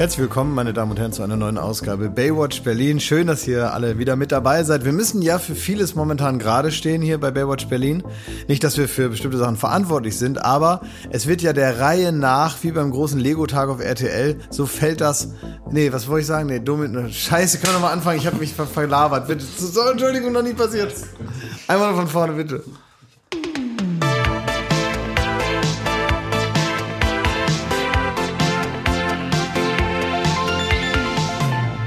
Herzlich willkommen, meine Damen und Herren, zu einer neuen Ausgabe Baywatch Berlin. Schön, dass ihr alle wieder mit dabei seid. Wir müssen ja für vieles momentan gerade stehen hier bei Baywatch Berlin. Nicht, dass wir für bestimmte Sachen verantwortlich sind, aber es wird ja der Reihe nach, wie beim großen Lego-Tag auf RTL, so fällt das. Nee, was wollte ich sagen? Nee, dumm. Scheiße, können wir nochmal anfangen? Ich habe mich ver verlabert. Bitte. So, Entschuldigung, noch nie passiert. Einmal von vorne, bitte.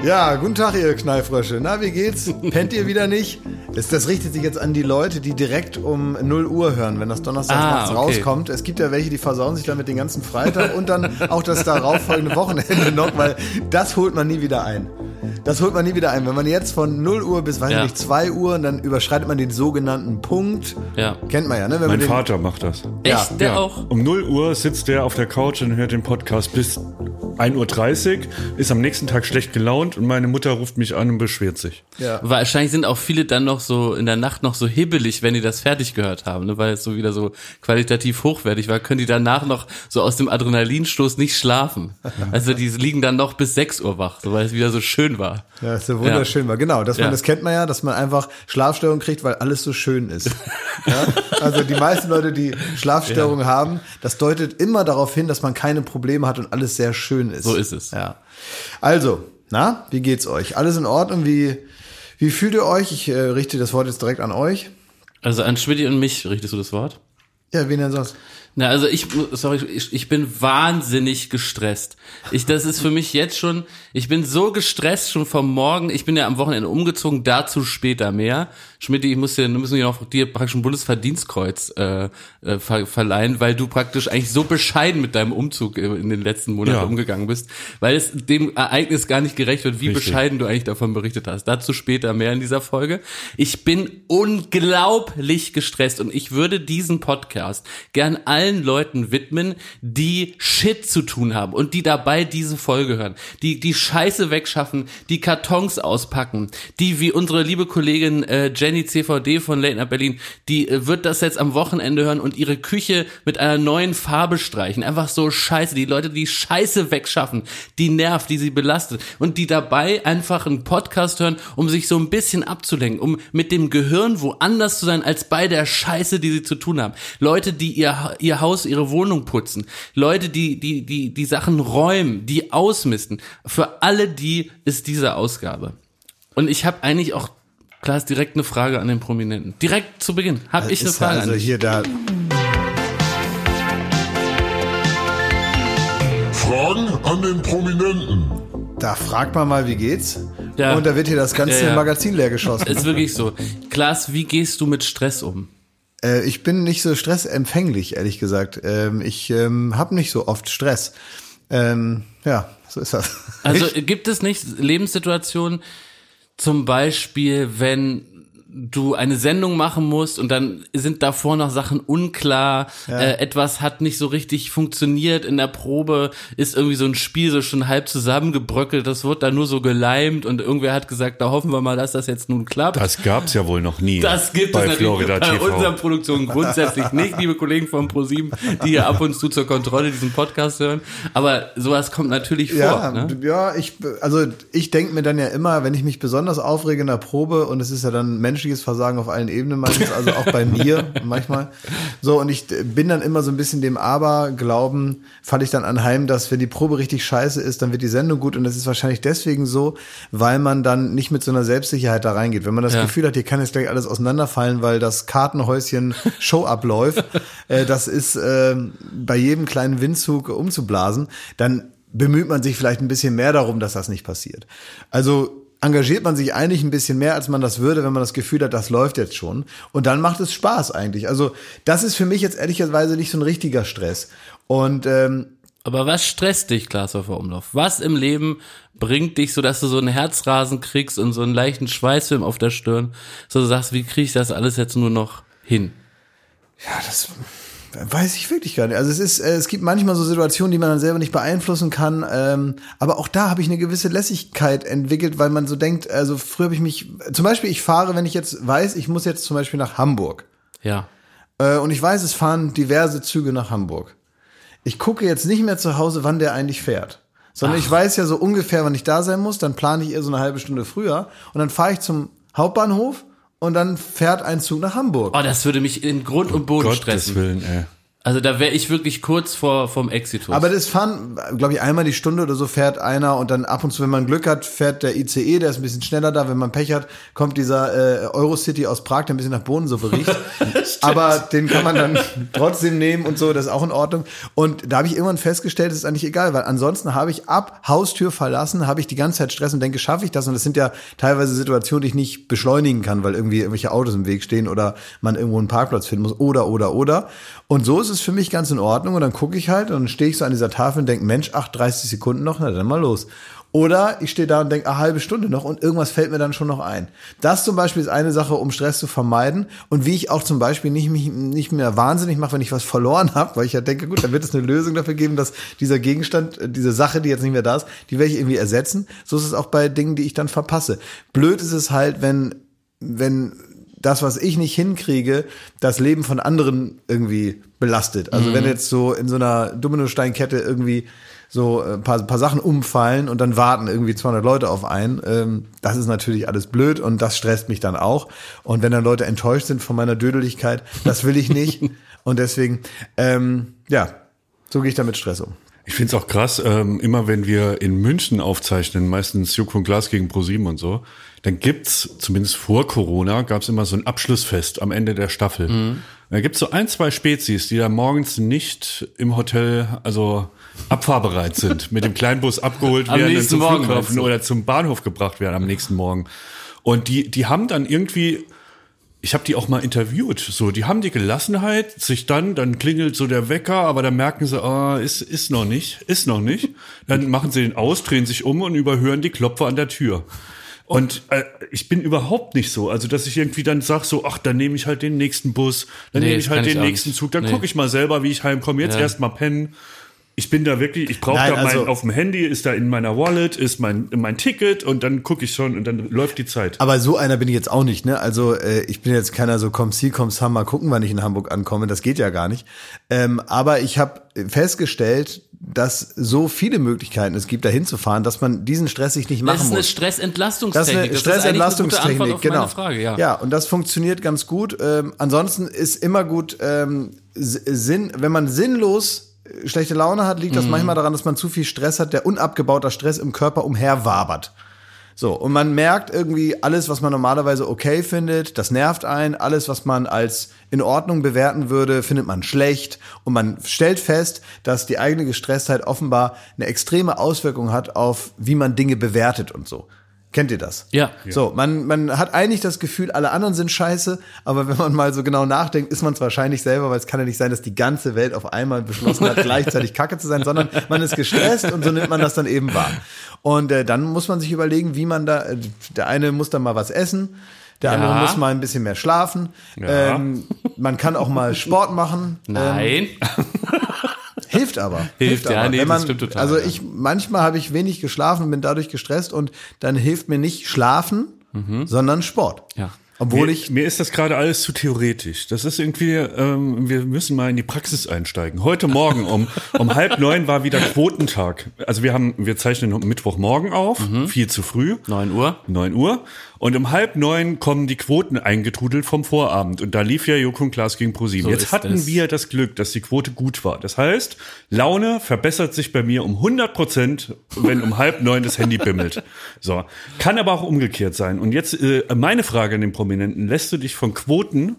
Ja, guten Tag, ihr Knallfrösche. Na, wie geht's? Pennt ihr wieder nicht? Das, das richtet sich jetzt an die Leute, die direkt um 0 Uhr hören, wenn das Donnerstag ah, okay. rauskommt. Es gibt ja welche, die versauen sich damit den ganzen Freitag und dann auch das darauffolgende Wochenende noch, weil das holt man nie wieder ein. Das holt man nie wieder ein. Wenn man jetzt von 0 Uhr bis, weiß ja. nicht, 2 Uhr, dann überschreitet man den sogenannten Punkt. Ja. Kennt man ja, ne? Wenn mein Vater macht das. Echt? Der ja. auch? Um 0 Uhr sitzt der auf der Couch und hört den Podcast bis 1.30 Uhr, ist am nächsten Tag schlecht gelaunt und meine Mutter ruft mich an und beschwert sich. Ja. Wahrscheinlich sind auch viele dann noch so in der Nacht noch so hibbelig, wenn die das fertig gehört haben, ne? weil es so wieder so qualitativ hochwertig war, können die danach noch so aus dem Adrenalinstoß nicht schlafen. Also die liegen dann noch bis 6 Uhr wach, so weil es wieder so schön war. Ja, so wunderschön ja. war. Genau, dass man, ja. das kennt man ja, dass man einfach Schlafstörungen kriegt, weil alles so schön ist. ja? Also die meisten Leute, die Schlafstörungen haben, das deutet immer darauf hin, dass man keine Probleme hat und alles sehr schön ist. So ist es. Ja. Also, na, wie geht's euch? Alles in Ordnung? Wie, wie fühlt ihr euch? Ich äh, richte das Wort jetzt direkt an euch. Also an Schmidt und mich richtest du das Wort? Ja, wen denn sonst? Na, also ich, sorry, ich, ich bin wahnsinnig gestresst. Ich, das ist für mich jetzt schon, ich bin so gestresst schon vom Morgen. Ich bin ja am Wochenende umgezogen, dazu später mehr. Schmidt, ich muss dir, müssen wir noch dir praktisch ein Bundesverdienstkreuz äh, äh, ver verleihen, weil du praktisch eigentlich so bescheiden mit deinem Umzug in den letzten Monaten ja. umgegangen bist, weil es dem Ereignis gar nicht gerecht wird, wie Richtig. bescheiden du eigentlich davon berichtet hast. Dazu später mehr in dieser Folge. Ich bin unglaublich gestresst und ich würde diesen Podcast gern allen Leuten widmen, die Shit zu tun haben und die dabei diese Folge hören, die die Scheiße wegschaffen, die Kartons auspacken, die wie unsere liebe Kollegin äh, Jenny Jenny CVD von Late Berlin, die äh, wird das jetzt am Wochenende hören und ihre Küche mit einer neuen Farbe streichen. Einfach so scheiße. Die Leute, die Scheiße wegschaffen, die nervt, die sie belastet und die dabei einfach einen Podcast hören, um sich so ein bisschen abzulenken, um mit dem Gehirn woanders zu sein als bei der Scheiße, die sie zu tun haben. Leute, die ihr, ihr Haus, ihre Wohnung putzen. Leute, die, die, die, die Sachen räumen, die ausmisten. Für alle die ist diese Ausgabe. Und ich habe eigentlich auch Klar ist direkt eine Frage an den Prominenten. Direkt zu Beginn habe ich eine Frage. Also hier da. Fragen an den Prominenten. Da fragt man mal, wie geht's? Ja. Und da wird hier das ganze ja, ja. Magazin leer geschossen. Ist wirklich so. Klaas, wie gehst du mit Stress um? Äh, ich bin nicht so stressempfänglich, ehrlich gesagt. Ähm, ich ähm, habe nicht so oft Stress. Ähm, ja, so ist das. Also gibt es nicht Lebenssituationen, zum Beispiel, wenn du eine Sendung machen musst und dann sind davor noch Sachen unklar, ja. äh, etwas hat nicht so richtig funktioniert in der Probe, ist irgendwie so ein Spiel so schon halb zusammengebröckelt, das wird dann nur so geleimt und irgendwer hat gesagt, da hoffen wir mal, dass das jetzt nun klappt. Das gab's ja wohl noch nie. Das gibt bei es natürlich Florida bei TV. unserer Produktion grundsätzlich nicht, liebe Kollegen von ProSieben, die hier ab und zu zur Kontrolle diesen Podcast hören, aber sowas kommt natürlich vor. Ja, ne? ja ich, also ich denke mir dann ja immer, wenn ich mich besonders aufrege in der Probe und es ist ja dann Menschen menschliches Versagen auf allen Ebenen meistens, also auch bei mir manchmal. So, und ich bin dann immer so ein bisschen dem Aberglauben, falle ich dann anheim, dass wenn die Probe richtig scheiße ist, dann wird die Sendung gut und das ist wahrscheinlich deswegen so, weil man dann nicht mit so einer Selbstsicherheit da reingeht. Wenn man das ja. Gefühl hat, hier kann jetzt gleich alles auseinanderfallen, weil das Kartenhäuschen Show abläuft, äh, das ist äh, bei jedem kleinen Windzug umzublasen, dann bemüht man sich vielleicht ein bisschen mehr darum, dass das nicht passiert. Also engagiert man sich eigentlich ein bisschen mehr, als man das würde, wenn man das Gefühl hat, das läuft jetzt schon. Und dann macht es Spaß eigentlich. Also das ist für mich jetzt ehrlicherweise nicht so ein richtiger Stress. Und ähm, aber was stresst dich, Klaas auf Umlauf? Was im Leben bringt dich so, dass du so einen Herzrasen kriegst und so einen leichten Schweißfilm auf der Stirn, so du sagst, wie kriege ich das alles jetzt nur noch hin? Ja, das Weiß ich wirklich gar nicht. Also es ist, äh, es gibt manchmal so Situationen, die man dann selber nicht beeinflussen kann. Ähm, aber auch da habe ich eine gewisse Lässigkeit entwickelt, weil man so denkt, also früher habe ich mich, zum Beispiel ich fahre, wenn ich jetzt weiß, ich muss jetzt zum Beispiel nach Hamburg. Ja. Äh, und ich weiß, es fahren diverse Züge nach Hamburg. Ich gucke jetzt nicht mehr zu Hause, wann der eigentlich fährt Sondern ich weiß ja so ungefähr, wann ich da sein muss, dann plane ich eher so eine halbe Stunde früher und dann fahre ich zum Hauptbahnhof und dann fährt ein Zug nach Hamburg. Oh, das würde mich in Grund und Boden Gottes stressen. Willen, ey. Also da wäre ich wirklich kurz vor vom Exitus. Aber das fahren, glaube ich, einmal die Stunde oder so fährt einer und dann ab und zu, wenn man Glück hat, fährt der ICE, der ist ein bisschen schneller da. Wenn man Pech hat, kommt dieser äh, Eurocity aus Prag, der ein bisschen nach Bohnensuppe riecht. Aber den kann man dann trotzdem nehmen und so, das ist auch in Ordnung. Und da habe ich irgendwann festgestellt, das ist eigentlich egal, weil ansonsten habe ich ab Haustür verlassen, habe ich die ganze Zeit Stress und denke, schaffe ich das? Und das sind ja teilweise Situationen, die ich nicht beschleunigen kann, weil irgendwie irgendwelche Autos im Weg stehen oder man irgendwo einen Parkplatz finden muss oder, oder, oder. Und so ist es für mich ganz in Ordnung. Und dann gucke ich halt und dann stehe ich so an dieser Tafel und denke, Mensch, ach, 30 Sekunden noch, na dann mal los. Oder ich stehe da und denke, eine halbe Stunde noch und irgendwas fällt mir dann schon noch ein. Das zum Beispiel ist eine Sache, um Stress zu vermeiden. Und wie ich auch zum Beispiel nicht, mich nicht mehr wahnsinnig mache, wenn ich was verloren habe, weil ich ja denke, gut, dann wird es eine Lösung dafür geben, dass dieser Gegenstand, äh, diese Sache, die jetzt nicht mehr da ist, die werde ich irgendwie ersetzen. So ist es auch bei Dingen, die ich dann verpasse. Blöd ist es halt, wenn, wenn das, was ich nicht hinkriege, das Leben von anderen irgendwie belastet. Also wenn jetzt so in so einer Dominosteinkette irgendwie so ein paar, paar Sachen umfallen und dann warten irgendwie 200 Leute auf einen, ähm, das ist natürlich alles blöd und das stresst mich dann auch. Und wenn dann Leute enttäuscht sind von meiner Dödeligkeit, das will ich nicht. und deswegen, ähm, ja, so gehe ich damit Stress um. Ich find's auch krass, ähm, immer wenn wir in München aufzeichnen, meistens Joko und Glas gegen ProSieben und so, dann gibt's zumindest vor Corona, gab's immer so ein Abschlussfest am Ende der Staffel. Mhm. Da gibt's so ein, zwei Spezies, die da morgens nicht im Hotel, also abfahrbereit sind, mit dem Kleinbus abgeholt Am werden, zum Morgen, Flughafen oder zum Bahnhof gebracht werden am nächsten Morgen. Und die, die haben dann irgendwie ich habe die auch mal interviewt. So, die haben die Gelassenheit, sich dann, dann klingelt so der Wecker, aber dann merken sie, ah, ist, ist noch nicht, ist noch nicht. Dann machen sie den aus, drehen sich um und überhören die Klopfer an der Tür. Und äh, ich bin überhaupt nicht so, also dass ich irgendwie dann sag so, ach, dann nehme ich halt den nächsten Bus, dann Nee, nehme ich halt ich den auch nächsten. Zug, dann Nee. gucke ich mal selber, wie ich heimkomme. Jetzt Ja. erst mal pennen. Ich bin da wirklich, ich brauche da mein, also- auf dem Handy, ist da in meiner Wallet, ist mein, mein Ticket und dann gucke ich schon und dann läuft die Zeit. Aber so einer bin ich jetzt auch nicht, ne? Also äh, ich bin jetzt keiner so komm sie, komm sam, mal gucken, wann ich in Hamburg ankomme. Das geht ja gar nicht. Ähm, aber ich habe festgestellt, dass so viele Möglichkeiten es gibt, da hinzufahren, dass man diesen Stress sich nicht machen das ist eine muss. Das Stressentlastungstechnik. ist eine Stressentlastungstechnik, genau. Antwort auf meine Frage, ja. ja, und das funktioniert ganz gut. Ähm, ansonsten ist immer gut ähm, Sinn, wenn man sinnlos schlechte Laune hat, Mhm. liegt das manchmal daran, dass man zu viel Stress hat, der unabgebauter Stress im Körper umherwabert. So, und man merkt irgendwie alles, was man normalerweise okay findet, das nervt einen. Alles, was man als in Ordnung bewerten würde, findet man schlecht. Und man stellt fest, dass die eigene Gestresstheit offenbar eine extreme Auswirkung hat auf, wie man Dinge bewertet und so. Kennt ihr das? Ja. So, man, man hat eigentlich das Gefühl, alle anderen sind scheiße, aber wenn man mal so genau nachdenkt, ist man es wahrscheinlich selber, weil es kann ja nicht sein, dass die ganze Welt auf einmal beschlossen hat, gleichzeitig kacke zu sein, sondern man ist gestresst und so nimmt man das dann eben wahr. Und äh, dann muss man sich überlegen, wie man da, äh, der eine muss dann mal was essen, der Ja. andere muss mal ein bisschen mehr schlafen. Ja. Ähm, man kann auch mal Sport machen. Ähm, Nein. Hilft aber. Hilft, ja, aber. nee, Wenn das man, stimmt total, Also ich, manchmal habe ich wenig geschlafen und bin dadurch gestresst und dann hilft mir nicht Schlafen, sondern Sport. Ja. Obwohl mir, ich, mir ist das gerade alles zu theoretisch. Das ist irgendwie, ähm, wir müssen mal in die Praxis einsteigen. Heute Morgen um, um halb neun war wieder Quotentag. Also wir haben, wir zeichnen Mittwochmorgen auf, viel zu früh. 9 Uhr. 9 Uhr. Und um halb neun kommen die Quoten eingetrudelt vom Vorabend. Und da lief ja Joko und Klaas gegen ProSieben. So Jetzt hatten es. wir das Glück, dass die Quote gut war. Das heißt, Laune verbessert sich bei mir um 100 Prozent, wenn um halb neun das Handy bimmelt. So. Kann aber auch umgekehrt sein. Und jetzt äh, meine Frage an den Prominenten. Lässt du dich von Quoten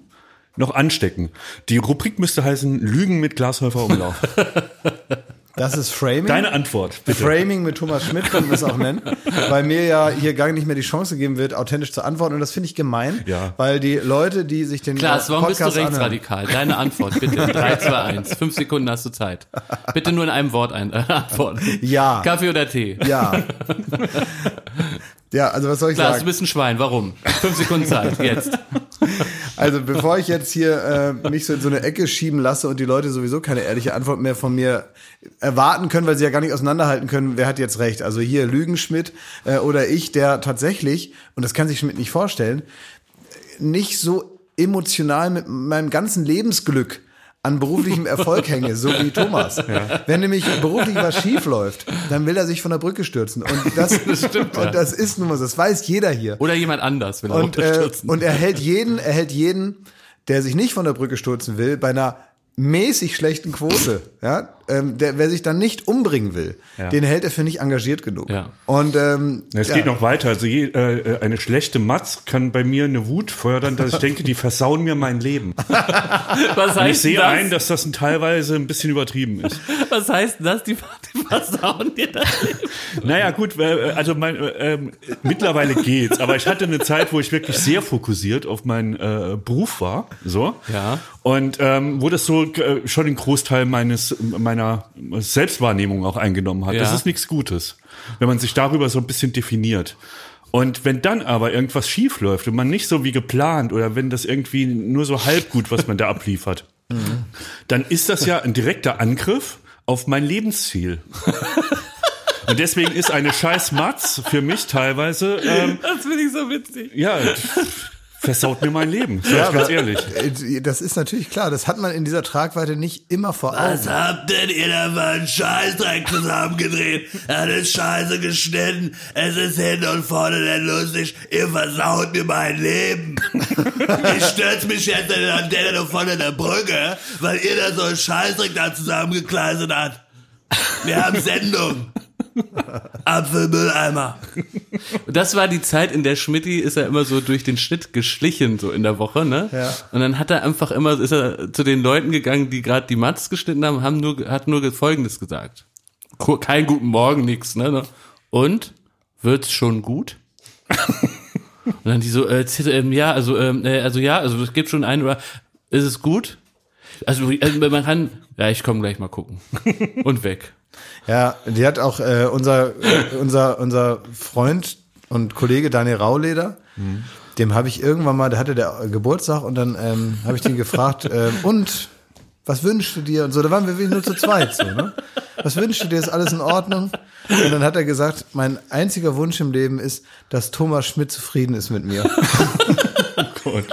noch anstecken? Die Rubrik müsste heißen Lügen mit Glashäufer Umlauf. das ist Framing. Deine Antwort, bitte. Framing mit Thomas Schmidt können wir es auch nennen, weil mir ja hier gar nicht mehr die Chance gegeben wird, authentisch zu antworten und das finde ich gemein, Ja. weil die Leute, die sich den Klaas, warum bist du rechtsradikal? Deine Antwort, bitte. 3, 2, 1. Fünf Sekunden hast du Zeit. Bitte nur in einem Wort ein, äh, antworten. Ja. Kaffee oder Tee? ja. Ja, also was soll ich du sagen? bist ein Schwein. Warum? Fünf Sekunden Zeit, jetzt. Also bevor ich jetzt hier äh, mich so in so eine Ecke schieben lasse und die Leute sowieso keine ehrliche Antwort mehr von mir erwarten können, weil sie ja gar nicht auseinanderhalten können, wer hat jetzt recht. Also hier Lügen Schmidt äh, oder ich, der tatsächlich, und das kann sich Schmidt nicht vorstellen, nicht so emotional mit meinem ganzen Lebensglück an beruflichem Erfolg hänge, so wie Thomas. Wenn nämlich beruflich was schief läuft, dann will er sich von der Brücke stürzen. Und das, stimmt, und ja. das ist nun mal, so. das weiß jeder hier. Oder jemand anders will er Und, äh, und er hält jeden, er hält jeden, der sich nicht von der Brücke stürzen will, bei einer mäßig schlechten Quote, ja, ähm, der, wer sich dann nicht umbringen will, Ja. den hält er für nicht engagiert genug. Ja. Und ähm, Es ja. geht noch weiter. Also je, äh, eine schlechte Matz kann bei mir eine Wut fördern, dass ich denke, die versauen mir mein Leben. was Und ich heißt sehe das? ein, dass das teilweise ein bisschen übertrieben ist. was heißt das? Die, die versauen dir das Leben. Naja, gut, äh, also mein, äh, ähm, mittlerweile geht's, aber ich hatte eine Zeit, wo ich wirklich sehr fokussiert auf meinen äh, Beruf war, so. Ja. Und ähm, wo das so äh, schon den Großteil meines meiner Selbstwahrnehmung auch eingenommen hat. Das Ja. ist nichts Gutes, wenn man sich darüber so ein bisschen definiert. Und wenn dann aber irgendwas schief läuft und man nicht so wie geplant oder wenn das irgendwie nur so halb gut, was man da abliefert, dann ist das ja ein direkter Angriff auf mein Lebensziel. Und deswegen ist eine scheiß Matz für mich teilweise, ähm, Das finde ich so witzig. ja, versaut mir mein Leben, sag ich ganz ehrlich. Äh, Das ist natürlich klar, das hat man in dieser Tragweite nicht immer vor Augen. habt denn ihr da für einen Scheißdreck zusammengedreht? Er ist scheiße geschnitten, es ist hinten und vorne nicht lustig, ihr versaut mir mein Leben. Ich stürz mich jetzt in der Antenne von der Brücke, weil ihr da so einen Scheißdreck da zusammengekleidet habt. Wir haben Sendung. Apfelmülleimer. Das war die Zeit, in der Schmidti ist er immer so durch den Schnitt geschlichen, so in der Woche, ne? Ja. Und dann hat er einfach immer, ist er zu den Leuten gegangen, die gerade die Mats geschnitten haben, haben nur, hat nur Folgendes gesagt. Kein guten Morgen, nix, ne? Und? Wird's schon gut? Und dann die so, äh, ähm, ja, also, ähm, äh, also ja, also es gibt schon einen, oder ist es gut? Also, also man kann, ja, ich komme gleich mal gucken. Und weg. Ja, die hat auch äh, unser, äh, unser, unser Freund und Kollege Daniel Rauleder, dem habe ich irgendwann mal, der hatte der Geburtstag und dann ähm, habe ich den gefragt, ähm, und was wünschst du dir? Und so, da waren wir wirklich nur zu zweit so, ne? Was wünschst du dir? Ist alles in Ordnung? Und dann hat er gesagt, mein einziger Wunsch im Leben ist, dass Thomas Schmidt zufrieden ist mit mir. Gott.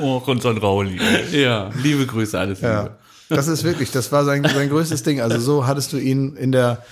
Oh, unseren Rauli. Ja, liebe Grüße, alles Liebe. Ja, das ist wirklich, das war sein, sein größtes Ding. Also so hattest du ihn in der,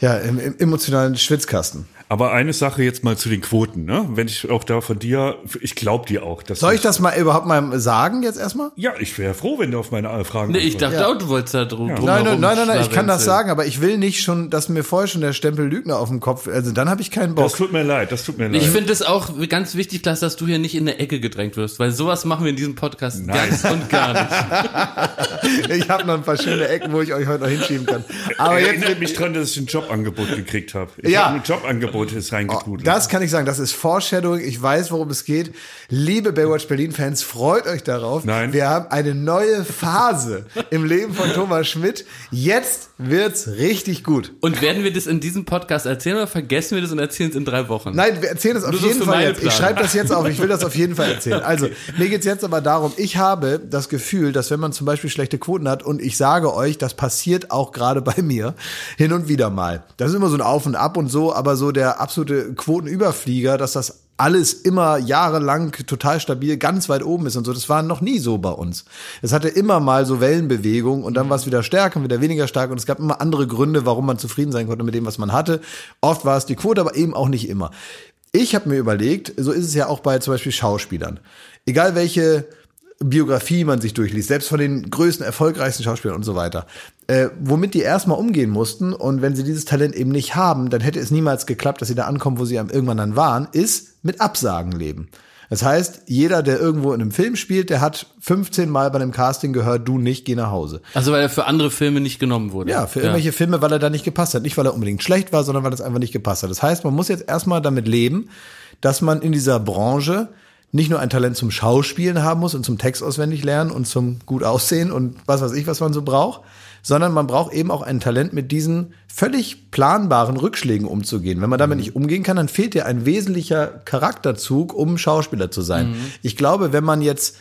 ja, im, im emotionalen Schwitzkasten. Aber eine Sache jetzt mal zu den Quoten, ne? Wenn ich auch da von dir, ich glaube dir auch. Dass Soll ich das mal überhaupt mal sagen jetzt erstmal? Ja, ich wäre froh, wenn du auf meine Fragen Nee, ich dachte auch, du wolltest da drum, drum Nein, nein, herum nein, nein, nein, ich kann das sagen, aber ich will nicht schon, dass mir vorher schon der Stempel Lügner auf dem Kopf, also dann habe ich keinen Bock. Das tut mir leid, das tut mir leid. Ich finde es auch ganz wichtig, Klaas, dass du hier nicht in der Ecke gedrängt wirst, weil sowas machen wir in diesem Podcast Nein. ganz und gar nicht. Ich habe noch ein paar schöne Ecken, wo ich euch heute noch hinschieben kann. Aber jetzt Erinnert mich dran, dass ich ein Jobangebot gekriegt habe. Ich Ja. habe ein Jobangebot ist reingetrudelt. Das kann ich sagen, das ist Foreshadowing. Ich weiß, worum es geht. Liebe Baywatch Berlin-Fans, freut euch darauf. Nein. Wir haben eine neue Phase im Leben von Thomas Schmidt. Jetzt wird's richtig gut. Und werden wir das in diesem Podcast erzählen oder vergessen wir das und erzählen es in drei Wochen? Nein, wir erzählen es auf jeden Fall jetzt. Ich schreibe das jetzt auf. Ich will das auf jeden Fall erzählen. Also, mir geht's jetzt aber darum, ich habe das Gefühl, dass wenn man zum Beispiel schlechte Quoten hat und ich sage euch, das passiert auch gerade bei mir hin und wieder mal. Das ist immer so ein Auf und Ab und so, aber so der absolute Quotenüberflieger, dass das alles immer jahrelang total stabil ganz weit oben ist und so. Das war noch nie so bei uns. Es hatte immer mal so Wellenbewegungen und dann war es wieder stärker und wieder weniger stark und es gab immer andere Gründe, warum man zufrieden sein konnte mit dem, was man hatte. Oft war es die Quote, aber eben auch nicht immer. Ich habe mir überlegt, so ist es ja auch bei zum Beispiel Schauspielern. Egal welche Biografie man sich durchliest, selbst von den größten, erfolgreichsten Schauspielern und so weiter, äh, womit die erstmal umgehen mussten und wenn sie dieses Talent eben nicht haben, dann hätte es niemals geklappt, dass sie da ankommen, wo sie irgendwann dann waren, ist mit Absagen leben. Das heißt, jeder, der irgendwo in einem Film spielt, der hat 15 Mal bei einem Casting gehört, du nicht, geh nach Hause. Also weil er für andere Filme nicht genommen wurde. Ja, für irgendwelche Filme, weil er da nicht gepasst hat. Nicht, weil er unbedingt schlecht war, sondern weil es einfach nicht gepasst hat. Das heißt, man muss jetzt erstmal damit leben, dass man in dieser Branche nicht nur ein Talent zum Schauspielen haben muss und zum Text auswendig lernen und zum gut aussehen und was weiß ich, was man so braucht, sondern man braucht eben auch ein Talent, mit diesen völlig planbaren Rückschlägen umzugehen. Wenn man damit nicht umgehen kann, dann fehlt dir ein wesentlicher Charakterzug, um Schauspieler zu sein. Ich glaube, wenn man jetzt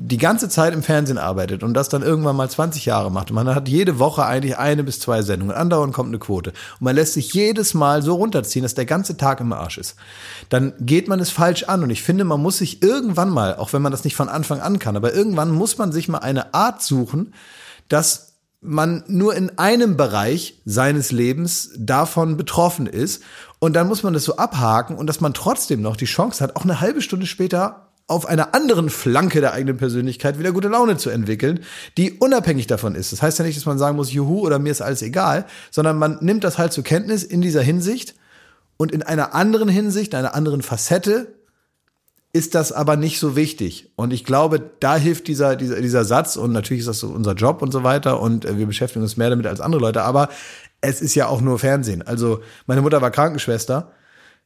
die ganze Zeit im Fernsehen arbeitet und das dann irgendwann mal 20 Jahre macht man hat jede Woche eigentlich eine bis zwei Sendungen, andauernd kommt eine Quote und man lässt sich jedes Mal so runterziehen, dass der ganze Tag im Arsch ist, dann geht man es falsch an und ich finde, man muss sich irgendwann mal, auch wenn man das nicht von Anfang an kann, aber irgendwann muss man sich mal eine Art suchen, dass man nur in einem Bereich seines Lebens davon betroffen ist. Und dann muss man das so abhaken und dass man trotzdem noch die Chance hat, auch eine halbe Stunde später auf einer anderen Flanke der eigenen Persönlichkeit wieder gute Laune zu entwickeln, die unabhängig davon ist. Das heißt ja nicht, dass man sagen muss, juhu oder mir ist alles egal, sondern man nimmt das halt zur Kenntnis in dieser Hinsicht und in einer anderen Hinsicht, einer anderen Facette ist das aber nicht so wichtig. Und ich glaube, da hilft dieser, dieser, dieser Satz und natürlich ist das so unser Job und so weiter und äh, wir beschäftigen uns mehr damit als andere Leute, aber es ist ja auch nur Fernsehen. Also meine Mutter war Krankenschwester.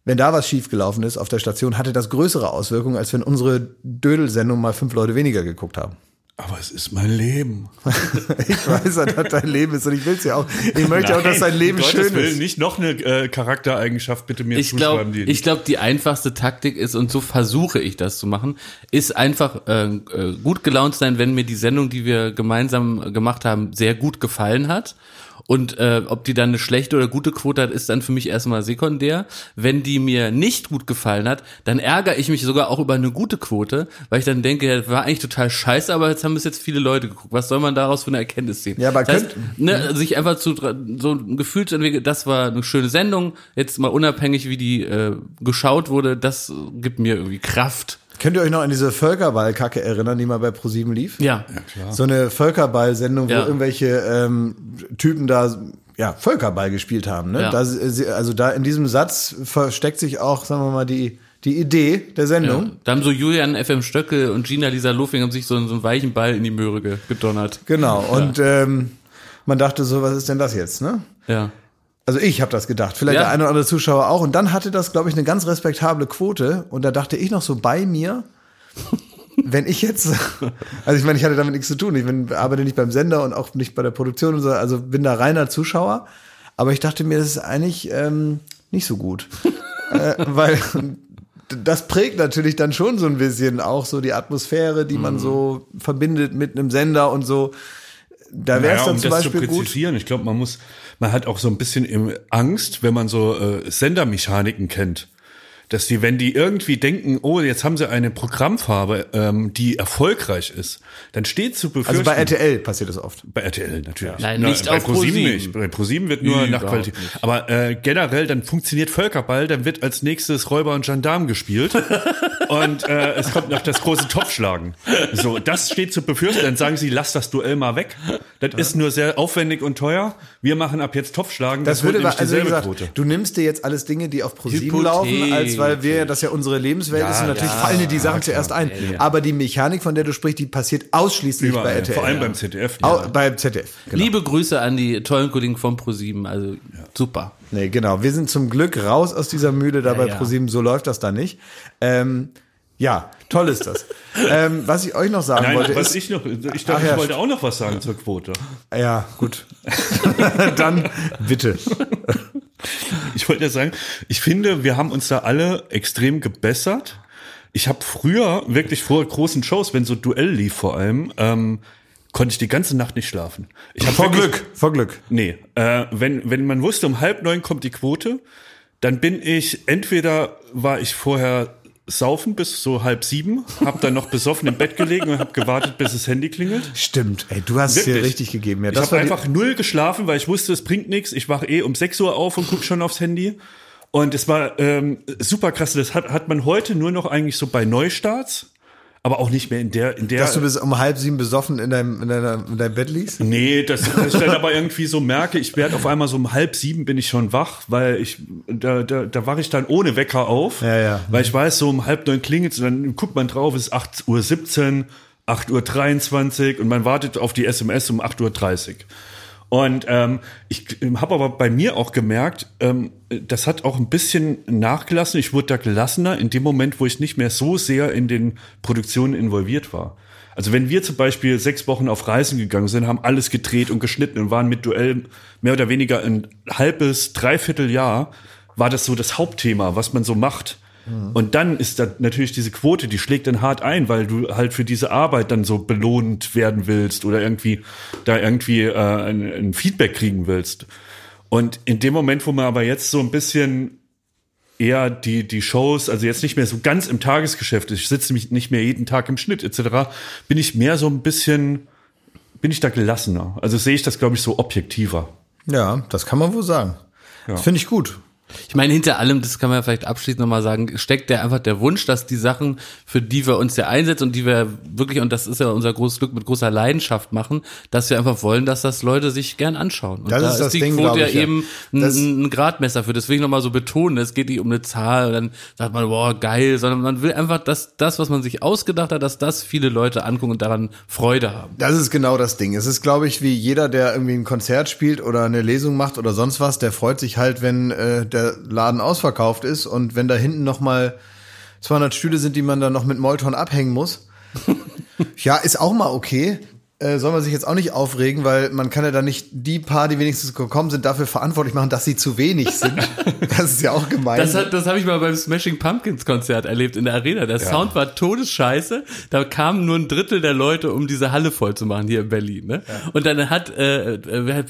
Wenn da was schiefgelaufen ist auf der Station, hatte das größere Auswirkungen, als wenn unsere Dödelsendung mal fünf Leute weniger geguckt haben. Aber es ist mein Leben. ich weiß, dass dein Leben ist und ich will es ja auch. Ich möchte auch, dass dein Leben schön Gottes Willen, ist. nicht noch eine äh, Charaktereigenschaft bitte mir Ich zuschreiben. glaube, die ich glaube, die einfachste Taktik ist, und so versuche ich das zu machen, ist einfach äh, äh, gut gelaunt sein, wenn mir die Sendung, die wir gemeinsam gemacht haben, sehr gut gefallen hat. Und äh, ob die dann eine schlechte oder gute Quote hat, ist dann für mich erstmal sekundär. Wenn die mir nicht gut gefallen hat, dann ärgere ich mich sogar auch über eine gute Quote, weil ich dann denke, ja, war eigentlich total scheiße, aber jetzt haben es jetzt viele Leute geguckt. Was soll man daraus für eine Erkenntnis ziehen? Ja, aber das heißt, ne, sich einfach zu so ein Gefühl zu entwickeln, das war eine schöne Sendung, jetzt mal unabhängig, wie die äh, geschaut wurde, das gibt mir irgendwie Kraft. Könnt ihr euch noch an diese Völkerball-Kacke erinnern, die mal bei ProSieben lief? Ja. So eine Völkerball-Sendung, wo Ja. irgendwelche ähm, Typen da ja, Völkerball gespielt haben. Ne? Ja. Da, also da in diesem Satz versteckt sich auch, sagen wir mal, die, die Idee der Ja. Sendung. Da haben so Julian FM Stöckel und Gina Lisa Lofing haben sich so, so einen weichen Ball in die Möhre ge- gedonnert. Genau. Und ähm, man dachte so, was ist denn das jetzt? Ne? Ja. Also ich habe das gedacht, vielleicht Ja. der eine oder andere Zuschauer auch. Und dann hatte das, glaube ich, eine ganz respektable Quote. Und da dachte ich noch so bei mir, wenn ich jetzt, also ich meine, ich hatte damit nichts zu tun. Ich bin, arbeite nicht beim Sender und auch nicht bei der Produktion und so, also bin da reiner Zuschauer. Aber ich dachte mir, das ist eigentlich ähm, nicht so gut. äh, weil das prägt natürlich dann schon so ein bisschen auch so die Atmosphäre, die man so verbindet mit einem Sender und so. Da wäre es Naja, dann um zum das Beispiel zu gut. ich glaube, man muss, man hat auch so ein bisschen im Angst, wenn man so äh, Sendermechaniken kennt, dass die, wenn die irgendwie denken, oh, jetzt haben sie eine Programmfarbe, ähm, die erfolgreich ist, dann steht zu befürchten. Also bei RTL passiert das oft. Bei RTL natürlich. Nein, nicht bei auf ProSieben ProSieben. nicht. Bei ProSieben wird nur nach Überhaupt Qualität. nicht. Aber äh, generell, dann funktioniert Völkerball, dann wird als nächstes Räuber und Gendarm gespielt und äh, es kommt noch das große Topfschlagen. So, das steht zu befürchten. Dann sagen sie, lass das Duell mal weg. Das ist nur sehr aufwendig und teuer. Wir machen ab jetzt Topfschlagen. Das, würde, wird nämlich also gesagt, Quote. du nimmst dir jetzt alles Dinge, die auf ProSieben laufen, als weil wir, das ja unsere Lebenswelt ist und natürlich fallen dir die Sachen zuerst ein. Aber die Mechanik, von der du sprichst, die passiert ausschließlich bei Überall. RTL. Vor allem beim ZDF. Au, beim ZDF. Genau. Liebe Grüße an die tollen Kollegen von ProSieben, also super. Nee, genau. Wir sind zum Glück raus aus dieser Mühle da bei ja. ProSieben. So läuft das da nicht. Ähm, ja, toll ist das. ähm, was ich euch noch sagen Nein, wollte was ist, ich noch, ich dachte, ja, ich wollte auch noch was sagen zur Quote. ja, gut. Dann bitte. Ich wollte ja sagen, ich finde, wir haben uns da alle extrem gebessert. Ich habe früher wirklich vor großen Shows, wenn so Duell lief vor allem, ähm, konnte ich die ganze Nacht nicht schlafen. Ich hab Vor wirklich- Glück, vor Glück. Nee, äh, wenn, wenn man wusste, um halb neun kommt die Quote, dann bin ich, entweder war ich vorher saufen bis so halb sieben, hab dann noch besoffen im Bett gelegen und hab gewartet, bis das Handy klingelt. Stimmt. Ey, du hast es dir Wirklich. richtig gegeben. Ja, Ich habe einfach null geschlafen, weil ich wusste, es bringt nichts. Ich wache eh um 6 Uhr auf und guck schon aufs Handy. Und es war ähm, super krass. Das hat, hat man heute nur noch eigentlich so bei Neustarts, aber auch nicht mehr in der, in der. dass du bis um halb sieben besoffen in deinem, in deiner, in deinem Bett liegst? Nee, das, dass ich dann aber irgendwie so merke, ich werde auf einmal so um halb sieben bin ich schon wach, weil ich, da, da, da wache ich dann ohne Wecker auf. Ja, ja. Weil ich weiß, so um halb neun klingelt und dann guckt man drauf, es ist 8 Uhr 17, 8 Uhr 23 und man wartet auf die SMS um 8 Uhr 30. Und ähm, ich habe aber bei mir auch gemerkt, ähm, das hat auch ein bisschen nachgelassen. Ich wurde da gelassener in dem Moment, wo ich nicht mehr so sehr in den Produktionen involviert war. Also wenn wir zum Beispiel sechs Wochen auf Reisen gegangen sind, haben alles gedreht und geschnitten und waren mit Duell mehr oder weniger ein halbes, dreiviertel Jahr, war das so das Hauptthema, was man so macht. Und dann ist da natürlich diese Quote, die schlägt dann hart ein, weil du halt für diese Arbeit dann so belohnt werden willst oder irgendwie da irgendwie äh, ein, ein Feedback kriegen willst. Und in dem Moment, wo man aber jetzt so ein bisschen eher die, die Shows, also jetzt nicht mehr so ganz im Tagesgeschäft ich sitze mich nicht mehr jeden Tag im Schnitt etc., bin ich mehr so ein bisschen, bin ich da gelassener. Also sehe ich das, glaube ich, so objektiver. Ja, das kann man wohl sagen. Das finde ich gut. Ich meine, hinter allem, das kann man ja vielleicht abschließend nochmal sagen, steckt ja einfach der Wunsch, dass die Sachen, für die wir uns ja einsetzen und die wir wirklich, und das ist ja unser großes Glück, mit großer Leidenschaft machen, dass wir einfach wollen, dass das Leute sich gern anschauen. Und Das da ist ist, das die Ding, Quote ich, ja. eben ein, Das- ein Gradmesser für. Deswegen nochmal so betonen, es geht nicht um eine Zahl dann sagt man, boah, geil, sondern man will einfach, dass das, was man sich ausgedacht hat, dass das viele Leute angucken und daran Freude haben. Das ist genau das Ding. Es ist, glaube ich, wie jeder, der irgendwie ein Konzert spielt oder eine Lesung macht oder sonst was, der freut sich halt, wenn äh, der Laden ausverkauft ist und wenn da hinten noch mal 200 Stühle sind, die man dann noch mit Molton abhängen muss. ja, ist auch mal okay. Äh, soll man sich jetzt auch nicht aufregen, weil man kann ja dann nicht die paar, die wenigstens gekommen sind, dafür verantwortlich machen, dass sie zu wenig sind. das ist ja auch gemein. Das, hat, das habe ich mal beim Smashing Pumpkins Konzert erlebt in der Arena. Der Sound war todesscheiße. Da kamen nur ein Drittel der Leute, um diese Halle voll zu machen hier in Berlin. Ne? Und dann hat, äh,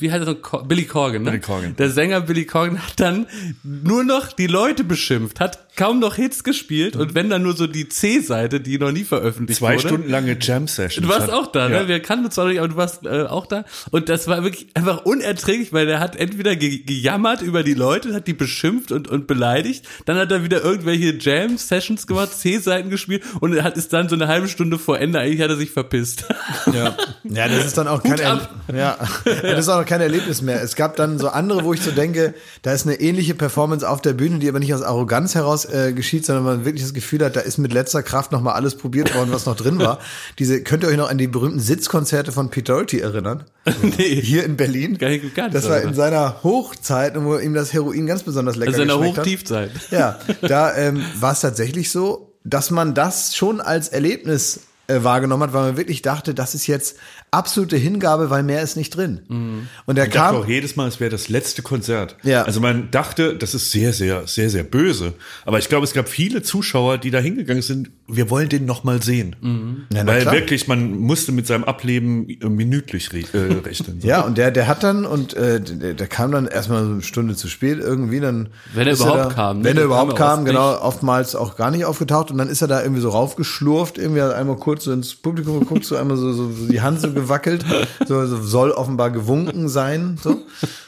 wie heißt Co- Billy Corgan, ne? Billy Corgan. Der Sänger Billy Corgan hat dann nur noch die Leute beschimpft, hat kaum noch Hits gespielt und wenn dann nur so die C-Seite, die noch nie veröffentlicht Zwei wurde. Stunden lange Jam-Sessions. Du warst auch da, ja. ne? Wir kannten uns zwar nicht, aber du warst äh, auch da. Und das war wirklich einfach unerträglich, weil der hat entweder ge gejammert über die Leute, hat die beschimpft und, und beleidigt, dann hat er wieder irgendwelche Jam-Sessions gemacht, C-Seiten gespielt und hat ist dann so eine halbe Stunde vor Ende, eigentlich hat er sich verpisst. Ja. ja, das ist dann auch kein. Er ja. das ist auch kein Erlebnis mehr. Es gab dann so andere, wo ich so denke, da ist eine ähnliche Performance auf der Bühne, die aber nicht aus Arroganz heraus äh, geschieht, sondern man wirklich das Gefühl hat, da ist mit letzter Kraft noch mal alles probiert worden, was noch drin war. Diese könnt ihr euch noch an die berühmten Sitzkonzerte von Pete Doherty erinnern? nee. Hier in Berlin. Gar nicht- gar nicht das war in seiner Hochzeit, wo ihm das Heroin ganz besonders lecker Also in geschmeckt hat. Hochtiefzeit. Ja, da ähm, war es tatsächlich so, dass man das schon als Erlebnis äh, wahrgenommen hat, weil man wirklich dachte, das ist jetzt absolute Hingabe, weil mehr ist nicht drin. Und er Ich dachte kam, auch jedes Mal, es wäre das letzte Konzert. Ja. Also man dachte, das ist sehr, sehr, sehr, sehr böse. Aber ich glaube, es gab viele Zuschauer, die da hingegangen sind, wir wollen den noch mal sehen. Ja, na Weil klar. wirklich, man musste mit seinem Ableben äh, minütlich re äh, rechnen. ja, und der, der hat dann, und äh, der, der kam dann erstmal so eine Stunde zu spät irgendwie, dann. Wenn er überhaupt da, kam, ne? Wenn er überhaupt kam ja kam, oft genau, oftmals auch gar nicht aufgetaucht und dann ist er da irgendwie so raufgeschlurft, irgendwie hat einmal kurz so ins Publikum geguckt, so einmal so, so, so die Hand so gewackelt, so, so soll offenbar gewunken sein, so.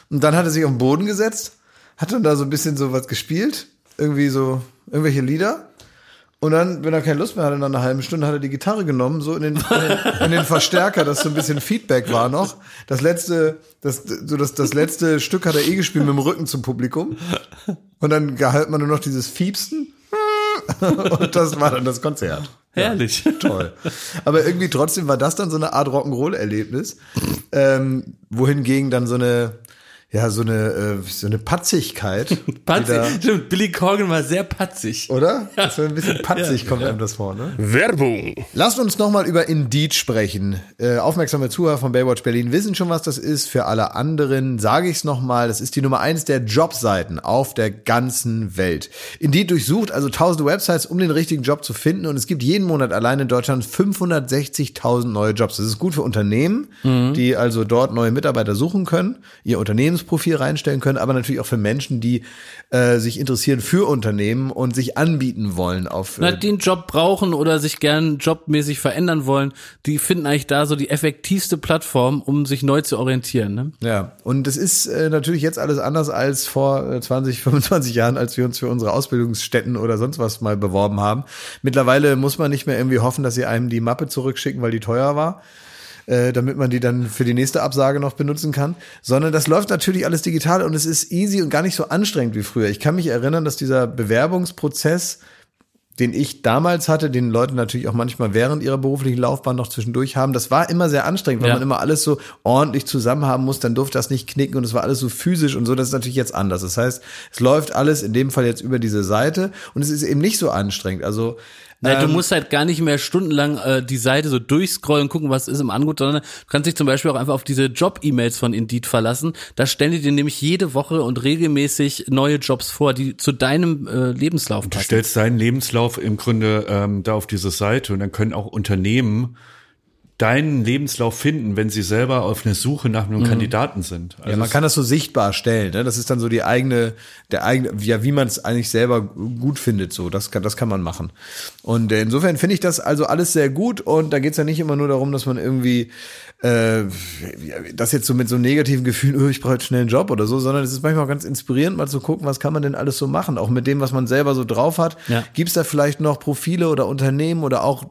Und dann hat er sich auf den Boden gesetzt, hat dann da so ein bisschen so was gespielt, irgendwie so, irgendwelche Lieder. Und dann, wenn er keine Lust mehr hatte, nach einer halben Stunde hat er die Gitarre genommen, so in den, in den, in Verstärker, dass so ein bisschen Feedback war noch. Das letzte, das, so das, das letzte Stück hat er eh gespielt mit dem Rücken zum Publikum. Und dann gehalt man nur noch dieses Fiepsen. Und das war dann das Konzert. Herrlich. Toll. Aber irgendwie trotzdem war das dann so eine Art Rock'n'Roll-Erlebnis. Ähm, wohingegen dann so eine, ja, so eine, äh, so eine Patzigkeit. Patzig. Stimmt, Billy Corgan war sehr patzig. Oder? Das war ein bisschen patzig, kommt einem das vor, ne? Werbung. Lasst uns nochmal über Indeed sprechen. Äh, aufmerksame Zuhörer von Baywatch Berlin wissen schon, was das ist. Für alle anderen sage ich es nochmal. Das ist die Nummer eins der Jobseiten auf der ganzen Welt. Indeed durchsucht also tausende Websites, um den richtigen Job zu finden. Und es gibt jeden Monat allein in Deutschland 560.000 neue Jobs. Das ist gut für Unternehmen, die also dort neue Mitarbeiter suchen können, ihr Unternehmensprofil reinstellen können, aber natürlich auch für Menschen, die äh, sich interessieren für Unternehmen und sich anbieten wollen auf Na, äh, die einen Job brauchen oder sich gern jobmäßig verändern wollen, die finden eigentlich da so die effektivste Plattform, um sich neu zu orientieren. Ne? Ja, und es ist äh, natürlich jetzt alles anders als vor äh, 20, 25 Jahren, als wir uns für unsere Ausbildungsstätten oder sonst was mal beworben haben. Mittlerweile muss man nicht mehr irgendwie hoffen, dass sie einem die Mappe zurückschicken, weil die teuer war, äh, damit man die dann für die nächste Absage noch benutzen kann, sondern das läuft natürlich alles digital und es ist easy und gar nicht so anstrengend wie früher. Ich kann mich erinnern, dass dieser Bewerbungsprozess den ich damals hatte, den Leute natürlich auch manchmal während ihrer beruflichen Laufbahn noch zwischendurch haben, das war immer sehr anstrengend, weil Ja. man immer alles so ordentlich zusammen haben muss, dann durfte das nicht knicken und es war alles so physisch und so, das ist natürlich jetzt anders. Das heißt, es läuft alles in dem Fall jetzt über diese Seite und es ist eben nicht so anstrengend. Also Du Ähm, musst halt gar nicht mehr stundenlang äh, die Seite so durchscrollen, gucken, was ist im Angebot, sondern du kannst dich zum Beispiel auch einfach auf diese Job-E-Mails von Indeed verlassen. Da stellen die dir nämlich jede Woche und regelmäßig neue Jobs vor, die zu deinem äh, Lebenslauf Du passen. stellst deinen Lebenslauf im Grunde ähm, da auf diese Seite und dann können auch Unternehmen deinen Lebenslauf finden, wenn sie selber auf eine Suche nach einem Kandidaten sind. Also Ja, man kann das so sichtbar stellen. Ne? Das ist dann so die eigene, der eigene, ja, wie man es eigentlich selber gut findet. So, das kann, das kann man machen. Und äh, insofern finde ich das also alles sehr gut. Und da geht's ja nicht immer nur darum, dass man irgendwie äh, ja, das jetzt so mit so negativen Gefühlen, oh, ich brauche jetzt schnell einen Job oder so, sondern es ist manchmal auch ganz inspirierend, mal zu gucken, was kann man denn alles so machen, auch mit dem, was man selber so drauf hat. Ja. Gibt's da vielleicht noch Profile oder Unternehmen oder auch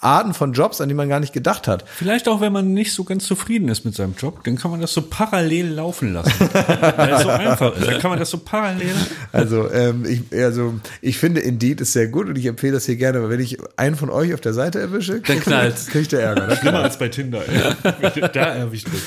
Arten von Jobs, an die man gar nicht gedacht hat? Vielleicht auch, wenn man nicht so ganz zufrieden ist mit seinem Job, dann kann man das so parallel laufen lassen. Weil es so einfach ist. Dann kann man das so parallel. Also, ähm, ich, also ich finde Indeed ist sehr gut und ich empfehle das hier gerne, aber wenn ich einen von euch auf der Seite erwische, kriegt der Ärger. Ne? Schlimmer als bei Tinder. Ey. Da erwischt es.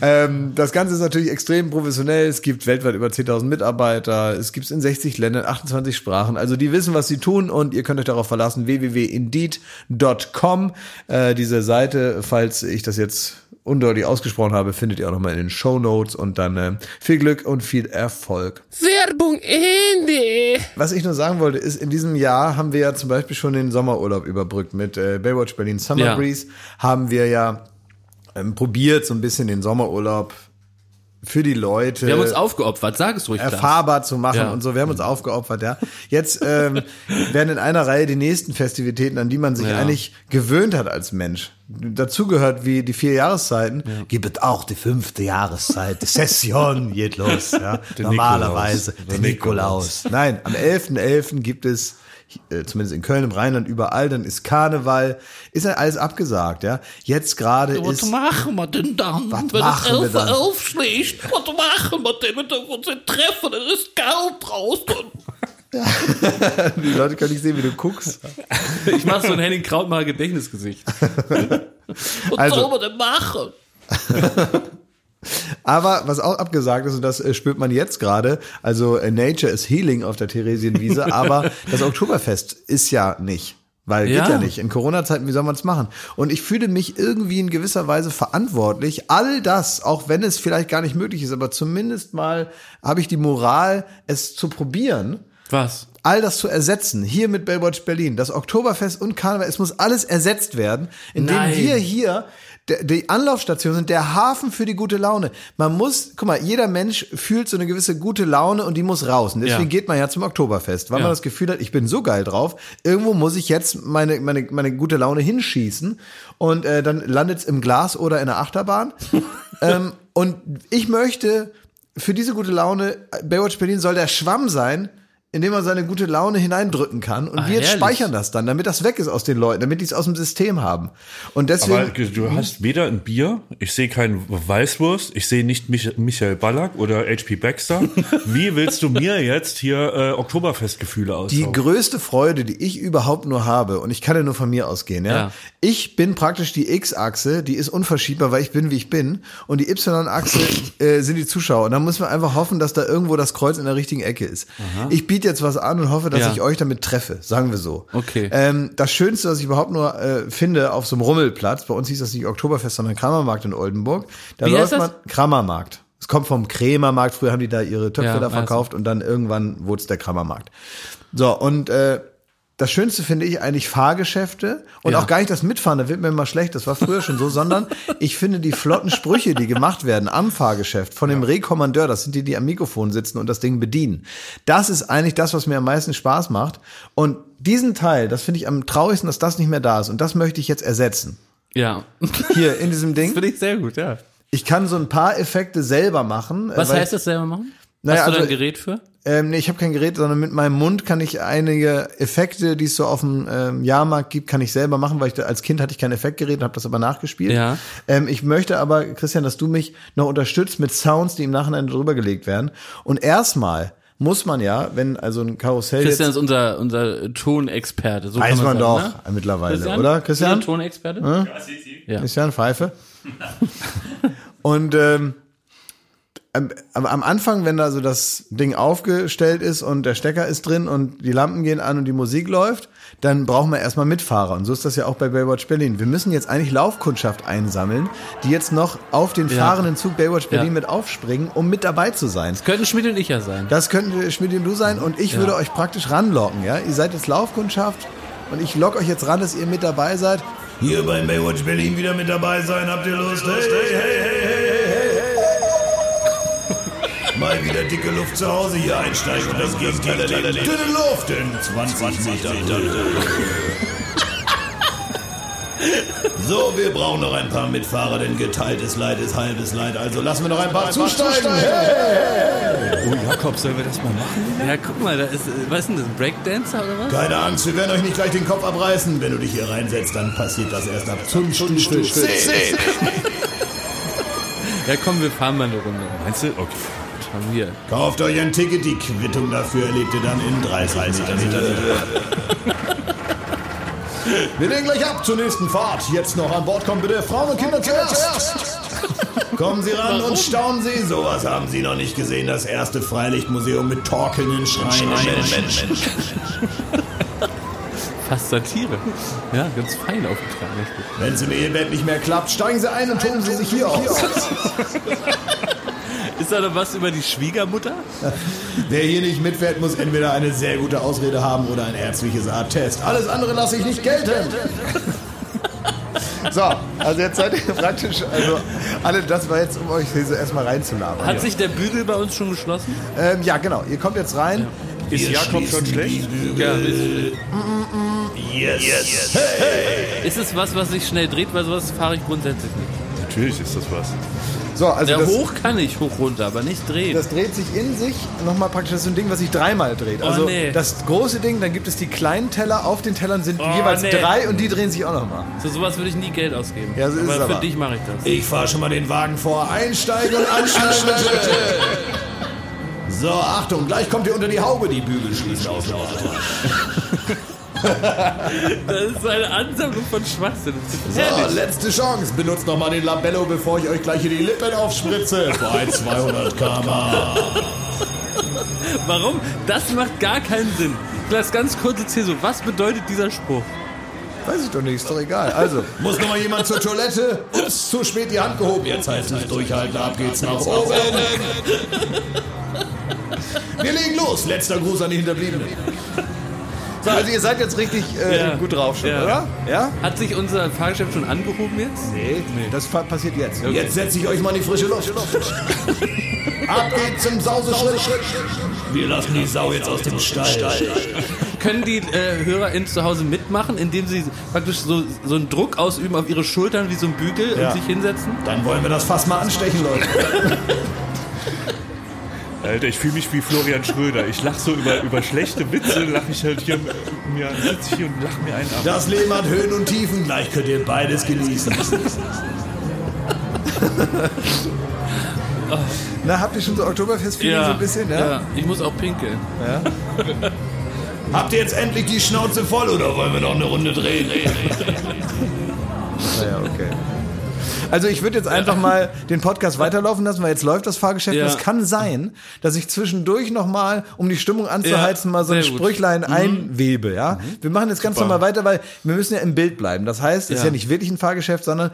Ähm, das Ganze ist natürlich extrem professionell. Es gibt weltweit über 10.000 Mitarbeiter. Es gibt es in 60 Ländern, 28 Sprachen. Also die wissen, was sie tun und ihr könnt euch darauf verlassen. www.indeed.com. Äh, diese Seite, falls ich das jetzt undeutlich ausgesprochen habe, findet ihr auch nochmal in den Show Notes und dann äh, viel Glück und viel Erfolg. Werbung Ende. Was ich nur sagen wollte, ist, in diesem Jahr haben wir ja zum Beispiel schon den Sommerurlaub überbrückt. Mit äh, Baywatch Berlin Summer Ja. Breeze haben wir ja ähm, probiert, so ein bisschen den Sommerurlaub für die Leute Wir haben uns aufgeopfert, sag es ruhig. Erfahrbar zu machen Ja. und so. Wir haben uns aufgeopfert, ja. Jetzt ähm, werden in einer Reihe die nächsten Festivitäten, an die man sich Ja. eigentlich gewöhnt hat als Mensch. Dazu gehört wie die vier Jahreszeiten. Gibt es auch die fünfte Jahreszeit. Die Session geht los. Ja. Normalerweise. Nikolaus. Der Nikolaus. Nein, am 11.11. gibt es äh, zumindest in Köln, im Rheinland, überall, dann ist Karneval, ist ja alles abgesagt, ja. Jetzt gerade Was ist, machen wir denn dann, Was wenn machen wir es 11 dann? aufschlägt? Was machen wir denn, wenn wir uns treffen? Es ist kalt draußen. die Leute können nicht sehen, wie du guckst. Ich mach so ein Henning Krautmacher Gedächtnisgesicht. Was Also- soll man denn machen? Aber was auch abgesagt ist, und das äh, spürt man jetzt gerade, also äh, Nature is Healing auf der Theresienwiese, aber das Oktoberfest ist ja nicht. Weil geht Ja. ja nicht. In Corona-Zeiten, wie soll man es machen? Und ich fühle mich irgendwie in gewisser Weise verantwortlich. All das, auch wenn es vielleicht gar nicht möglich ist, aber zumindest mal habe ich die Moral, es zu probieren Was? All das zu ersetzen. Hier mit Baywatch Berlin, das Oktoberfest und Karneval, es muss alles ersetzt werden, indem Nein. wir hier die Anlaufstation sind, der Hafen für die gute Laune. Man muss, guck mal, jeder Mensch fühlt so eine gewisse gute Laune und die muss raus. Und deswegen Ja. geht man ja zum Oktoberfest, weil Ja. man das Gefühl hat, ich bin so geil drauf, irgendwo muss ich jetzt meine, meine, meine gute Laune hinschießen und äh, dann landet's im Glas oder in der Achterbahn. ähm, und ich möchte für diese gute Laune, Baywatch Berlin soll der Schwamm sein, in dem man seine gute Laune hineindrücken kann. Und Ah, wir herrlich. speichern das dann, damit das weg ist aus den Leuten, damit die es aus dem System haben. Und deswegen. Aber du hast weder ein Bier, ich sehe keinen Weißwurst, ich sehe nicht Mich Michael Ballack oder H.P. Baxter. Wie willst du mir jetzt hier äh, Oktoberfestgefühle Die aussagen? größte Freude, die ich überhaupt nur habe, und ich kann ja nur von mir ausgehen, ja. Ja. Ich bin praktisch die X-Achse, die ist unverschiebbar, weil ich bin, wie ich bin. Und die Y-Achse äh, sind die Zuschauer. Und da muss man einfach hoffen, dass da irgendwo das Kreuz in der richtigen Ecke ist. Ich biete jetzt was an und hoffe, dass Ja. ich euch damit treffe, sagen wir so. Okay. Ähm, das Schönste, was ich überhaupt nur äh, finde, auf so einem Rummelplatz, bei uns hieß das nicht Oktoberfest, sondern Kramermarkt in Oldenburg. Da Wie heißt läuft das? man Kramermarkt. Es kommt vom Krämermarkt, früher haben die da ihre Töpfe Ja, da also. verkauft und dann irgendwann wurde es der Kramermarkt. So, und äh, das Schönste finde ich eigentlich Fahrgeschäfte und Ja. auch gar nicht das Mitfahren, da wird mir immer schlecht, das war früher schon so, sondern ich finde die flotten Sprüche, die gemacht werden am Fahrgeschäft von dem Rekommandeur, das sind die, die am Mikrofon sitzen und das Ding bedienen. Das ist eigentlich das, was mir am meisten Spaß macht. Und diesen Teil, das finde ich am traurigsten, dass das nicht mehr da ist und das möchte ich jetzt ersetzen. Ja. Hier in diesem Ding. Finde ich sehr gut, ja. Ich kann so ein paar Effekte selber machen. äh, Was weil- heißt das selber machen? Naja, Hast du da ein also- Gerät für? Ähm, nee, ich habe kein Gerät, sondern mit meinem Mund kann ich einige Effekte, die es so auf dem ähm, Jahrmarkt gibt, kann ich selber machen, weil ich da, als Kind hatte ich kein Effektgerät und habe das aber nachgespielt. Ja. Ähm, ich möchte aber, Christian, dass du mich noch unterstützt mit Sounds, die im Nachhinein drüber gelegt werden. Und erstmal muss man ja, wenn also ein Karussell Christian jetzt, ist unser, unser Tonexperte. So weiß kann man sagen, doch ne? mittlerweile, Christian? oder? Bist du Christian? ein Tonexperte? Christian Pfeife. Und ähm, am, am- am Anfang, wenn da so das Ding aufgestellt ist und der Stecker ist drin und die Lampen gehen an und die Musik läuft, dann brauchen wir erstmal Mitfahrer. Und so ist das ja auch bei Baywatch Berlin. Wir müssen jetzt eigentlich Laufkundschaft einsammeln, die jetzt noch auf den fahrenden Zug Baywatch Berlin Ja. mit aufspringen, um mit dabei zu sein. Könnten Schmidt und ich ja sein. Das könnten Schmidt und du sein und ich würde euch praktisch ranlocken, ja? Ihr seid jetzt Laufkundschaft und ich lock euch jetzt ran, dass ihr mit dabei seid. Hier beim Baywatch Berlin wieder mit dabei sein. Habt ihr Lust? Hey, hey, hey, hey, hey, hey. Mal wieder dicke Luft zu Hause hier einsteigen und das Gegenteil erleben. Dünne Luft in 20 Meter. So, wir brauchen noch ein paar Mitfahrer, denn geteiltes Leid ist halbes Leid. Also lassen wir noch ein paar zusteigen. Oh, Jakob, sollen wir das mal machen? Ja, guck mal, da ist, äh, was ist denn das, ein Breakdancer oder was? Keine Angst, wir werden euch nicht gleich den Kopf abreißen. Wenn du dich hier reinsetzt, dann passiert das erst ab zum 10. Ja, komm, wir fahren mal eine Runde. Meinst du? Okay. Haben wir. Kauft euch ein Ticket, die Quittung dafür erlebt ihr dann in 30 Metern Höhe. Wir legen gleich ab zur nächsten Fahrt. Jetzt noch an Bord kommen bitte Frauen und Kinder zuerst. Kommen Sie ran und staunen Sie. Sowas haben Sie noch nicht gesehen. Das erste Freilichtmuseum mit torkelnden Schreinen. Menschen. Fast Satire. Ja, ganz fein aufgetragen. Wenn es im Ehebett nicht mehr klappt, steigen Sie ein und toben Sie sich hier aus. Ist da noch was über die Schwiegermutter? Wer hier nicht mitfährt, muss entweder eine sehr gute Ausrede haben oder ein ärztliches Attest. Alles andere lasse ich nicht gelten. So, also jetzt seid ihr praktisch, also alle, das war jetzt, um euch hier so erstmal reinzulabern. Hat sich der Bügel bei uns schon geschlossen? Ähm, ja, genau, ihr kommt jetzt rein. Ist Jakob schon schlecht? Ja. Yes. yes. ist es was, was sich schnell dreht? Weil sowas fahre ich grundsätzlich nicht. Natürlich ist das was. So, also Ja, das, hoch kann ich, hoch runter, aber nicht drehen. das dreht sich in sich nochmal praktisch, das ist so ein Ding, was sich dreimal dreht. Also nee. das große Ding, dann gibt es die kleinen Teller, auf den Tellern sind Oh, jeweils nee. drei und die drehen sich auch nochmal. Für sowas würde ich nie Geld ausgeben. Ja, so ist aber es für aber. dich mache ich das. Ich fahre schon mal den Wagen vor. Einsteigen und anschnallen. So, Achtung, gleich kommt ihr unter die Haube. Die Bügel schließen automatisch. Das ist eine Ansammlung von Schwachsinn. So, letzte Chance. Benutzt noch mal den Labello, bevor ich euch gleich hier die Lippen aufspritze. Bei 200 km Warum? Das macht gar keinen Sinn. Das ganz kurze Ziel so. Was bedeutet dieser Spruch? Weiß ich doch nicht, ist doch egal. Also, Muss noch mal jemand zur Toilette? Ups, zu spät die Hand gehoben. Jetzt heißt es durchhalten, ab geht's nach oben. Wir legen los. Letzter Gruß an die Hinterbliebenen. So, also ihr seid jetzt richtig äh, Ja. gut drauf schon, Ja. oder? Ja? Hat sich unser Fahrgeschäft schon angehoben jetzt? Nee, das fa- passiert jetzt. Jetzt setze ich euch mal in die frische Luft. Ab geht's zum Sauseschritt. Wir lassen die Sau jetzt aus dem Stall. Können die äh, HörerInnen zu Hause mitmachen, indem sie praktisch so, so einen Druck ausüben auf ihre Schultern wie so ein Bügel Ja. und sich hinsetzen? Dann wollen wir das Fass mal anstechen, Leute. Alter, ich fühle mich wie Florian Schröder. Ich lache so über, über schlechte Witze, lache ich halt hier mir, sitze hier und lache mir einen ab. Das Leben hat Höhen und Tiefen. Gleich könnt ihr beides genießen. Na, habt ihr schon so Oktoberfest-Feeling so ein bisschen, ja? ja. Ich muss auch pinkeln. Habt ihr jetzt endlich die Schnauze voll oder wollen wir noch eine Runde drehen? Naja, okay. Also ich würde jetzt einfach mal den Podcast weiterlaufen lassen, weil jetzt läuft das Fahrgeschäft. Ja. Und Es kann sein, dass ich zwischendurch noch mal, um die Stimmung anzuheizen, Ja, mal so ein. Sprüchlein einwebe. Ja, wir machen jetzt ganz normal weiter, weil wir müssen ja im Bild bleiben. Das heißt, es ist Ja. nicht wirklich ein Fahrgeschäft, sondern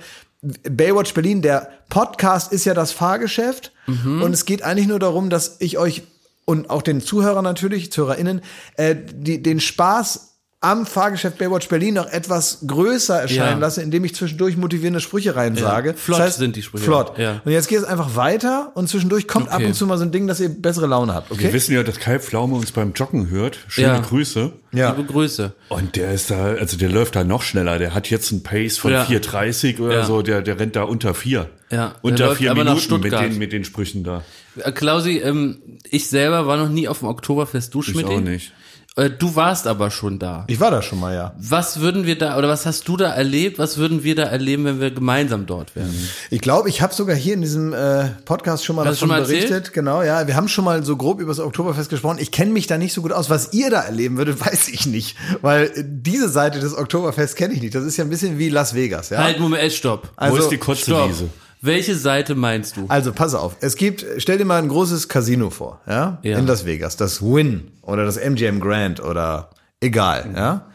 Baywatch Berlin, der Podcast ist ja das Fahrgeschäft und es geht eigentlich nur darum, dass ich euch und auch den Zuhörern natürlich, ZuhörerInnen, äh, die, den Spaß am Fahrgeschäft Baywatch Berlin noch etwas größer erscheinen Ja. lasse, indem ich zwischendurch motivierende Sprüche reinsage. Flott sind die Sprüche. Flott. Ja. Und jetzt geht es einfach weiter und zwischendurch kommt ab Okay. und zu mal so ein Ding, dass ihr bessere Laune habt, Wir okay? wissen ja, dass Kai Pflaume uns beim Joggen hört. Schöne Ja. Grüße. Ja. Liebe Grüße. Und der ist da, also der läuft da noch schneller. Der hat jetzt einen Pace von Ja. 4,30 oder Ja. so. Der, der rennt da unter vier. Ja, der Unter vier Minuten mit den, mit den Sprüchen da. Äh, Klausi, ähm, ich selber war noch nie auf dem Oktoberfest. Du, Schmidt? auch nicht. Äh, du warst aber schon da. Ich war da schon mal, ja. Was würden wir da, oder was hast du da erlebt? Was würden wir da erleben, wenn wir gemeinsam dort wären? Ich glaube, ich habe sogar hier in diesem äh, Podcast schon mal Hast davon schon mal berichtet. erzählt? Genau, ja. Wir haben schon mal so grob über das Oktoberfest gesprochen. Ich kenne mich da nicht so gut aus. Was ihr da erleben würdet, weiß ich nicht. Weil äh, diese Seite des Oktoberfests kenne ich nicht. Das ist ja ein bisschen wie Las Vegas, ja. Halt, Moment, stopp. Also, Wo ist die Kotzewiese? Welche Seite meinst du? Also pass auf, es gibt, stell dir mal ein großes Casino vor, ja, Ja. in Las Vegas, das Win oder das MGM Grand oder egal, ja,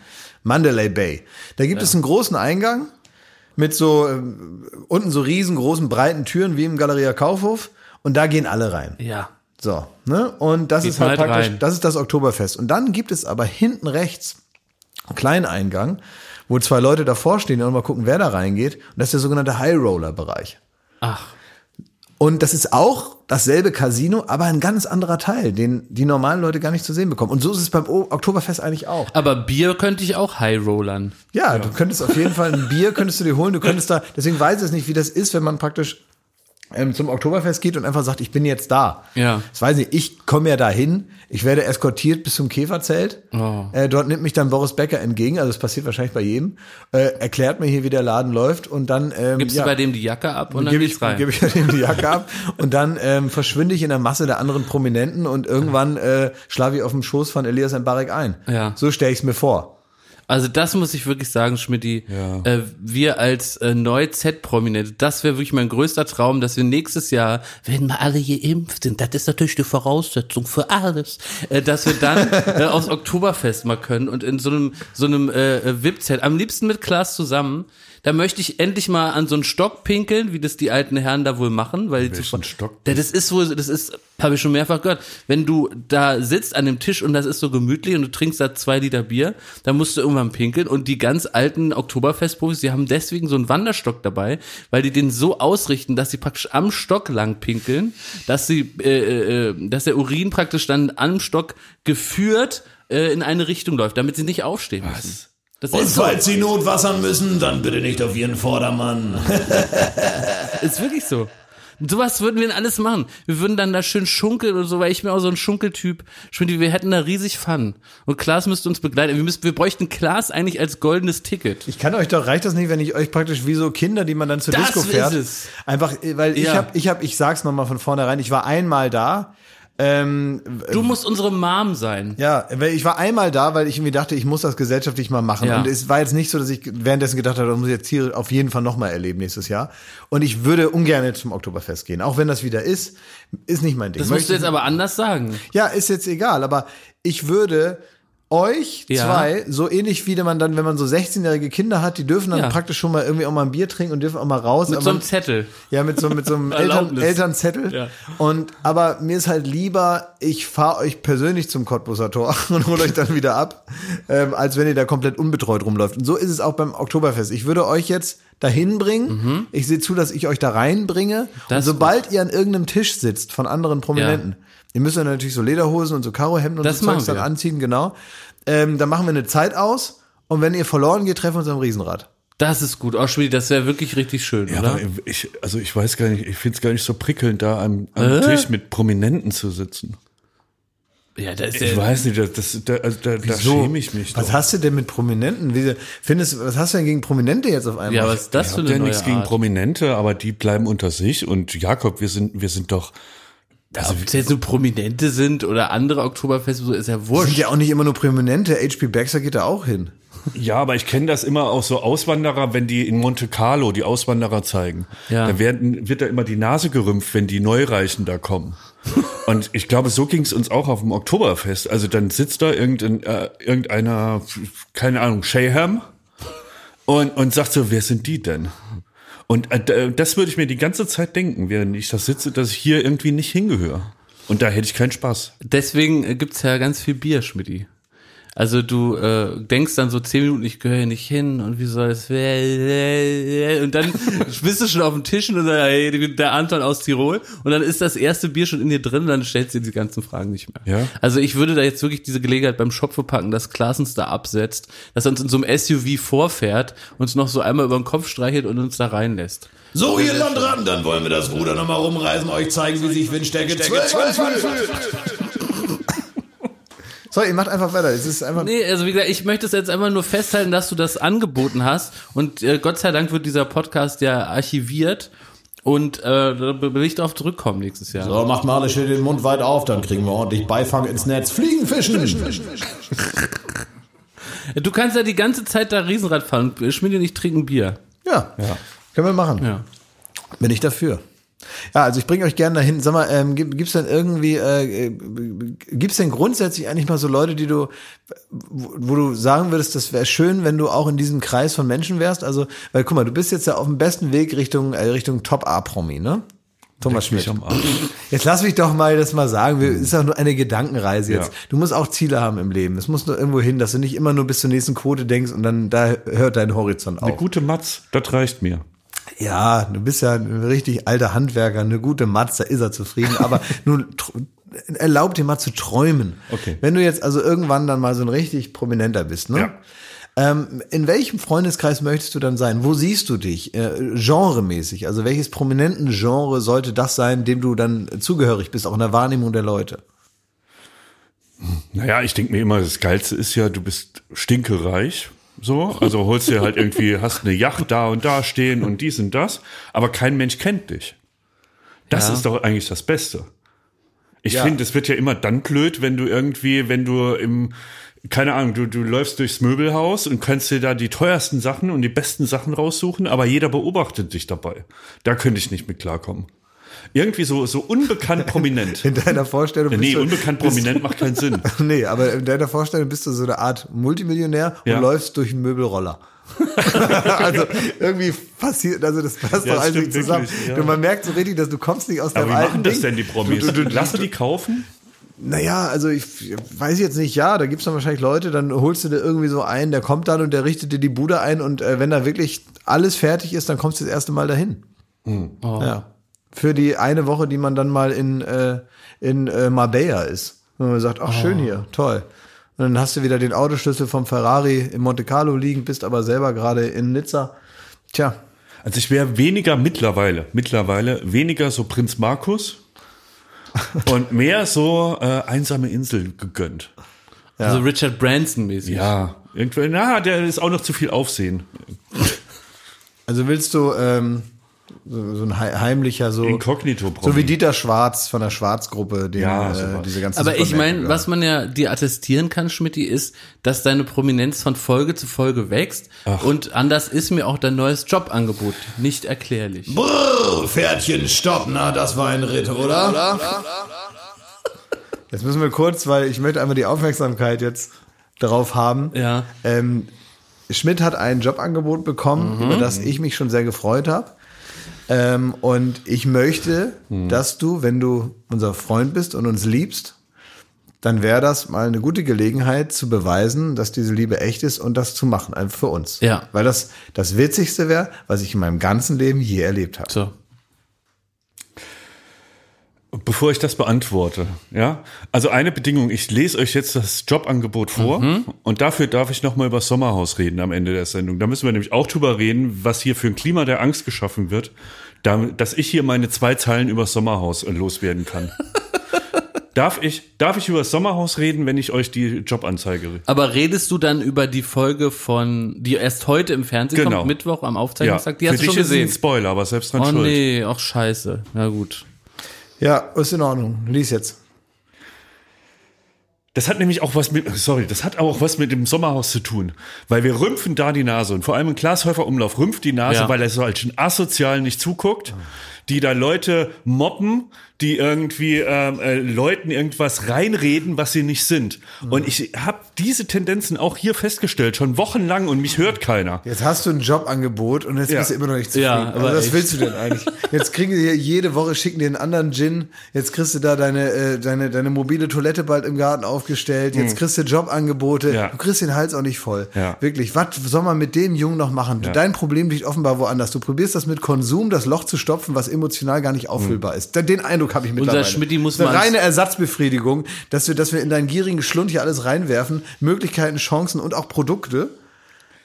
Mandalay Bay. Da gibt es einen großen Eingang mit so ähm, unten so riesengroßen breiten Türen wie im Galeria Kaufhof und da gehen alle rein. Ja. So, ne? Und das Geht ist halt mal praktisch, rein. das ist das Oktoberfest. Und dann gibt es aber hinten rechts einen kleinen Eingang, wo zwei Leute davor stehen und mal gucken, wer da reingeht. Und das ist der sogenannte High Roller Bereich. Ach. Und das ist auch dasselbe Casino, aber ein ganz anderer Teil, den die normalen Leute gar nicht zu sehen bekommen. Und so ist es beim O- Oktoberfest eigentlich auch. Aber Bier könnte ich auch High Rollern. Ja, du könntest auf jeden Fall ein Bier könntest du dir holen. Du könntest da, deswegen weiß ich es nicht, wie das ist, wenn man praktisch ähm, zum Oktoberfest geht und einfach sagt, ich bin jetzt da. Ja. Das weiß ich, ich komme ja dahin, ich werde eskortiert bis zum Käferzelt. Oh. Äh, dort nimmt mich dann Boris Becker entgegen, also das passiert wahrscheinlich bei jedem, äh, erklärt mir hier, wie der Laden läuft und dann ähm, Gibst ja, du bei dem die Jacke ab und dann gebe ich, rein. gebe ich ihm die Jacke ab und dann ähm, verschwinde ich in der Masse der anderen Prominenten und irgendwann äh, schlafe ich auf dem Schoß von Elias Mbarek ein. Ja. So stelle ich es mir vor. Also das muss ich wirklich sagen, Schmidti. Ja. Äh, wir als äh, Neu-Z-Prominente, das wäre wirklich mein größter Traum, dass wir nächstes Jahr, wenn wir alle geimpft sind, das ist natürlich die Voraussetzung für alles, äh, dass wir dann äh, aufs Oktoberfest mal können und in so einem so einem äh, VIP-Zelt, am liebsten mit Klaas zusammen. Da möchte ich endlich mal an so einen Stock pinkeln, wie das die alten Herren da wohl machen, weil die Welchen zu- Stock? Das ist wohl, das ist, habe ich schon mehrfach gehört. Wenn du da sitzt an dem Tisch und das ist so gemütlich und du trinkst da zwei Liter Bier, dann musst du irgendwann pinkeln. Und die ganz alten Oktoberfestprofis, die haben deswegen so einen Wanderstock dabei, weil die den so ausrichten, dass sie praktisch am Stock lang pinkeln, dass sie, äh, äh, dass der Urin praktisch dann am Stock geführt äh, in eine Richtung läuft, damit sie nicht aufstehen müssen. Das Und ist so. falls Sie notwassern müssen, dann bitte nicht auf Ihren Vordermann. Ist wirklich so. Und Sowas würden wir dann alles machen. Wir würden dann da schön schunkeln oder so, weil ich bin auch so ein Schunkeltyp. Schön, wir hätten da riesig Fun. Und Klaas müsste uns begleiten. Wir, müssten, wir bräuchten Klaas eigentlich als goldenes Ticket. Ich kann euch doch, reicht das nicht, wenn ich euch praktisch wie so Kinder, die man dann zur Das Disco ist fährt. es. Einfach, äh, weil ich Ja. habe, ich habe, ich sag's nochmal von vornherein, ich war einmal da. Ähm, Du musst unsere Mom sein. ja, weil ich war einmal da, weil ich irgendwie dachte, ich muss das gesellschaftlich mal machen. Ja. Und es war jetzt nicht so, dass ich währenddessen gedacht habe, das muss ich jetzt hier auf jeden Fall nochmal erleben nächstes Jahr. Und ich würde ungern zum Oktoberfest gehen. Auch wenn das wieder ist, ist nicht mein Ding. Das musst Möchte du jetzt aber anders sagen. Ja, ist jetzt egal, aber ich würde euch Ja. zwei, so ähnlich wie man dann, wenn man so 16-jährige Kinder hat, die dürfen dann Ja. praktisch schon mal irgendwie auch mal ein Bier trinken und dürfen auch mal raus. Mit aber so einem Zettel. ja, mit so, mit so einem Eltern. Elternzettel. Ja. Und, aber mir ist halt lieber, ich fahre euch persönlich zum Cottbuser Tor und hole euch dann wieder ab, ähm, als wenn ihr da komplett unbetreut rumläuft. Und so ist es auch beim Oktoberfest. Ich würde euch jetzt dahin bringen. Ich sehe zu, dass ich euch da reinbringe. Mhm. Das und sobald ihr an irgendeinem Tisch sitzt von anderen Prominenten, ihr müsst dann natürlich so Lederhosen und so Karohemden und Das so Zeugs dann anziehen, genau. Ähm, dann machen wir eine Zeit aus. Und wenn ihr verloren geht, treffen wir uns am Riesenrad. Das ist gut. Oh, Schmiedi, das wäre wirklich richtig schön, Ja, oder? aber ich, also ich weiß gar nicht, ich finde es gar nicht so prickelnd, da am, am Tisch mit Prominenten zu sitzen. Ja, das ist Ich ja, weiß nicht, das, das, da, also da, da schäme ich mich Was doch. hast du denn mit Prominenten? Wie, findest, was hast du denn gegen Prominente jetzt auf einmal? ja, was ist das Ich für eine ja nichts gegen Art? Prominente, aber die bleiben unter sich. Und Jakob, wir sind, wir sind doch, Ob es jetzt nur Prominente sind oder andere Oktoberfeste, so ist ja Das sind wurscht. ja auch nicht immer nur Prominente. HP Baxter geht da auch hin. Ja, aber ich kenne das immer auch so Auswanderer, wenn die in Monte Carlo die Auswanderer zeigen. Ja. Da werden, wird da immer die Nase gerümpft, wenn die Neureichen da kommen. Und ich glaube, so ging es uns auch auf dem Oktoberfest. Also dann sitzt da irgendein, äh, irgendeiner, keine Ahnung, Shayham und, und sagt so, wer sind die denn? Und äh, d- das würde ich mir die ganze Zeit denken, während ich da sitze, dass ich hier irgendwie nicht hingehöre. Und da hätte ich keinen Spaß. Deswegen äh, gibt's ja ganz viel Bier, Schmidti. Also du äh, denkst dann so zehn Minuten, ich gehöre hier nicht hin und wie soll es werden? Und dann bist du schon auf dem Tisch und dann, hey, der Anton aus Tirol und dann ist das erste Bier schon in dir drin und dann stellst du dir die ganzen Fragen nicht mehr. Ja. Also ich würde da jetzt wirklich diese Gelegenheit beim Schopfe packen, dass Klaas uns da absetzt, dass er uns in so einem SUV vorfährt, uns noch so einmal über den Kopf streichelt und uns da reinlässt. So, ihr Landratten, dann wollen wir das Ruder nochmal rumreißen, euch zeigen, wie sich Windstärke 12 anfühlt. So, ihr macht einfach weiter. Es ist einfach. Nee, also wie gesagt, ich möchte es jetzt einfach nur festhalten, dass du das angeboten hast. Und äh, Gott sei Dank wird dieser Podcast ja archiviert. Und äh, da will ich darauf zurückkommen nächstes Jahr. So, macht mal alle schön den Mund weit auf, dann kriegen wir ordentlich Beifang ins Netz. Fliegen, fischen. Du kannst ja die ganze Zeit da Riesenrad fahren. Schmidt und ich trinken Bier. Ja. ja. Können wir machen. Ja. Bin ich dafür. Ja, also ich bringe euch gerne dahin. Sag mal, ähm, gibt es denn irgendwie, äh, äh, gibt es denn grundsätzlich eigentlich mal so Leute, die du, wo, du sagen würdest, das wäre schön, wenn du auch in diesem Kreis von Menschen wärst? Also, weil guck mal, du bist jetzt ja auf dem besten Weg Richtung äh, Richtung Top A-Promi, ne? Thomas Schmidt. Jetzt lass mich doch mal das mal sagen. Wir, ist auch nur eine Gedankenreise jetzt. Ja. Du musst auch Ziele haben im Leben. Es muss nur irgendwo hin, dass du nicht immer nur bis zur nächsten Quote denkst und dann da hört dein Horizont Eine auf. gute Matz, das reicht mir. Ja, du bist ja ein richtig alter Handwerker, eine gute Matz, da ist er zufrieden. Aber nun erlaub dir mal zu träumen. Okay. Wenn du jetzt also irgendwann dann mal so ein richtig Prominenter bist, ne? Ja. Ähm, in welchem Freundeskreis möchtest du dann sein? Wo siehst du dich? Äh, genremäßig. Also welches prominenten Genre sollte das sein, dem du dann zugehörig bist, auch in der Wahrnehmung der Leute? Naja, ich denke mir immer, das Geilste ist ja, du bist stinkereich. So, also holst dir halt irgendwie, hast eine Yacht da und da stehen und dies und das, aber kein Mensch kennt dich. Das Ja. ist doch eigentlich das Beste. Ich Ja. finde, es wird ja immer dann blöd, wenn du irgendwie, wenn du im, keine Ahnung, du, du läufst durchs Möbelhaus und kannst dir da die teuersten Sachen und die besten Sachen raussuchen, aber jeder beobachtet dich dabei. Da könnte ich nicht mit klarkommen. Irgendwie so, so unbekannt prominent. In deiner Vorstellung bist nee, du, unbekannt prominent macht keinen Sinn. Nee, aber in deiner Vorstellung bist du so eine Art Multimillionär und Ja. läufst durch einen Möbelroller. also irgendwie passiert, also das passt Ja, doch alles nicht zusammen. wirklich, ja. Und man merkt so richtig, dass du kommst nicht aus Aber deinem wie alten machen das Ding. denn die Promis? Du, du, du, Lassen die kaufen? naja, also ich weiß jetzt nicht, ja, da gibt's dann wahrscheinlich Leute, dann holst du dir irgendwie so einen, der kommt dann und der richtet dir die Bude ein und äh, wenn da wirklich alles fertig ist, dann kommst du das erste Mal dahin. Hm. Ja. Für die eine Woche, die man dann mal in, äh, in äh, Marbella ist. Und man sagt, ach schön hier, toll. Und dann hast du wieder den Autoschlüssel vom Ferrari in Monte Carlo liegen, bist aber selber gerade in Nizza. Tja, Also ich wäre weniger mittlerweile, mittlerweile weniger so Prinz Markus und mehr so äh, einsame Insel gegönnt. Also Richard Branson mäßig. Ja, irgendwie, na, der ist auch noch zu viel Aufsehen. also willst du ähm, so, so ein hei- heimlicher, so, Inkognito so wie Dieter Schwarz von der Schwarzgruppe, den, Ja, äh, diese ganzen Aber ich meine, was man ja dir attestieren kann, Schmidti, ist, dass deine Prominenz von Folge zu Folge wächst. Und anders ist mir auch dein neues Jobangebot nicht erklärlich. Brrr, Pferdchen, stopp, na, das war ein Ritt, oder? Jetzt müssen wir kurz, weil ich möchte einmal die Aufmerksamkeit jetzt darauf haben. Ja. Ähm, Schmidt hat ein Jobangebot bekommen, über das ich mich schon sehr gefreut habe. Ähm, und ich möchte, dass du, wenn du unser Freund bist und uns liebst, dann wäre das mal eine gute Gelegenheit zu beweisen, dass diese Liebe echt ist und das zu machen, einfach für uns. Ja. Weil das das Witzigste wäre, was ich in meinem ganzen Leben je erlebt habe. So. Bevor ich das beantworte, ja, also eine Bedingung, ich lese euch jetzt das Jobangebot vor und dafür darf ich nochmal über Sommerhaus reden am Ende der Sendung. Da müssen wir nämlich auch drüber reden, was hier für ein Klima der Angst geschaffen wird, dass ich hier meine zwei Zeilen über Sommerhaus äh, loswerden kann. darf ich, darf ich über das Sommerhaus reden, wenn ich euch die Jobanzeige Aber redest du dann über die Folge von, die erst heute im Fernsehen Genau. kommt, Mittwoch am ja, Aufzeichnungstag? Die für hast du dich schon ist es ein gesehen. Spoiler, aber selbst dran Oh schuld. nee, ach scheiße. Na gut. Ja, ist in Ordnung. Lies jetzt. Das hat nämlich auch was mit, sorry, das hat auch was mit dem Sommerhaus zu tun. Weil wir rümpfen da die Nase. Und vor allem in Klaas Häufer Umlauf rümpft die Nase, Ja. weil er so als asozial nicht zuguckt, die da Leute mobben, die irgendwie ähm, äh, Leuten irgendwas reinreden, was sie nicht sind. Und ich habe diese Tendenzen auch hier festgestellt, schon wochenlang und mich hört keiner. Jetzt hast du ein Jobangebot und jetzt Ja. bist du immer noch nicht zufrieden. Ja, also aber was echt. willst du denn eigentlich? Jetzt kriegen die hier jede Woche schicken dir einen anderen Gin. Jetzt kriegst du da deine äh, deine deine mobile Toilette bald im Garten aufgestellt. Jetzt kriegst du Jobangebote. Ja. Du kriegst den Hals auch nicht voll. Ja. Wirklich. Was soll man mit dem Jungen noch machen? Dein Problem liegt offenbar woanders. Du probierst das mit Konsum, das Loch zu stopfen, was emotional gar nicht auffüllbar ist. Den Eindruck habe ich mittlerweile. Schmidti muss eine reine Ersatzbefriedigung, dass wir, dass wir in deinen gierigen Schlund hier alles reinwerfen, Möglichkeiten, Chancen und auch Produkte.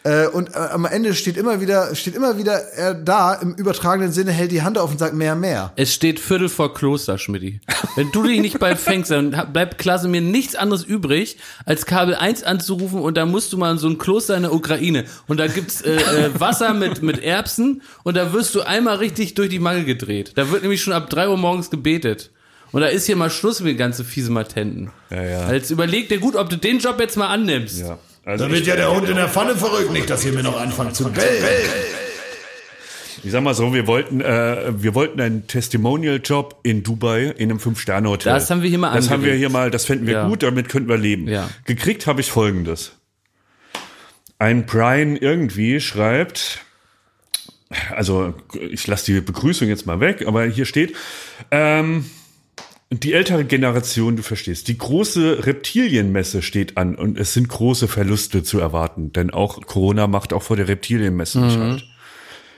Äh, und äh, am Ende steht immer wieder, steht immer wieder er da im übertragenen Sinne, hält die Hand auf und sagt mehr, mehr. Es steht Viertel vor Kloster, Schmidti. Wenn du dich nicht bald fängst, dann bleibt Klasse mir nichts anderes übrig, als Kabel 1 anzurufen und da musst du mal in so ein Kloster in der Ukraine. Und da gibt's äh, äh, Wasser mit, mit Erbsen und da wirst du einmal richtig durch die Mangel gedreht. Da wird nämlich schon ab 3 Uhr morgens gebetet. Und da ist hier mal Schluss mit den ganzen fiese Matenten. Ja, ja. Jetzt überleg dir gut, ob du den Job jetzt mal annimmst. Ja. Also Da wird ja der Hund in der Pfanne verrückt, nicht, dass ihr mir noch anfangt zu bellen. Ich sag mal so, wir wollten, äh, wir wollten einen Testimonial-Job in Dubai in einem Fünf-Sterne-Hotel. Das haben wir hier mal Das haben wir angeregt. hier mal, das fänden wir Ja. gut, damit könnten wir leben. Ja. Gekriegt habe ich folgendes. Ein Brian irgendwie schreibt, also ich lasse die Begrüßung jetzt mal weg, aber hier steht, ähm, die ältere Generation, du verstehst, die große Reptilienmesse steht an und es sind große Verluste zu erwarten, denn auch Corona macht auch vor der Reptilienmesse nicht halt.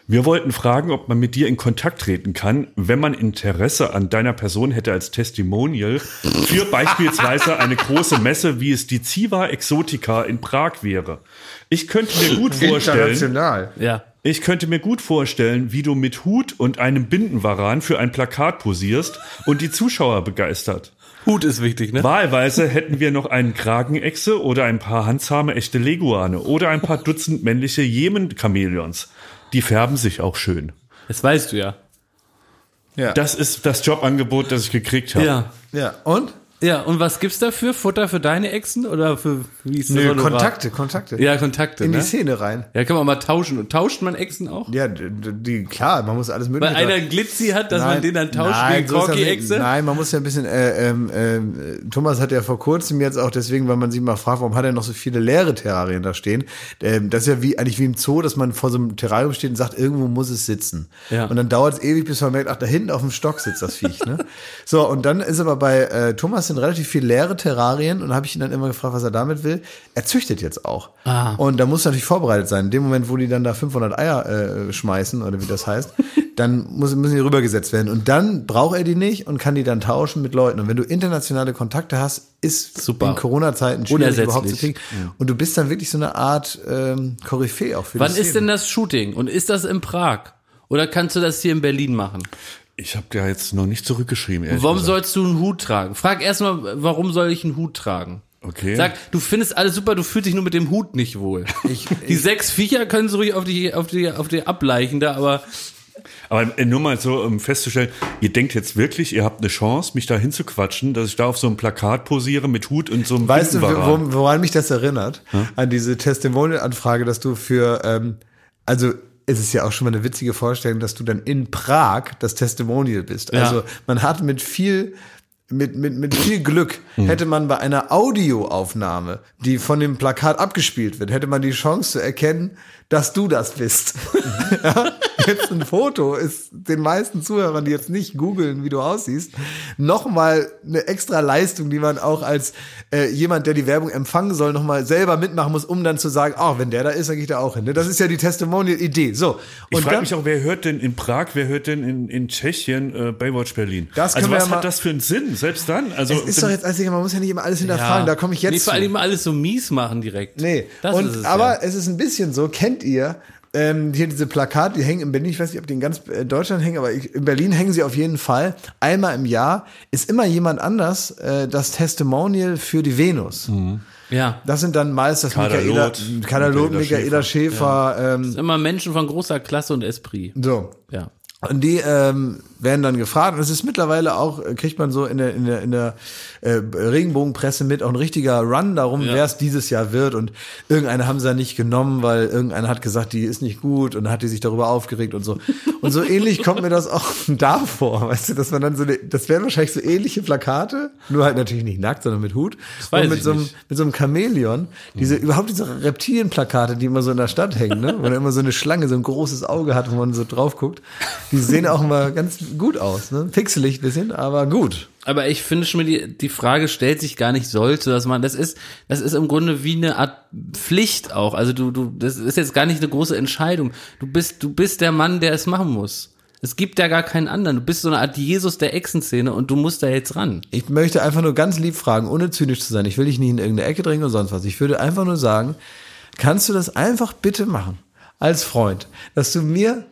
Wir wollten fragen, ob man mit dir in Kontakt treten kann, wenn man Interesse an deiner Person hätte als Testimonial für beispielsweise eine große Messe, wie es die Ziva Exotica in Prag wäre. Ich könnte mir gut vorstellen, International. Ja. ich könnte mir gut vorstellen, wie du mit Hut und einem Bindenwaran für ein Plakat posierst und die Zuschauer begeistert. Hut ist wichtig, ne? Wahlweise hätten wir noch einen Kragenechse oder ein paar handzahme echte Leguane oder ein paar Dutzend männliche Jemen-Chamäleons. Die färben sich auch schön. Das weißt du ja. Ja. Das ist das Jobangebot, das ich gekriegt habe. Ja. ja. Und? Ja, und was gibt's dafür? Futter für deine Exen oder für wie ist das Nö? Kontakte, Kontakte. Ja, Kontakte. In die ne? Szene rein. Ja, kann man mal tauschen. Und tauscht man Exen auch? Ja, die, klar, man muss alles Weil mögliche. einer einen Glitzy hat, dass man den dann tauscht nein, gegen so. Corky-Exe? Nein, man muss ja ein bisschen, äh, ähm, ähm, Thomas hat ja vor kurzem jetzt auch deswegen, weil man sich mal fragt, warum hat er noch so viele leere Terrarien da stehen? Ähm, das ist ja wie, eigentlich wie im Zoo, dass man vor so einem Terrarium steht und sagt, irgendwo muss es sitzen. Ja. Und dann dauert es ewig, bis man merkt, ach, da hinten auf dem Stock sitzt das Viech, ne? so, und dann ist aber bei äh, Thomas sind relativ viele leere Terrarien und habe ich ihn dann immer gefragt, was er damit will. Er züchtet jetzt auch. Ah. Und da muss natürlich vorbereitet sein. In dem Moment, wo die dann da 500 Eier äh, schmeißen oder wie das heißt, dann muss, müssen die rübergesetzt werden. Und dann braucht er die nicht und kann die dann tauschen mit Leuten. Und wenn du internationale Kontakte hast, ist Super. in Corona-Zeiten schwierig überhaupt zu kriegen. Und du bist dann wirklich so eine Art ähm, Koryphäe auch für Wann ist denn das Shooting? Und ist das in Prag? Oder kannst du das hier in Berlin machen? Ich habe da jetzt noch nicht zurückgeschrieben. ehrlich Warum gesagt. sollst du einen Hut tragen? Frag erstmal, warum soll ich einen Hut tragen? Okay. Sag, du findest alles super, du fühlst dich nur mit dem Hut nicht wohl. die sechs Viecher können so ruhig auf die, auf die, auf die ableichen da, aber Aber äh, nur mal so, um festzustellen, ihr denkt jetzt wirklich, ihr habt eine Chance, mich da hinzuquatschen, dass ich da auf so einem Plakat posiere mit Hut und so einem Weißt du, woran mich das erinnert? An diese Testimonial-Anfrage, dass du für, ähm, also es ist ja auch schon mal eine witzige Vorstellung, dass du dann in Prag das Testimonial bist. Ja. Also man hat mit viel mit, mit, mit viel Glück hätte man bei einer Audioaufnahme, die von dem Plakat abgespielt wird, hätte man die Chance zu erkennen, dass du das bist. ja? Jetzt ein Foto ist den meisten Zuhörern, die jetzt nicht googeln, wie du aussiehst, nochmal eine extra Leistung, die man auch als äh, jemand, der die Werbung empfangen soll, nochmal selber mitmachen muss, um dann zu sagen, ach, wenn der da ist, dann gehe ich da auch hin. Ne? Das ist ja die Testimonial-Idee. So. Ich Und frage dann, mich auch, wer hört denn in Prag, wer hört denn in, in Tschechien äh, Baywatch Berlin? Das also was ja mal- hat das für einen Sinn? Selbst dann? Also es ist doch jetzt, also man muss ja nicht immer alles hinterfragen, da komme ich jetzt Nee, vor allem alles so mies machen direkt. Nee, das und, ist es, aber ja. es ist ein bisschen so, kennt ihr, ähm, hier diese Plakate, die hängen in Berlin, ich weiß nicht, ob die in ganz äh, Deutschland hängen, aber ich, in Berlin hängen sie auf jeden Fall. Einmal im Jahr ist immer jemand anders äh, das Testimonial für die Venus. ja. Das sind dann meist das Kader Michaela, Loth, Michaela Michaela Schäfer, ähm, Immer Menschen von großer Klasse und Esprit. so. Ja. Und die ähm, werden dann gefragt. Und es ist mittlerweile auch, äh, kriegt man so in der, in der, in der äh, Regenbogenpresse mit, auch ein richtiger Run darum, wer es dieses Jahr wird. Und irgendeine haben sie ja nicht genommen, weil irgendeiner hat gesagt, die ist nicht gut und dann hat die sich darüber aufgeregt und so. Und so ähnlich kommt mir das auch da vor, weißt du, dass man dann so, eine, das wären wahrscheinlich so ähnliche Plakate, nur halt natürlich nicht nackt, sondern mit Hut. weiß und mit so einem, nicht. mit so einem Chamäleon. Diese, überhaupt diese Reptilienplakate, die immer so in der Stadt hängen, ne? Wo dann immer so eine Schlange, so ein großes Auge hat, wo man so drauf guckt. Die sehen auch immer ganz gut aus, ne? Pixelig ein bisschen, aber gut. Aber ich finde schon, die, die Frage stellt sich gar nicht sollte, dass man, das ist, das ist im Grunde wie eine Art Pflicht auch. Also du, du, das ist jetzt gar nicht eine große Entscheidung. Du bist, du bist der Mann, der es machen muss. Es gibt ja gar keinen anderen. Du bist so eine Art Jesus der Echsenszene und du musst da jetzt ran. Ich möchte einfach nur ganz lieb fragen, ohne zynisch zu sein. Ich will dich nicht in irgendeine Ecke drängen oder sonst was. Ich würde einfach nur sagen, kannst du das einfach bitte machen? Als Freund, dass du mir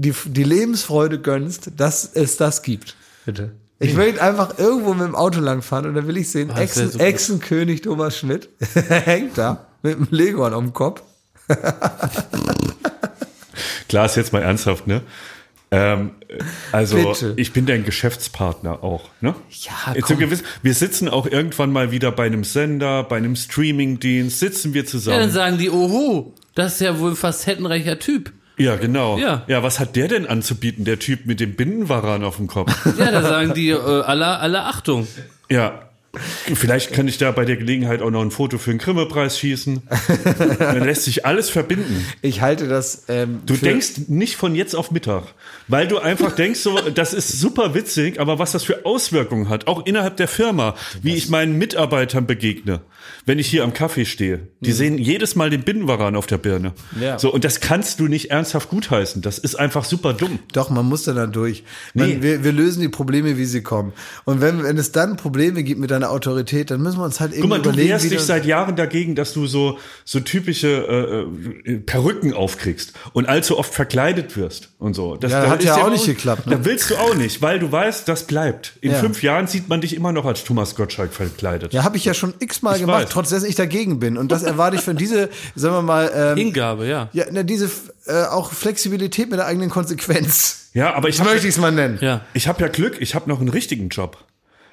die, die Lebensfreude gönnst, dass es das gibt. Bitte. Ich möchte einfach irgendwo mit dem Auto langfahren und dann will ich sehen, wär Echsen, so. Echsenkönig Thomas Schmidt hängt da mit dem Leguan am Kopf. Klar, ist jetzt mal ernsthaft, ne? Ähm, also Bitte. ich bin dein Geschäftspartner auch, ne? Ja, komm. gewissen, wir sitzen auch irgendwann mal wieder bei einem Sender, bei einem Streamingdienst, sitzen wir Ja, dann zusammen. sagen die, oho, das ist ja wohl ein facettenreicher Typ. Ja, genau. Ja. ja, was hat der denn anzubieten, der Typ mit dem Bindenwaran auf dem Kopf? Ja, da sagen die äh, alle, alle Achtung. ja. Vielleicht kann ich da bei der Gelegenheit auch noch ein Foto für den Grimme-Preis schießen. Dann lässt sich alles verbinden. Ich halte das. Ähm, Du für- denkst nicht von jetzt auf Mittag, weil du einfach denkst, so, das ist super witzig, aber was das für Auswirkungen hat, auch innerhalb der Firma, wie ich meinen Mitarbeitern begegne, wenn ich hier am Kaffee stehe. Die sehen jedes Mal den Binnenwaran auf der Birne. Ja. So, und das kannst du nicht ernsthaft gutheißen. Das ist einfach super dumm. Doch, man muss da dann durch. Man, Nee. wir, wir lösen die Probleme, wie sie kommen. Und wenn, wenn es dann Probleme gibt mit deiner Autorität, dann müssen wir uns halt Guck irgendwie mal, du überlegen, wehrst wie dich seit Jahren dagegen, dass du so, so typische äh, äh, Perücken aufkriegst und allzu oft verkleidet wirst und so. Das, Ja, da hat ja auch nicht geklappt, ne? Da willst du auch nicht, weil du weißt, das bleibt. In Ja. fünf Jahren sieht man dich immer noch als Thomas Gottschalk verkleidet. Ja, habe ich ja schon x-mal gemacht, weiß. Trotz dessen ich dagegen bin. Und das erwarte ich von diese, sagen wir mal, ähm, Hingabe, ja. ja, ne, diese äh, auch Flexibilität mit der eigenen Konsequenz. Ja, aber ich habe möchte ich es mal nennen. Ja. ich hab ja Glück, ich habe noch einen richtigen Job.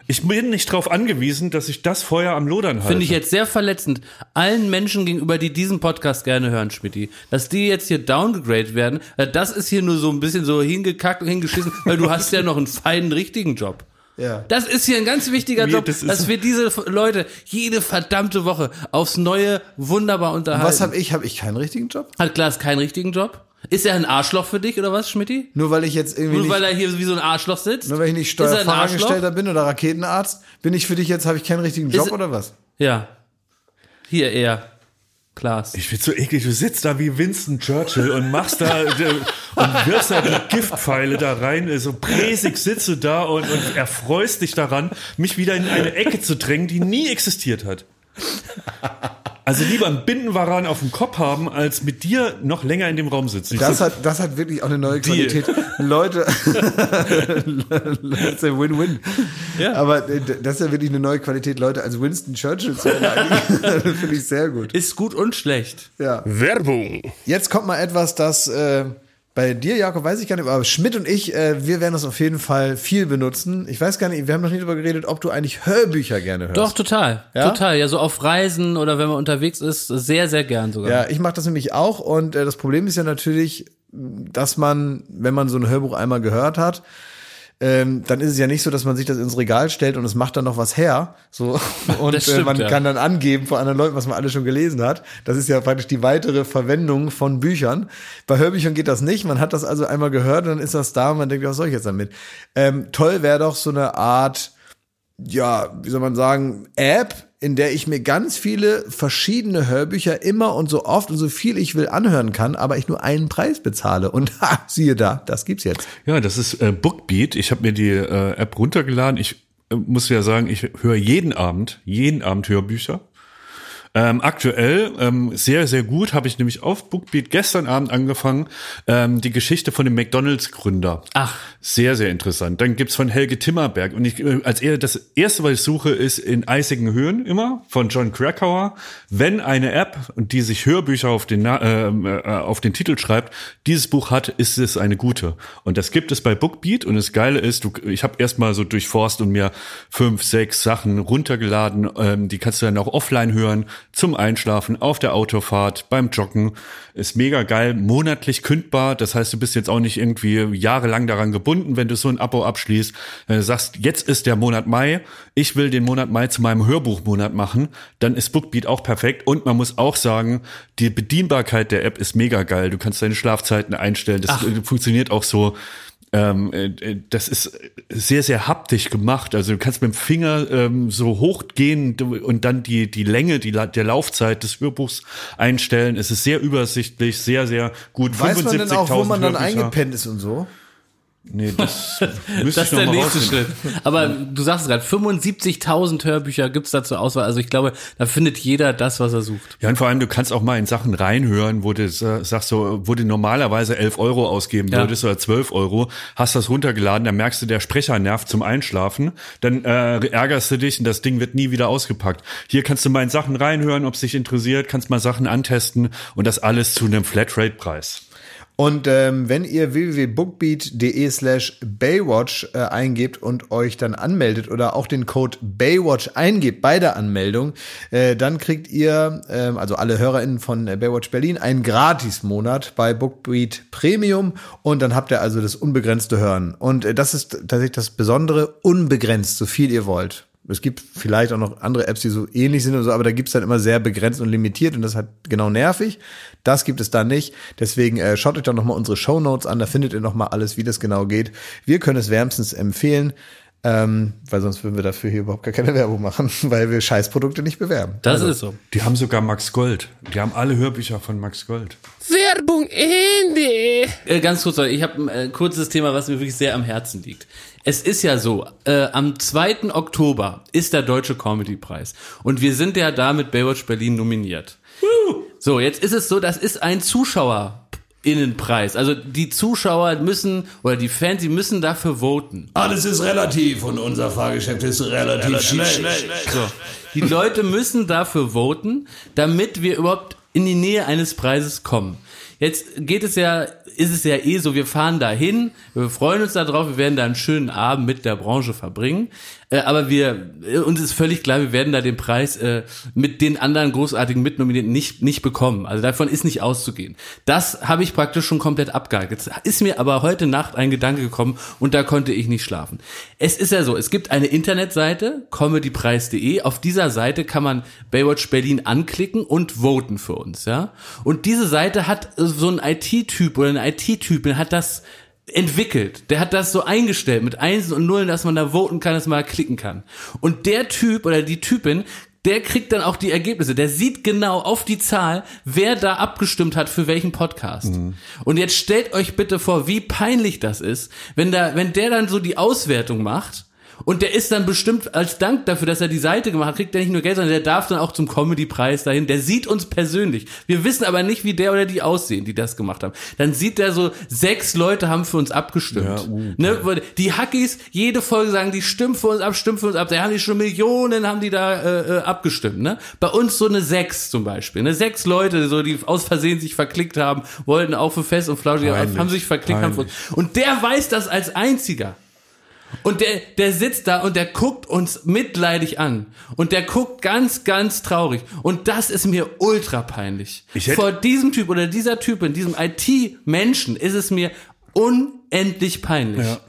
Ich bin nicht darauf angewiesen, dass ich das Feuer am Lodern halte. Finde ich jetzt sehr verletzend. Allen Menschen gegenüber, die diesen Podcast gerne hören, Schmidti, dass die jetzt hier downgegradet werden, äh, das ist hier nur so ein bisschen so hingekackt und hingeschissen, weil du hast ja noch einen feinen, richtigen Job. Ja. Das ist hier ein ganz wichtiger Job, das dass wir diese Leute jede verdammte Woche aufs Neue wunderbar unterhalten. Was habe ich? Habe ich keinen richtigen Job? Hat Klaas keinen richtigen Job? Ist er ein Arschloch für dich oder was, Schmidti? Nur weil ich jetzt irgendwie Nur nicht, weil er hier wie so ein Arschloch sitzt? nur weil ich nicht er? Steuerfachangestellter bin oder Raketenarzt, bin ich für dich jetzt, habe ich keinen richtigen Job Ist- oder was? Ja. Hier er. Klaas. Ich find's so eklig, du sitzt da wie Winston Churchill und machst da äh, und wirfst da die Giftpfeile da rein, äh, so präsig sitzt du da und, und erfreust dich daran, mich wieder in eine Ecke zu drängen, die nie existiert hat. Also lieber einen Bindenwaran auf dem Kopf haben, als mit dir noch länger in dem Raum sitzen. Das hat, das hat wirklich auch eine neue Deal. Qualität. Leute, das ist ein Win-Win. Ja. Aber äh, das ist ja wirklich eine neue Qualität, Leute als Winston Churchill zu beleidigen. das finde ich sehr gut. Ist gut und schlecht. Ja. Werbung. Jetzt kommt mal etwas, das äh, bei dir, Jakob, weiß ich gar nicht, aber Schmidt und ich, äh, wir werden das auf jeden Fall viel benutzen. Ich weiß gar nicht, wir haben noch nie darüber geredet, ob du eigentlich Hörbücher gerne hörst. Doch, total. Ja? Total. Ja, so auf Reisen oder wenn man unterwegs ist, sehr, sehr gern sogar. Ja, ich mache das nämlich auch und äh, das Problem ist ja natürlich, dass man, wenn man so ein Hörbuch einmal gehört hat, ähm, dann ist es ja nicht so, dass man sich das ins Regal stellt und es macht dann noch was her. So und äh, stimmt, man ja. kann dann angeben vor anderen Leuten, was man alles schon gelesen hat. Das ist ja praktisch die weitere Verwendung von Büchern. Bei Hörbüchern geht das nicht. Man hat das also einmal gehört und dann ist das da und man denkt, was soll ich jetzt damit? Ähm, toll wäre doch so eine Art ja, wie soll man sagen, App, in der ich mir ganz viele verschiedene Hörbücher immer und so oft und so viel ich will anhören kann, aber ich nur einen Preis bezahle. Und ha, siehe da, das gibt's jetzt. ja, das ist äh, Bookbeat. Ich habe mir die äh, App runtergeladen. Ich äh, muss ja sagen, ich höre jeden Abend, jeden Abend Hörbücher. Ähm, aktuell, ähm, sehr, sehr gut, habe ich nämlich auf Bookbeat gestern Abend angefangen, ähm, die Geschichte von dem McDonalds-Gründer. Ach. Sehr, sehr interessant. Dann gibt's von Helge Timmerberg. Und ich, äh, als er, das erste, was ich suche, ist in eisigen Höhen immer von John Krakauer. Wenn eine App, die sich Hörbücher auf den, ähm, äh, auf den Titel schreibt, dieses Buch hat, ist es eine gute. Und das gibt es bei Bookbeat. Und das Geile ist, du, ich habe erstmal so durchforst und mir fünf, sechs Sachen runtergeladen. Ähm, die kannst du dann auch offline hören, zum Einschlafen, auf der Autofahrt, beim Joggen. Ist mega geil, monatlich kündbar. Das heißt, du bist jetzt auch nicht irgendwie jahrelang daran gebunden, wenn du so ein Abo abschließt. Wenn du sagst, jetzt ist der Monat Mai, ich will den Monat Mai zu meinem Hörbuchmonat machen, dann ist Bookbeat auch perfekt. Und man muss auch sagen, die Bedienbarkeit der App ist mega geil. Du kannst deine Schlafzeiten einstellen. Das äh, funktioniert auch so. Ähm, äh, das ist sehr, sehr haptisch gemacht. Also du kannst mit dem Finger ähm, so hochgehen und dann die, die Länge die, der Laufzeit des Hörbuchs einstellen. Es ist sehr übersichtlich, sehr, sehr gut. Weiß man denn auch, wo man dann 75.000 Hörbücher. eingepennt ist und so? Nee, das Das ist der nächste. Schritt. Aber du sagst es gerade, 75.000 Hörbücher gibt's da zur Auswahl. Also ich glaube, da findet jeder das, was er sucht. Ja, und vor allem, du kannst auch mal in Sachen reinhören, wo du sa- sagst so, wo du normalerweise 11 Euro ausgeben Ja. würdest oder 12 Euro, hast das runtergeladen, dann merkst du, der Sprecher nervt zum Einschlafen, dann äh, ärgerst du dich und das Ding wird nie wieder ausgepackt. Hier kannst du mal in Sachen reinhören, ob es dich interessiert, kannst mal Sachen antesten und das alles zu einem Flatrate-Preis. Und ähm, wenn ihr www.bookbeat.de slash Baywatch äh, eingebt und euch dann anmeldet oder auch den Code Baywatch eingebt bei der Anmeldung, äh, dann kriegt ihr, ähm, also alle HörerInnen von äh, Baywatch Berlin, einen Gratis-Monat bei Bookbeat Premium und dann habt ihr also das unbegrenzte Hören. Und äh, das ist tatsächlich das Besondere, unbegrenzt, so viel ihr wollt. Es gibt vielleicht auch noch andere Apps, die so ähnlich sind und so, aber da gibt's dann immer sehr begrenzt und limitiert und das halt genau nervig. Das gibt es da nicht. Deswegen äh, schaut euch doch nochmal unsere Show Notes an, da findet ihr nochmal alles, wie das genau geht. Wir können es wärmstens empfehlen, ähm, weil sonst würden wir dafür hier überhaupt gar keine Werbung machen, weil wir Scheißprodukte nicht bewerben. Das ist so. Die haben sogar Max Gold. Die haben alle Hörbücher von Max Gold. Werbung Ende. Äh, ganz kurz, ich habe ein äh, kurzes Thema, was mir wirklich sehr am Herzen liegt. Es ist ja so, äh, am 2. Oktober ist der Deutsche Comedy-Preis. Und wir sind ja da mit Baywatch Berlin nominiert. So, jetzt ist es so, das ist ein ZuschauerInnenpreis. Also die Zuschauer müssen, oder die Fans, die müssen dafür voten. Alles ist relativ und unser Fahrgeschäft ist relativ, schnell. So. Die Leute müssen dafür voten, damit wir überhaupt in die Nähe eines Preises kommen. Jetzt geht es ja, ist es ja eh so, wir fahren da hin, wir freuen uns darauf, wir werden da einen schönen Abend mit der Branche verbringen. Äh, aber wir, äh, uns ist völlig klar, wir werden da den Preis äh, mit den anderen großartigen Mitnominierten nicht, nicht bekommen. Also davon ist nicht auszugehen. Das habe ich praktisch schon komplett abgehakt. Ist mir aber heute Nacht ein Gedanke gekommen und da konnte ich nicht schlafen. Es ist ja so, es gibt eine Internetseite, comedypreis.de. Auf dieser Seite kann man Baywatch Berlin anklicken und voten für uns, ja. Und diese Seite hat so ein IT-Typ oder ein IT-Typ, der hat das entwickelt. Der hat das so eingestellt mit Einsen und Nullen, dass man da voten kann, dass man da klicken kann. Und der Typ oder die Typin, der kriegt dann auch die Ergebnisse. Der sieht genau auf die Zahl, wer da abgestimmt hat für welchen Podcast. Und jetzt stellt euch bitte vor, wie peinlich das ist, wenn da, wenn der dann so die Auswertung macht und der ist dann bestimmt als Dank dafür, dass er die Seite gemacht hat, kriegt er nicht nur Geld, sondern der darf dann auch zum Comedy-Preis dahin. Der sieht uns persönlich. Wir wissen aber nicht, wie der oder die aussehen, die das gemacht haben. Dann sieht der so, sechs Leute haben für uns abgestimmt. Ja, uh, ne? Die Hackies, jede Folge sagen, die stimmen für uns ab, stimmen für uns ab. Da haben die schon Millionen, haben die da äh, äh, abgestimmt. Ne? Bei uns so eine sechs zum Beispiel. Ne? Sechs Leute, so die aus Versehen sich verklickt haben, wollten auch für Fest und Flauschig, haben sich verklickt. Haben für uns. Und der weiß das als einziger. Und der, der sitzt da und der guckt uns mitleidig an. Und der guckt ganz, ganz traurig. Und das ist mir ultra peinlich. Vor diesem Typ oder dieser Typin, diesem IT-Menschen, ist es mir unendlich peinlich. Ja.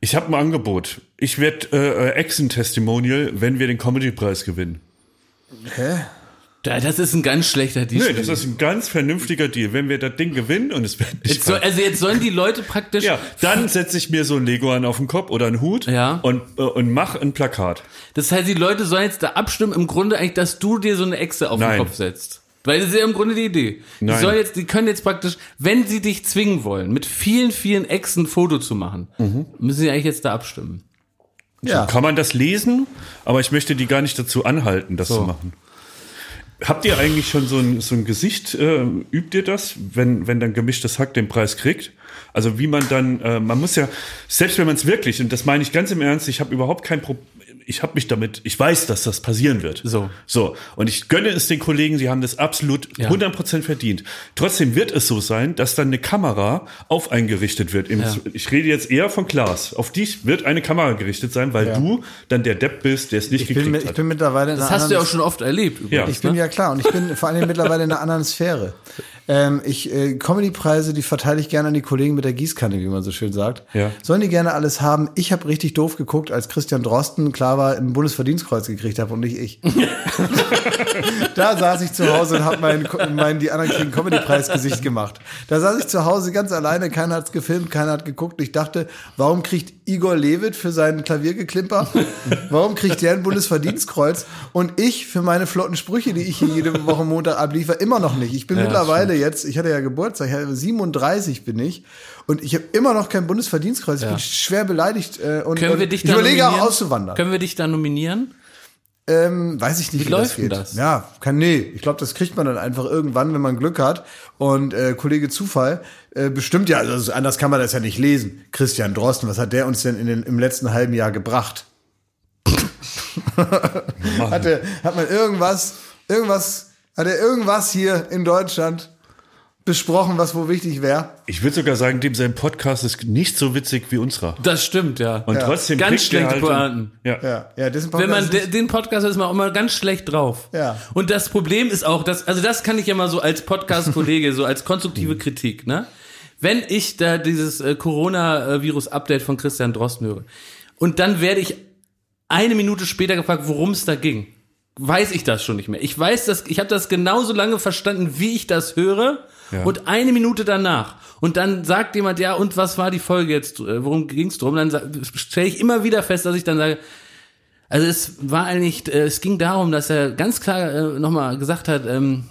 Ich habe ein Angebot. Ich werde äh, Exen-Testimonial, wenn wir den Comedy-Preis gewinnen. Da- Das ist ein ganz schlechter Deal. Nee, das ist ein ganz vernünftiger Deal. Wenn wir das Ding gewinnen und es wird nicht jetzt soll, also jetzt sollen die Leute praktisch Ja, dann setze ich mir so ein Lego an auf den Kopf oder einen Hut Ja. und, äh, und mach ein Plakat. Das heißt, die Leute sollen jetzt da abstimmen, im Grunde eigentlich, dass du dir so eine Echse auf Nein. den Kopf setzt. Weil das ist ja im Grunde die Idee. Die Nein. sollen jetzt, die können jetzt praktisch, wenn sie dich zwingen wollen, mit vielen, vielen Echsen ein Foto zu machen, Mhm. müssen sie eigentlich jetzt da abstimmen. Ja. Kann man das lesen, aber ich möchte die gar nicht dazu anhalten, das zu machen. Habt ihr eigentlich schon so ein, so ein Gesicht, äh, übt ihr das, wenn, wenn dann gemischtes Hack den Preis kriegt? Also wie man dann, äh, man muss ja, selbst wenn man es wirklich, und das meine ich ganz im Ernst, ich habe überhaupt kein Problem, ich habe mich damit, ich weiß, dass das passieren wird. So. So. Und ich gönne es den Kollegen, sie haben das absolut Ja. 100% verdient. Trotzdem wird es so sein, dass dann eine Kamera auf eingerichtet wird. Im, Ja. Ich rede jetzt eher von Klaas. Auf dich wird eine Kamera gerichtet sein, weil du dann der Depp bist, der es nicht Ich bin, gekriegt ich hat. bin mittlerweile in Das einer hast du ja auch schon oft erlebt übrigens. Ich bin ne? ja klar und ich bin vor allem mittlerweile in einer anderen Sphäre. Ähm, ich äh, Comedy-Preise, die verteile ich gerne an die Kollegen mit der Gießkanne, wie man so schön sagt. Ja. Sollen die gerne alles haben? Ich habe richtig doof geguckt, als Christian Drosten klar war, ein Bundesverdienstkreuz gekriegt habe und nicht ich. da saß ich zu Hause und habe mein, mein die anderen kriegen Comedy-Preis-Gesicht gemacht. Da saß ich zu Hause ganz alleine, keiner hat's gefilmt, keiner hat geguckt. Ich dachte, warum kriegt Igor Levit für seinen Klaviergeklimper, warum kriegt der ein Bundesverdienstkreuz und ich für meine flotten Sprüche, die ich hier jede Woche Montag abliefer, immer noch nicht. Ich bin mittlerweile jetzt, ich hatte ja Geburtstag, ich hatte 37 bin ich und ich habe immer noch kein Bundesverdienstkreuz. Ich bin schwer beleidigt äh, und, Können und wir dich ich da überlege auch auszuwandern. Können wir dich da nominieren? Ähm, weiß ich nicht, Wie wie, läuft das geht. das? Ja, kann nee. Ich glaube, das kriegt man dann einfach irgendwann, wenn man Glück hat. Und äh, Kollege Zufall äh, bestimmt ja, also anders kann man das ja nicht lesen. Christian Drosten, was hat der uns denn in den, im letzten halben Jahr gebracht? hat, er, hat man irgendwas, irgendwas, hat er irgendwas hier in Deutschland besprochen, was wo wichtig wäre. Ich würde sogar sagen, dem sein Podcast ist nicht so witzig wie unserer. Das stimmt, ja. Und trotzdem Ganz er schlechte halt Pointen. Ja. Ja, ja, Wenn man Podcast de, ist- den Podcast hört, ist man auch immer ganz schlecht drauf. Ja. Und das Problem ist auch, dass, also das kann ich ja mal so als Podcast-Kollege, so als konstruktive Kritik, ne? Wenn ich da dieses äh, Corona-Virus-Update von Christian Drosten höre und dann werde ich eine Minute später gefragt, worum es da ging, weiß ich das schon nicht mehr. Ich weiß das, ich habe das genauso lange verstanden, wie ich das höre Ja. und eine Minute danach. Und dann sagt jemand, ja, und was war die Folge jetzt, äh, worum ging's drum? Dann stelle ich immer wieder fest, dass ich dann sage, also es war eigentlich, äh, es ging darum, dass er ganz klar äh, nochmal gesagt hat, ähm,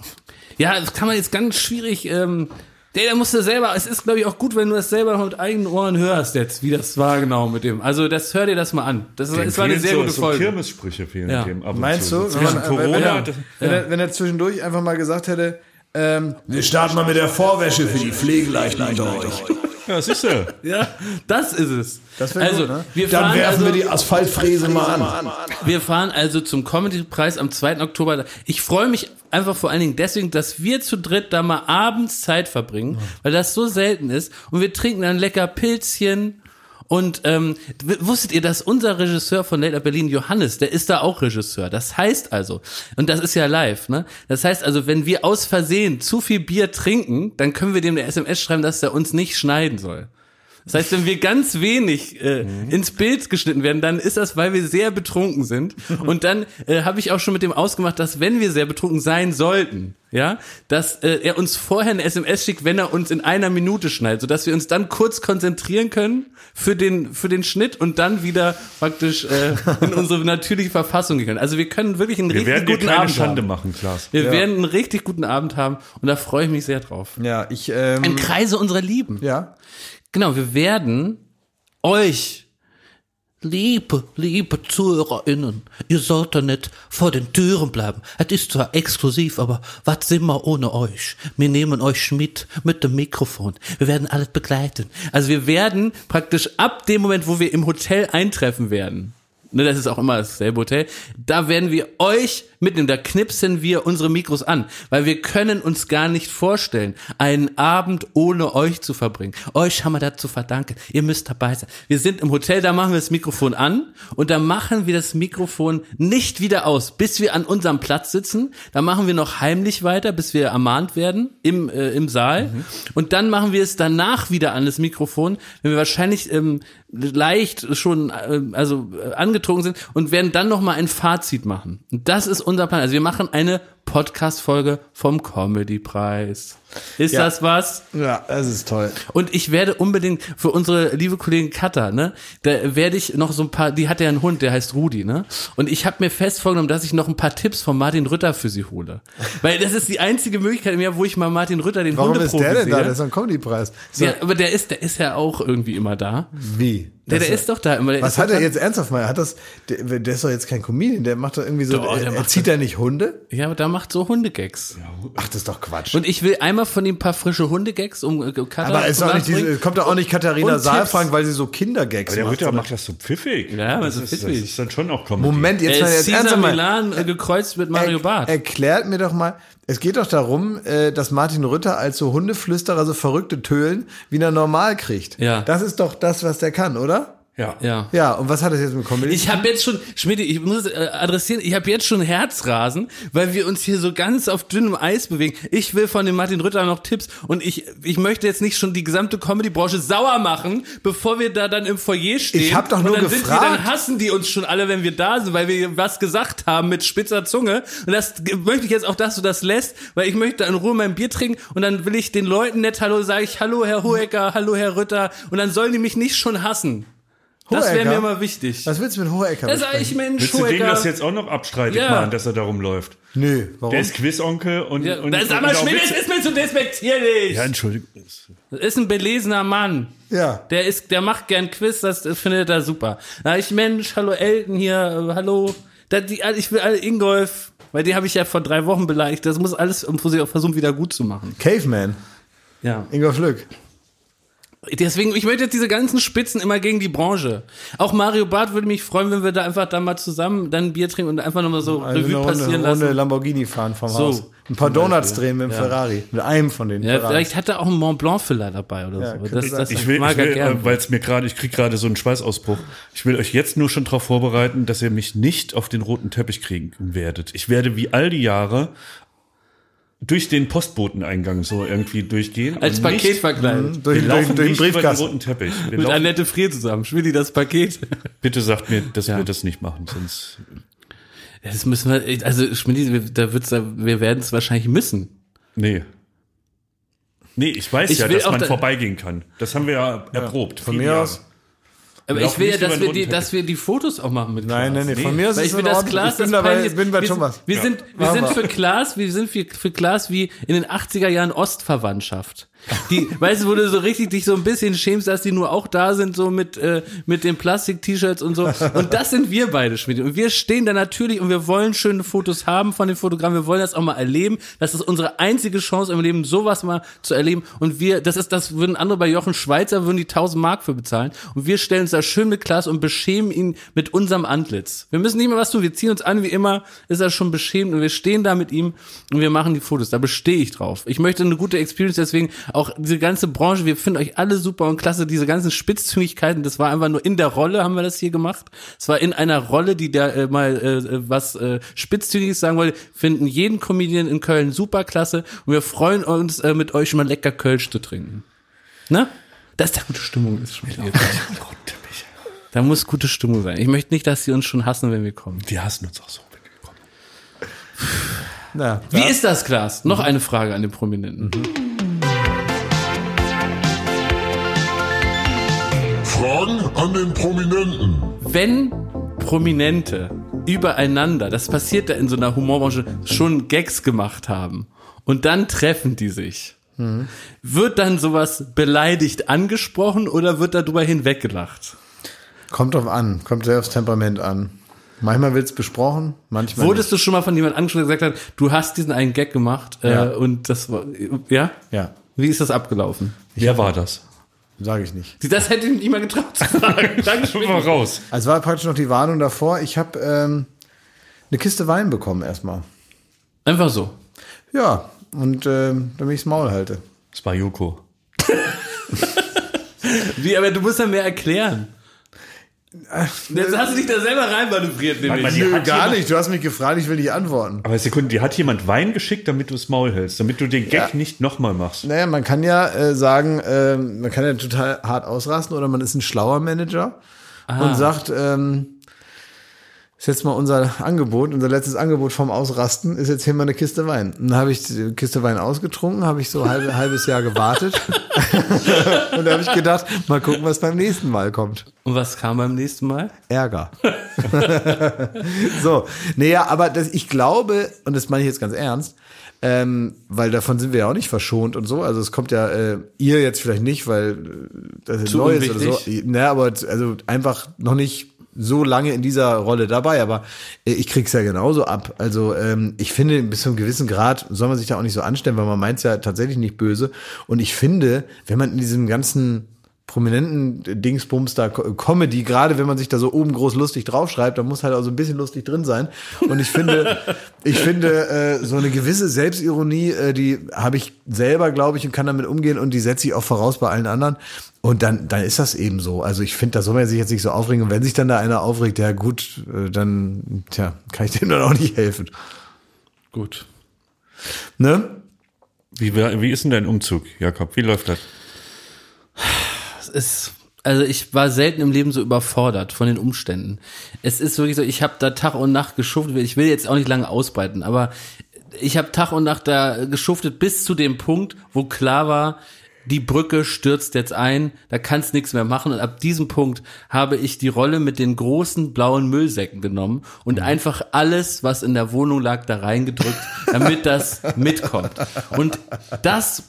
ja, das kann man jetzt ganz schwierig, ähm, der, der musste selber, es ist glaube ich auch gut, wenn du das selber mit eigenen Ohren hörst jetzt, wie das war genau mit dem. Also das hör dir das mal an. Das, ist- es war eine sehr so, gute so Folge. Kirmessprüche fehlen Ja. dem ab Meinst zu. du? Zwischen man- wenn Corona, er- das- Wenn, er, wenn er zwischendurch einfach mal gesagt hätte, ähm, Wir starten mal mit der Vorwäsche für die Pflegeleichten unter euch. ja, siehst du. Ja, das ist es. Das also, gut, ne? wir Dann fahren werfen also, wir die Asphaltfräse mal an. Wir fahren also zum Comedy-Preis am 2. Oktober. Ich freue mich einfach vor allen Dingen deswegen, dass wir zu dritt da mal abends Zeit verbringen, weil das so selten ist. Und wir trinken dann lecker Pilzchen. Und ähm, wusstet ihr, dass unser Regisseur von Late Night Berlin, Johannes, der ist da auch Regisseur. Das heißt also, und das ist ja live, ne? Das heißt also, wenn wir aus Versehen zu viel Bier trinken, dann können wir dem eine SMS schreiben, dass er uns nicht schneiden soll. Das heißt, wenn wir ganz wenig äh, ins Bild geschnitten werden, dann ist das, weil wir sehr betrunken sind. Und dann äh, habe ich auch schon mit dem ausgemacht, dass wenn wir sehr betrunken sein sollten, ja, dass äh, er uns vorher eine SMS schickt, wenn er uns in einer Minute schneidet, sodass wir uns dann kurz konzentrieren können für den für den Schnitt und dann wieder praktisch äh, in unsere natürliche Verfassung gehen können. Also wir können wirklich einen Wir richtig werden guten keine Abend Schande haben. machen, Klaas. Wir werden einen richtig guten Abend haben und da freue ich mich sehr drauf. ja, ich, ähm, Im Kreise unserer Lieben. ja, Genau, wir werden euch, liebe, liebe ZuhörerInnen, ihr sollt da nicht vor den Türen bleiben. Es ist zwar exklusiv, aber was sind wir ohne euch? Wir nehmen euch mit, mit dem Mikrofon. Wir werden alles begleiten. Also wir werden praktisch ab dem Moment, wo wir im Hotel eintreffen werden, ne, das ist auch immer dasselbe Hotel, da werden wir euch mitnehmen, da knipsen wir unsere Mikros an, weil wir können uns gar nicht vorstellen, einen Abend ohne euch zu verbringen. Euch haben wir dazu verdanken. Ihr müsst dabei sein. Wir sind im Hotel, da machen wir das Mikrofon an und da machen wir das Mikrofon nicht wieder aus, bis wir an unserem Platz sitzen. Da machen wir noch heimlich weiter, bis wir ermahnt werden im, äh, im Saal. Und dann machen wir es danach wieder an das Mikrofon, wenn wir wahrscheinlich ähm, leicht schon äh, also äh, angetrunken sind und werden dann noch mal ein Fazit machen. Und das ist unser Plan. Also wir machen eine Podcast-Folge vom Comedy-Preis. Ist Ja. das was? ja, das ist toll. Und ich werde unbedingt für unsere liebe Kollegin Katha, ne, da werde ich noch so ein paar, die hat ja einen Hund, der heißt Rudi, ne? Und ich habe mir fest vorgenommen, dass ich noch ein paar Tipps von Martin Rütter für sie hole. Weil das ist die einzige Möglichkeit im Jahr, wo ich mal Martin Rütter den Warum ist Hundeprofi der denn da? Der ist ein Comedy-Preis. So, ja, aber der ist, der ist ja auch irgendwie immer da. Wie? Der, Das der ist doch da immer. Der Was hat er da- jetzt ernsthaft mal? Hat das, der, der ist doch jetzt kein Comedian, der macht doch irgendwie so, Doch, der er, er macht zieht er nicht Hunde? Ja, aber da macht so Hundegags. Ach, das ist doch Quatsch. Und ich will einmal von ihm ein paar frische Hundegags, um äh, Katha aber ist auch nicht diese, kommt da auch nicht Katharina Saalfrank, weil sie so Kindergags Aber der macht? Macht das so pfiffig. Ja, aber das so ist, das pfiffig. ist dann schon auch Comedy. Moment, jetzt, Er mal, ist jetzt Cesar ernsthaft mal. Milan äh, gekreuzt mit Mario Er- Barth. Erklärt mir doch mal, es geht doch darum, äh, dass Martin Rütter als so Hundeflüsterer so verrückte Tölen wieder normal kriegt. Ja. Das ist doch das, was der kann, oder? Ja. ja. Ja, und was hat das jetzt mit Comedy? Ich habe jetzt schon, Schmidt, ich muss es äh, adressieren, ich habe jetzt schon Herzrasen, weil wir uns hier so ganz auf dünnem Eis bewegen. Ich will von dem Martin Rütter noch Tipps und ich, ich möchte jetzt nicht schon die gesamte Comedy-Branche sauer machen, bevor wir da dann im Foyer stehen. Ich hab doch nur und dann Sind gefragt. wir, dann hassen die uns schon alle, wenn wir da sind, weil wir was gesagt haben mit spitzer Zunge. Und das möchte ich jetzt auch, dass du das lässt, weil ich möchte in Ruhe mein Bier trinken und dann will ich den Leuten nett Hallo sage ich Hallo Herr Hohecker, Hallo Herr Rütter und dann sollen die mich nicht schon hassen. Das wäre Hohecker? mir immer wichtig. was willst du mit Hohecker Da sag ich? Mensch, Willst du dem Hohecker. das jetzt auch noch abstreitig Ja. machen, dass er darum läuft? Nö, warum? Der ist Quizonkel und, Ja, und, und mal, auch Schmidt, das ist mir zu despektierlich. Ja, Entschuldigung. Das ist ein belesener Mann. ja. Der ist, der macht gern Quiz, das, das findet er super. Da ich, Mensch, hallo Elton hier, äh, hallo. Da, die, ich will alle Ingolf, weil die habe ich ja vor drei Wochen beleidigt. Das muss alles um versuchen, wieder gut zu machen. Caveman, Ja. Ingolf Lück. Deswegen, ich möchte jetzt diese ganzen Spitzen immer gegen die Branche. Auch Mario Barth würde mich freuen, wenn wir da einfach dann mal zusammen dann ein Bier trinken und einfach nochmal so Also Revue passieren Runde, lassen. Runde Lamborghini fahren vom So, Haus. Ein paar Donuts drehen mit dem Ja. Ferrari. Mit einem von den Ja, Ferraris. vielleicht hat er auch einen Mont Blanc Filler dabei oder Ja, so. Das, das Ich will, ich will gerne. weil es mir gerade, ich krieg gerade so einen Schweißausbruch. Ich will euch jetzt nur schon darauf vorbereiten, dass ihr mich nicht auf den roten Teppich kriegen werdet. Ich werde wie all die Jahre durch den Postboteneingang so irgendwie durchgehen. Als Paket nicht, verkleidet. durch, wir durch, laufen durch den über den Briefkasten. roten Teppich. Wir Mit laufen, Annette Frier zusammen. Schwilli, das Paket. bitte sagt mir, dass wir das nicht machen, sonst Das müssen wir, also Schmidt, wir- da wird's, wir werden es wahrscheinlich müssen. nee. Nee, ich weiß Ich ja, dass man da- vorbeigehen kann. Das haben wir ja erprobt. Von mir Jahre. aus. Aber ich will ja, dass wir, die, dass wir die Fotos auch machen mit Nein, Klaas. nein, nee, von mir ist Weil es ich will in das Ordnung. Klaas, ich bin das dabei, ich bin bei wir, Thomas. sind- wir sind, wir sind für Klaas, wir sind für, für Klaas wie in den 80er Jahren Ostverwandtschaft. Die, weißt du, wo du so richtig dich so ein bisschen schämst, dass die nur auch da sind, so mit, äh, mit den Plastik-T-Shirts und so. Und das sind wir beide, Schmidt. Und wir stehen da natürlich und wir wollen schöne Fotos haben von den Fotogrammen. Wir wollen das auch mal erleben. Das ist unsere einzige Chance im Leben, sowas mal zu erleben. Und wir, das ist, das würden andere bei Jochen Schweizer, würden die 1000 Mark für bezahlen. Und wir stellen uns da schön mit Klaas und beschämen ihn mit unserem Antlitz. Wir müssen nicht mehr was tun. Wir ziehen uns an wie immer, ist er schon beschämt und wir stehen da mit ihm und wir machen die Fotos. Da bestehe ich drauf. Ich möchte eine gute Experience, deswegen auch diese ganze Branche, wir finden euch alle super und klasse. Diese ganzen Spitzzüngigkeiten, das war einfach nur in der Rolle, haben wir das hier gemacht. Es war in einer Rolle, die da äh, mal äh, was äh, Spitzzügiges sagen wollte. Finden jeden Comedian in Köln super klasse und wir freuen uns, äh, mit euch mal lecker Kölsch zu trinken. Ne? Dass da gute Stimmung ist schon wieder. Da muss gute Stimmung sein. Ich möchte nicht, dass sie uns schon hassen, wenn wir kommen. Die hassen uns auch so, wenn wir kommen. Na, Wie ist das, Klaas? Noch eine Frage an den Prominenten. Fragen an den Prominenten. Wenn Prominente übereinander, das passiert da in so einer Humorbranche, schon Gags gemacht haben und dann treffen die sich, wird dann sowas beleidigt angesprochen oder wird darüber hinweggelacht? Kommt drauf an, kommt sehr aufs Temperament an. Manchmal wird's besprochen, manchmal Wurdest du schon mal von jemandem angesprochen, der gesagt hat, du hast diesen einen Gag gemacht äh, Ja. und das war, ja? nicht. Ja, Wie ist das abgelaufen? Wer war das? Sage ich nicht. Das hätte ich mal getraut zu fragen. Dankeschön. Mal raus. Also war praktisch noch die Warnung davor. Ich habe ähm, eine Kiste Wein bekommen erstmal. Einfach so. Ja, und ähm, damit ich's Maul halte. Das war Joko. Wie, aber du musst ja mehr erklären. Jetzt hast du dich da selber reinmanövriert, nämlich. Nö, gar nicht. Du hast mich gefragt, ich will nicht antworten. Aber Sekunde, die hat jemand Wein geschickt, damit du es Maul hältst, damit du den Gag nicht nochmal machst. Naja, man kann ja äh, sagen, äh, man kann ja total hart ausrasten oder man ist ein schlauer Manager und sagt, ähm, ist jetzt mal unser Angebot, unser letztes Angebot vom Ausrasten, ist jetzt hier mal eine Kiste Wein. Und dann habe ich die Kiste Wein ausgetrunken, habe ich so ein halbe, halbes Jahr gewartet. und da habe ich gedacht, mal gucken, was beim nächsten Mal kommt. Und was kam beim nächsten Mal? Ärger. so, naja, aber das, ich glaube, und das meine ich jetzt ganz ernst, ähm, weil davon sind wir ja auch nicht verschont und so. Also es kommt ja äh, ihr jetzt vielleicht nicht, weil äh, das ist Zu neu ist oder so. Naja, aber also einfach noch nicht so lange in dieser Rolle dabei, aber äh, ich krieg's ja genauso ab. Also ähm, ich finde, bis zu einem gewissen Grad soll man sich da auch nicht so anstellen, weil man meint's ja tatsächlich nicht böse. Und ich finde, wenn man in diesem ganzen prominenten Dingsbums da Co- Comedy, gerade wenn man sich da so oben groß lustig draufschreibt, dann muss halt auch so ein bisschen lustig drin sein. Und ich finde, ich finde, äh, so eine gewisse Selbstironie, äh, die habe ich selber, glaube ich, und kann damit umgehen und die setze ich auch voraus bei allen anderen. Und dann, dann ist das eben so. Also ich finde, da soll man sich jetzt nicht so aufregen. Und wenn sich dann da einer aufregt, ja gut, äh, dann, tja, kann ich dem dann auch nicht helfen. Gut. Ne? Wie, wie ist denn dein Umzug, Jakob? Wie läuft das? Es ist, also ich war selten im Leben so überfordert von den Umständen. Es ist wirklich so, ich habe da Tag und Nacht geschuftet. Ich will jetzt auch nicht lange ausbreiten, aber ich habe Tag und Nacht da geschuftet bis zu dem Punkt, wo klar war, die Brücke stürzt jetzt ein, da kannst nichts mehr machen. Und ab diesem Punkt habe ich die Rolle mit den großen blauen Müllsäcken genommen und einfach alles, was in der Wohnung lag, da reingedrückt, damit das mitkommt. Und das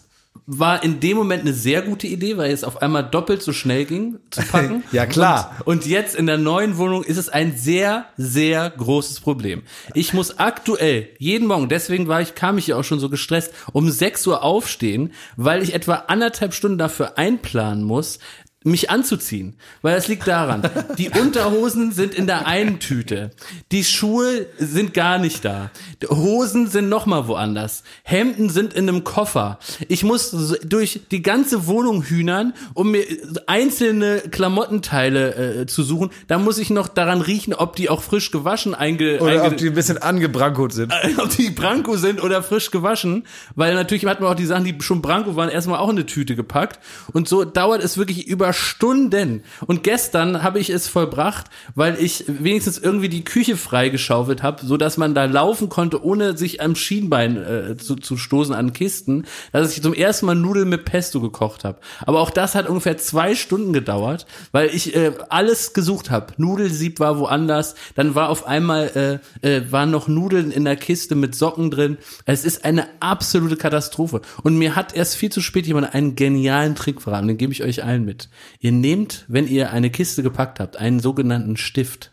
war in dem Moment eine sehr gute Idee, weil es auf einmal doppelt so schnell ging zu packen. Ja, klar. Und, und jetzt in der neuen Wohnung ist es ein sehr, sehr großes Problem. Ich muss aktuell jeden Morgen, deswegen war ich, kam ich ja auch schon so gestresst, um 6 Uhr aufstehen, weil ich etwa anderthalb Stunden dafür einplanen muss, mich anzuziehen. Weil das liegt daran, die Unterhosen sind in der einen Tüte, die Schuhe sind gar nicht da, Hosen sind noch mal woanders, Hemden sind in einem Koffer. Ich muss durch die ganze Wohnung hühnern, um mir einzelne Klamottenteile äh, zu suchen. Da muss ich noch daran riechen, ob die auch frisch gewaschen einge Oder einge ob die ein bisschen angebrankot sind. ob die Branko sind oder frisch gewaschen, weil natürlich hat man auch die Sachen, die schon Branko waren, erstmal auch in eine Tüte gepackt. Und so dauert es wirklich über Stunden. Und gestern habe ich es vollbracht, weil ich wenigstens irgendwie die Küche freigeschaufelt habe, so dass man da laufen konnte, ohne sich am Schienbein äh, zu, zu stoßen an Kisten, dass ich zum ersten Mal Nudeln mit Pesto gekocht habe. Aber auch das hat ungefähr zwei Stunden gedauert, weil ich äh, alles gesucht habe. Nudelsieb war woanders, dann war auf einmal äh, äh, waren noch Nudeln in der Kiste mit Socken drin. Es ist eine absolute Katastrophe. Und mir hat erst viel zu spät jemand einen genialen Trick verraten, den gebe ich euch allen mit. Ihr nehmt, wenn ihr eine Kiste gepackt habt, einen sogenannten Stift.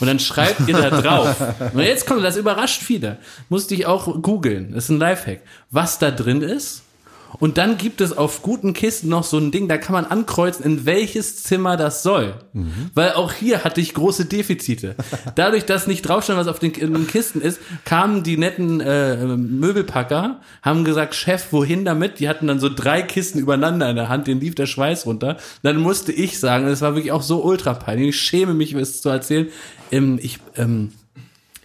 Und dann schreibt ihr da drauf. Und jetzt kommt, das überrascht viele. Musste ich auch googeln. Das ist ein Lifehack. Was da drin ist. Und dann gibt es auf guten Kisten noch so ein Ding, da kann man ankreuzen, in welches Zimmer das soll. Weil auch hier hatte ich große Defizite. Dadurch, dass nicht draufstand, was auf den, den Kisten ist, kamen die netten äh, Möbelpacker, haben gesagt, Chef, wohin damit? Die hatten dann so drei Kisten übereinander in der Hand, denen lief der Schweiß runter. Dann musste ich sagen, das war wirklich auch so ultra peinlich, ich schäme mich, es zu erzählen, ähm, ich, ähm,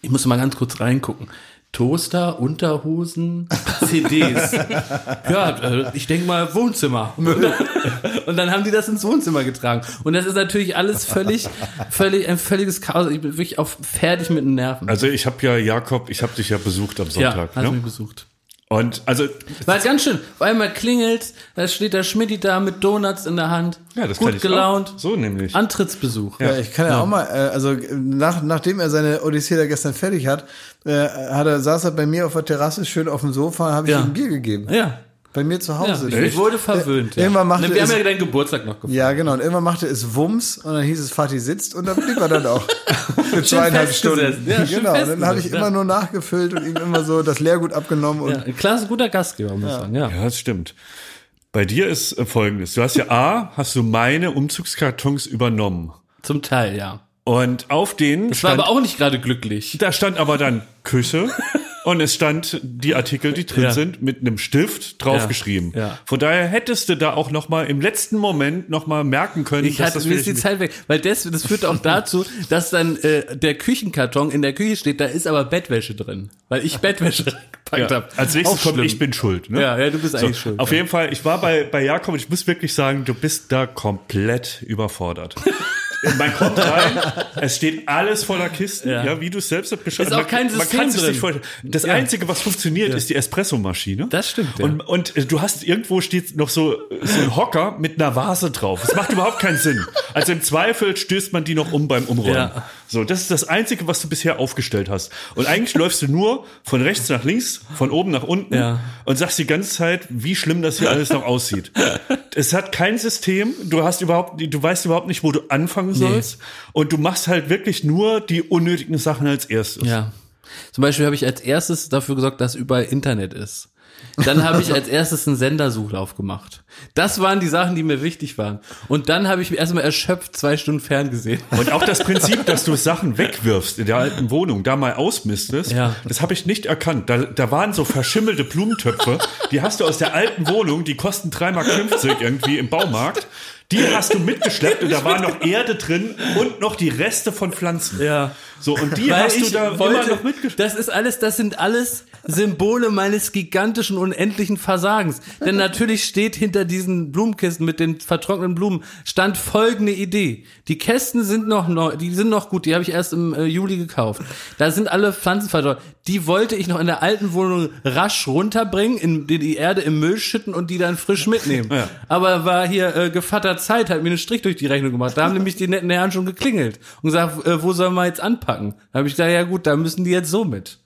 ich muss mal ganz kurz reingucken. Toaster, Unterhosen, CDs. ja, äh, ich denke mal Wohnzimmer. Und dann haben die das ins Wohnzimmer getragen. Und das ist natürlich alles völlig, völlig, ein völliges Chaos. Ich bin wirklich auch fertig mit den Nerven. Also ich habe ja, Jakob, ich habe dich ja besucht am ja, Sonntag. hast ne? mich besucht. Und also War ganz schön. Auf einmal klingelt, da steht der Schmidti da mit Donuts in der Hand. ja, das gut kann ich gelaunt. Auch. So nämlich. Antrittsbesuch. Ja, ich kann ja, auch mal, äh, also nach, nachdem er seine Odyssee da gestern fertig hat, äh, hat er, saß er bei mir auf der Terrasse schön auf dem Sofa, habe ich Ja. ihm ein Bier gegeben. Ja. Bei mir zu ja. Hause. Ich wurde verwöhnt. Ja. Irgendwann machte Wir haben es- ja deinen Geburtstag noch gefeiert. Ja, genau. Und irgendwann machte es Wumms und dann hieß es, Fatih sitzt und dann blieb er dann auch. Für zweieinhalb. Stunden. Ja, genau. Und dann habe ich immer ja. nur nachgefüllt und ihm immer so das Leergut abgenommen und Ja, ein klasse, guter Gastgeber, muss ich sagen. Ja. Ja, das stimmt. Bei dir ist äh, folgendes. Du hast ja A, hast du meine Umzugskartons übernommen. Zum Teil, ja. Und auf denen Das war stand, aber auch nicht gerade glücklich. da stand aber dann Küche und es stand die Artikel, die drin Ja. sind, mit einem Stift draufgeschrieben. Ja. Ja. Von daher hättest du da auch noch mal im letzten Moment noch mal merken können, Ich hatte, mir ist die Zeit weg, weil das, das führt auch dazu, dass dann äh, der Küchenkarton in der Küche steht, da ist aber Bettwäsche drin, weil ich Bettwäsche reingepackt ja. habe. Als nächstes kommt, ich bin schuld. Ne? Ja, ja, du bist So, eigentlich schuld. Auf jeden Fall, ich war bei, bei Jakob und ich muss wirklich sagen, du bist da komplett überfordert. Man kommt rein, es steht alles voller Kisten, ja, Ja. wie du es selbst beschreibst. Ist auch Man- kein man System kann sich drin. nicht vorstellen. Das Ja. Einzige, was funktioniert, ist die Espressomaschine. Das stimmt, ja. Und, und äh, du hast irgendwo steht noch so, so ein Hocker mit einer Vase drauf. Das macht überhaupt keinen Sinn. Also im Zweifel stößt man die noch um beim Umräumen. Ja. So, das ist das Einzige, was du bisher aufgestellt hast. Und eigentlich läufst du nur von rechts nach links, von oben nach unten Ja. und sagst die ganze Zeit, wie schlimm das hier alles noch aussieht. Es hat kein System, du hast überhaupt, du weißt überhaupt nicht, wo du anfangen sollst. Und du machst halt wirklich nur die unnötigen Sachen als erstes. Ja. Zum Beispiel habe ich als erstes dafür gesorgt, dass überall Internet ist. Dann habe ich als erstes einen Sendersuchlauf gemacht. Das waren die Sachen, die mir wichtig waren. Und dann habe ich mir erstmal erschöpft zwei Stunden ferngesehen. Und auch das Prinzip, dass du Sachen wegwirfst in der alten Wohnung, da mal ausmistest, Ja. das habe ich nicht erkannt. Da, da waren so verschimmelte Blumentöpfe, die hast du aus der alten Wohnung, die kosten 3,50 Mark irgendwie im Baumarkt. Die hast du mitgeschleppt und da war noch Erde drin und noch die Reste von Pflanzen. Ja. So, und die Weil hast du da wollte, immer noch mitgeschleppt. Das ist alles, das sind alles Symbole meines gigantischen, unendlichen Versagens. Denn natürlich steht hinter diesen Blumenkisten mit den vertrockneten Blumen, stand folgende Idee. Die Kästen sind noch neu, die sind noch gut, die habe ich erst im äh, Juli gekauft. Da sind alle Pflanzen vertrocknet. Die wollte ich noch in der alten Wohnung rasch runterbringen, in die, die Erde im Müll schütten und die dann frisch mitnehmen. Ja. Aber war hier äh, Gevatter Zeit, hat mir einen Strich durch die Rechnung gemacht. Da haben nämlich die netten Herren schon geklingelt und gesagt, äh, wo sollen wir jetzt anpacken? Da habe ich gesagt, ja gut, da müssen die jetzt so mit.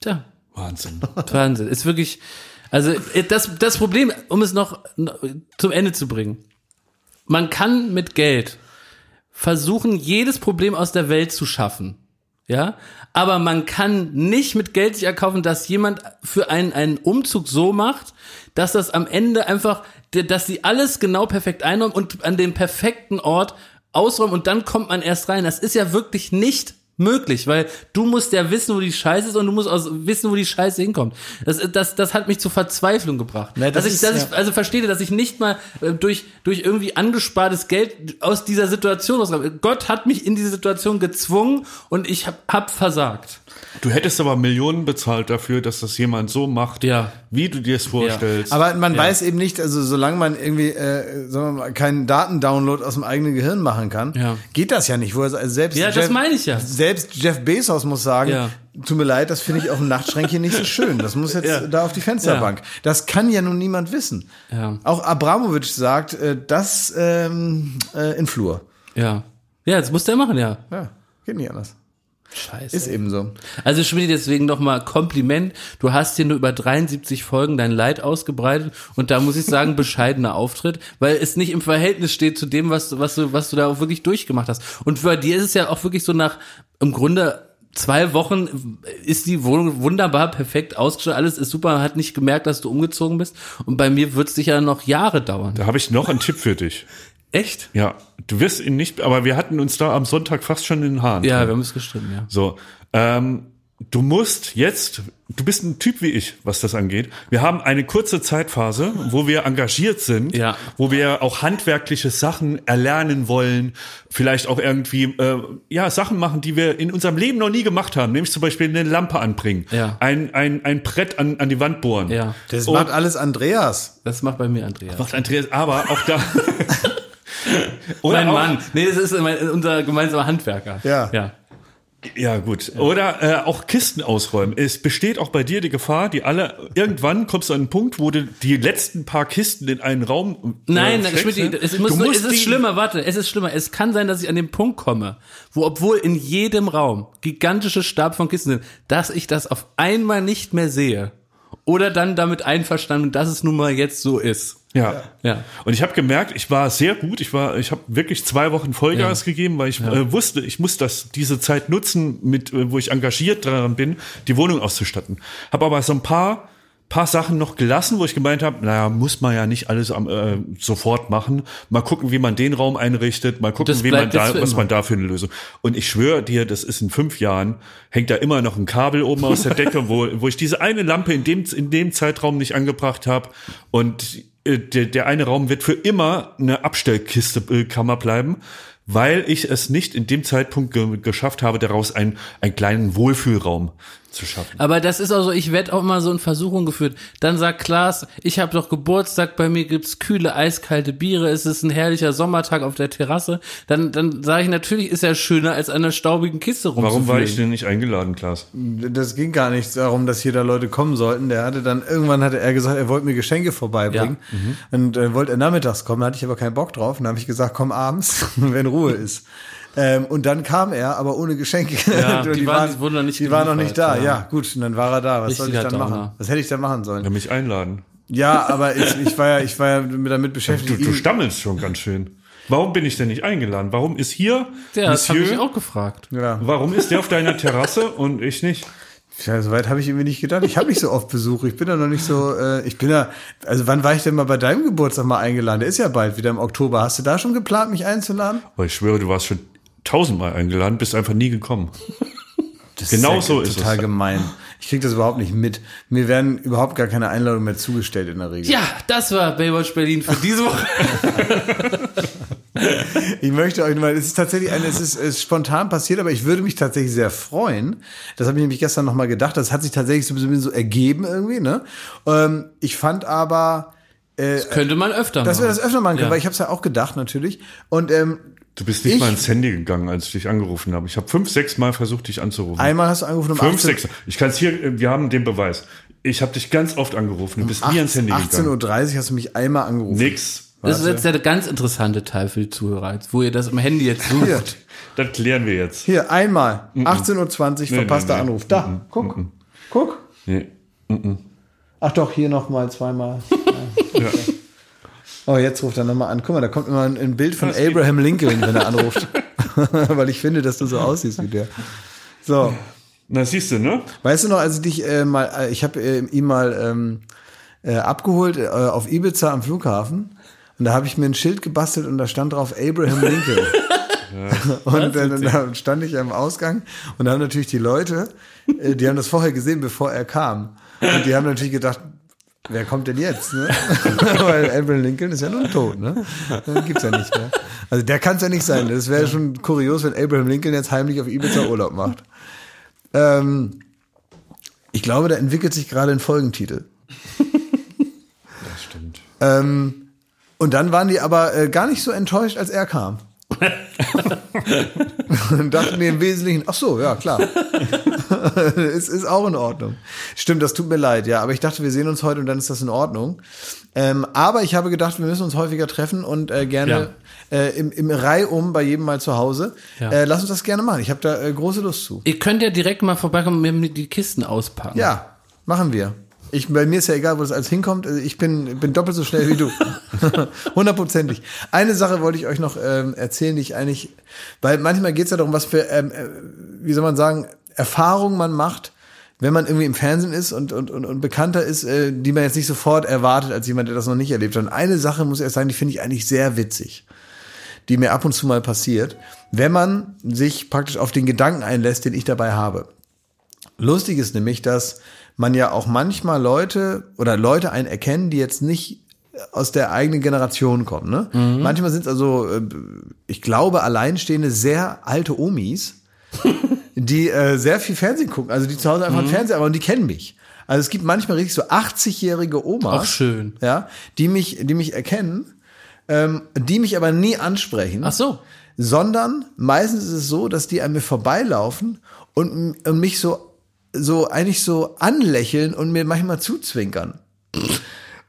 Tja, Wahnsinn. Wahnsinn. Ist wirklich, Also äh, das, das Problem, um es noch noch zum Ende zu bringen. Man kann mit Geld versuchen, jedes Problem aus der Welt zu schaffen. Ja, aber man kann nicht mit Geld sich erkaufen, dass jemand für einen, einen Umzug so macht, dass das am Ende einfach, dass sie alles genau perfekt einräumen und an dem perfekten Ort ausräumen und dann kommt man erst rein. Das ist ja wirklich nicht möglich, weil du musst ja wissen, wo die Scheiße ist und du musst auch wissen, wo die Scheiße hinkommt. Das, das, das hat mich zur Verzweiflung gebracht. Na, das dass ich, ist, dass ja. ich also verstehe, dass ich nicht mal äh, durch, durch irgendwie angespartes Geld aus dieser Situation rauskomme. Gott hat mich in diese Situation gezwungen und ich hab, hab versagt. Du hättest aber Millionen bezahlt dafür, dass das jemand so macht, Ja. wie du dir es vorstellst. Aber man weiß eben nicht, also solange man irgendwie, äh, sagen wir mal, keinen Datendownload aus dem eigenen Gehirn machen kann, Ja. geht das ja nicht. Wo also selbst Ja, das meine ich ja. Selbst Jeff Bezos muss sagen, Ja. tut mir leid, das finde ich auf dem Nachtschränkchen nicht so schön. Das muss jetzt da auf die Fensterbank. Das kann ja nun niemand wissen. Ja. Auch Abramowitsch sagt, äh, das ähm, äh, in Flur. Ja. Ja, das muss der machen, ja. Ja, geht nicht anders. Scheiße. Ist eben so. Also Schmidt, deswegen nochmal Kompliment. Du hast hier nur über 73 Folgen dein Leid ausgebreitet und da muss ich sagen, bescheidener Auftritt, weil es nicht im Verhältnis steht zu dem, was, du- was, du, was du da auch wirklich durchgemacht hast. Und bei dir ist es ja auch wirklich so nach, im Grunde, zwei Wochen ist die Wohnung wunderbar perfekt ausgestattet, alles ist super, hat nicht gemerkt, dass du umgezogen bist und bei mir wird es sicher noch Jahre dauern. da habe ich noch einen Tipp für dich. Echt? Ja, du wirst ihn nicht, aber wir hatten uns da am Sonntag fast schon in den Haaren. Ja, wir haben es gestritten, ja. So, ähm, du musst jetzt, du bist ein Typ wie ich, was das angeht. Wir haben eine kurze Zeitphase, wo wir engagiert sind, Ja. wo wir auch handwerkliche Sachen erlernen wollen, vielleicht auch irgendwie äh, ja Sachen machen, die wir in unserem Leben noch nie gemacht haben, nämlich zum Beispiel eine Lampe anbringen, Ja. ein, ein, ein Brett an, an die Wand bohren. Ja, Das Und- macht alles Andreas. das macht bei mir Andreas. Macht Andreas, aber auch da. Oder Mein auch, Mann. Nee, das ist unser gemeinsamer Handwerker. Ja. Ja. Ja, gut. Oder äh, auch Kisten ausräumen. Es besteht auch bei dir die Gefahr, die alle, irgendwann kommst du an einen Punkt, wo du die letzten paar Kisten in einen Raum. Äh, Nein, steckst, Schmidt, ne? es, muss nur, es ist schlimmer, warte, es ist schlimmer. Es kann sein, dass ich an den Punkt komme, wo obwohl in jedem Raum gigantische Stab von Kisten sind, dass ich das auf einmal nicht mehr sehe. Oder dann damit einverstanden, dass es nun mal jetzt so ist. Ja. Ja. Und ich habe gemerkt, ich war sehr gut. Ich war, ich habe wirklich zwei Wochen Vollgas Ja. gegeben, weil ich äh, wusste, ich muss das diese Zeit nutzen, mit äh, wo ich engagiert daran bin, die Wohnung auszustatten. Habe aber so ein paar paar Sachen noch gelassen, wo ich gemeint habe, naja, muss man ja nicht alles am, äh, sofort machen. Mal gucken, wie man den Raum einrichtet, mal gucken, wie man da, was immer. man da für eine Lösung. Und ich schwöre dir, das ist in fünf Jahren, hängt da immer noch ein Kabel oben aus der Decke, wo, wo ich diese eine Lampe in dem, in dem Zeitraum nicht angebracht habe. Und äh, der, der eine Raum wird für immer eine Abstellkiste äh, Kammer bleiben, weil ich es nicht in dem Zeitpunkt ge geschafft habe, daraus einen, einen kleinen Wohlfühlraum zu schaffen. Aber das ist auch so, ich werde auch immer so in Versuchung geführt. Dann sagt Klaas, ich habe doch Geburtstag, bei mir gibt's kühle, eiskalte Biere, es ist ein herrlicher Sommertag auf der Terrasse. Dann, dann sage ich, natürlich ist er schöner, als an einer staubigen Kiste rumzufliegen. Warum war ich denn nicht eingeladen, Klaas? Das ging gar nicht darum, dass hier da Leute kommen sollten. Der hatte dann, irgendwann hatte er gesagt, er wollte mir Geschenke vorbeibringen. Und äh, wollte er nachmittags kommen, da hatte ich aber keinen Bock drauf. Und dann habe ich gesagt, komm abends, wenn Ruhe ist. Ähm, und dann kam er, aber ohne Geschenke. Ja, Und die waren- die wurden noch nicht Die waren noch nicht da. Ja. ja. gut. Und dann war er da. Was soll ich dann machen? Downer. Was hätte ich dann machen sollen? Ja, mich einladen. Ja, aber ich, ich war ja, ich war ja damit beschäftigt. Du, du stammelst schon ganz schön. Warum bin ich denn nicht eingeladen? Warum ist hier Ja, das habe ich Monsieur? auch gefragt. ja. Warum ist der auf deiner Terrasse und ich nicht? Ja, soweit habe ich irgendwie nicht gedacht. Ich habe nicht so oft Besuch. Ich bin da noch nicht so. Äh, ich bin ja. Also wann war ich denn mal bei deinem Geburtstag mal eingeladen? Der ist ja bald wieder im Oktober. Hast du da schon geplant, mich einzuladen? Aber ich schwöre, du warst schon tausendmal eingeladen, bist einfach nie gekommen. Das Genau ja so ist total es. gemein. Ich krieg das überhaupt nicht mit. Mir werden überhaupt gar keine Einladungen mehr zugestellt in der Regel. Ja, das war Baywatch Berlin für diese Woche. Ich möchte euch mal, es ist tatsächlich eine, es ist, es ist spontan passiert, aber ich würde mich tatsächlich sehr freuen. Das habe ich nämlich gestern noch mal gedacht. Das hat sich tatsächlich so, ein bisschen so ergeben irgendwie. Ne? Ähm, ich fand aber, äh, Könnte man öfter dass machen. wir das öfter machen können, Ja. weil ich habe es ja auch gedacht natürlich. Und ähm, Du bist nicht Ich- mal ins Handy gegangen, als ich dich angerufen habe. Ich habe fünf, sechs Mal versucht, dich anzurufen. einmal hast du angerufen um fünf, 18 sechs. Ich kann es hier, wir haben den Beweis. Ich habe dich ganz oft angerufen. Du bist nie ans Handy 18.30 gegangen. Uhr hast du mich einmal angerufen. Nix. Das ist jetzt der ganz interessante Teil für die Zuhörer, jetzt, wo ihr das im Handy jetzt sucht. Hier, Das klären wir jetzt. hier einmal. 18.20 Uhr verpasster nee, nee. Anruf. Da, guck. Guck. Nee. Ach doch, hier nochmal zweimal. Ja. Ja. Oh, jetzt ruft er nochmal an. Guck mal, da kommt immer ein, ein Bild von Abraham Lincoln, wenn er anruft. Weil ich finde, dass du so aussiehst wie der. So. Na, siehst du, ne? Weißt du noch, als ich dich äh, mal, äh, ich habe äh, ihn mal ähm, äh, abgeholt äh, auf Ibiza am Flughafen und da habe ich mir ein Schild gebastelt und da stand drauf Abraham Lincoln. und äh, dann stand ich am Ausgang und da haben natürlich die Leute, äh, die haben das vorher gesehen, bevor er kam. Und die haben natürlich gedacht, wer kommt denn jetzt? Ne? Weil Abraham Lincoln ist ja nun tot, ne? Gibt's ja nicht mehr. Also der kann es ja nicht sein. Das wäre schon kurios, wenn Abraham Lincoln jetzt heimlich auf Ibiza Urlaub macht. Ähm, ich glaube, da entwickelt sich gerade ein Folgentitel. Das stimmt. Ähm, und dann waren die aber äh, gar nicht so enttäuscht, als er kam. und dachten mir im Wesentlichen, ach so, ja, klar. es ist auch in Ordnung. Stimmt, das tut mir leid, ja. Aber ich dachte, wir sehen uns heute und dann ist das in Ordnung. Ähm, aber ich habe gedacht, wir müssen uns häufiger treffen und äh, gerne äh, im, im Reihum bei jedem mal zu Hause. Ja. Äh, lass uns das gerne machen. Ich habe da äh, große Lust zu. Ihr könnt ja direkt mal vorbeikommen und mir die Kisten auspacken. Ja, machen wir. Ich, bei mir ist ja egal, wo das alles hinkommt. Also Ich bin, bin doppelt so schnell wie du. Hundertprozentig. Eine Sache wollte ich euch noch ähm, erzählen, die ich eigentlich, weil manchmal geht es ja darum, was für, ähm, äh, wie soll man sagen, Erfahrungen man macht, wenn man irgendwie im Fernsehen ist und, und, und, und bekannter ist, äh, die man jetzt nicht sofort erwartet als jemand, der das noch nicht erlebt hat. Und eine Sache muss ich erst sagen, die finde ich eigentlich sehr witzig, die mir ab und zu mal passiert, wenn man sich praktisch auf den Gedanken einlässt, den ich dabei habe. Lustig ist nämlich, dass man ja auch manchmal Leute oder Leute einen erkennen, die jetzt nicht aus der eigenen Generation kommen. Ne? Manchmal sind es also, äh, ich glaube, alleinstehende, sehr alte Omis, die äh, sehr viel Fernsehen gucken. Also die zu Hause einfach einen Fernseher haben und die kennen mich. Also es gibt manchmal richtig so 80-jährige Omas, Auch schön. ja, die mich, die mich erkennen, ähm, die mich aber nie ansprechen Ach so. sondern meistens ist es so, dass die an mir vorbeilaufen und, und mich so, so eigentlich so anlächeln und mir manchmal zuzwinkern.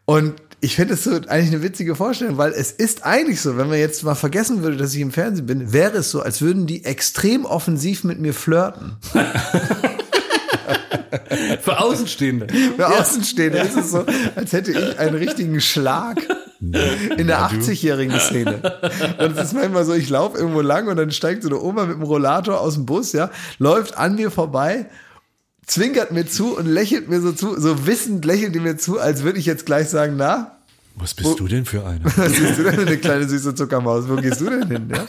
Und ich finde es so eigentlich eine witzige Vorstellung, weil es ist eigentlich so, wenn man jetzt mal vergessen würde, dass ich im Fernsehen bin, wäre es so, als würden die extrem offensiv mit mir flirten. Für Außenstehende. Für Außenstehende ist es so, als hätte ich einen richtigen Schlag in der 80-jährigen Szene. Und es ist manchmal so, ich laufe irgendwo lang und dann steigt so eine Oma mit dem Rollator aus dem Bus, ja, läuft an mir vorbei, zwinkert mir zu und lächelt mir so zu, so wissend lächelt die mir zu, als würde ich jetzt gleich sagen, na, Was bist du denn für eine? was siehst du denn für eine kleine süße Zuckermaus? Wo gehst du denn hin? Ja?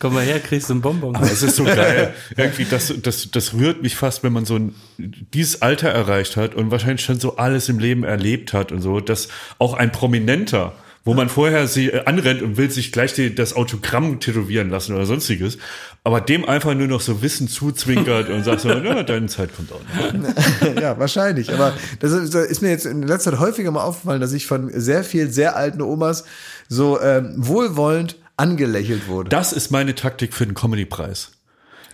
Komm mal her, kriegst du einen Bonbon. Es ist so geil. Irgendwie, das, das, das rührt mich fast, wenn man so ein, dieses Alter erreicht hat und wahrscheinlich schon so alles im Leben erlebt hat und so, dass auch ein Prominenter, wo man vorher sie äh, anrennt und will sich gleich die, das Autogramm tätowieren lassen oder sonstiges, aber dem einfach nur noch so Wissen zuzwinkert und sagt so, ja, deine Zeit kommt auch noch. ja, wahrscheinlich. Aber das ist, das ist mir jetzt in letzter Zeit häufiger mal aufgefallen, dass ich von sehr vielen sehr alten Omas so ähm, wohlwollend angelächelt wurde. Das ist meine Taktik für den Comedy-Preis.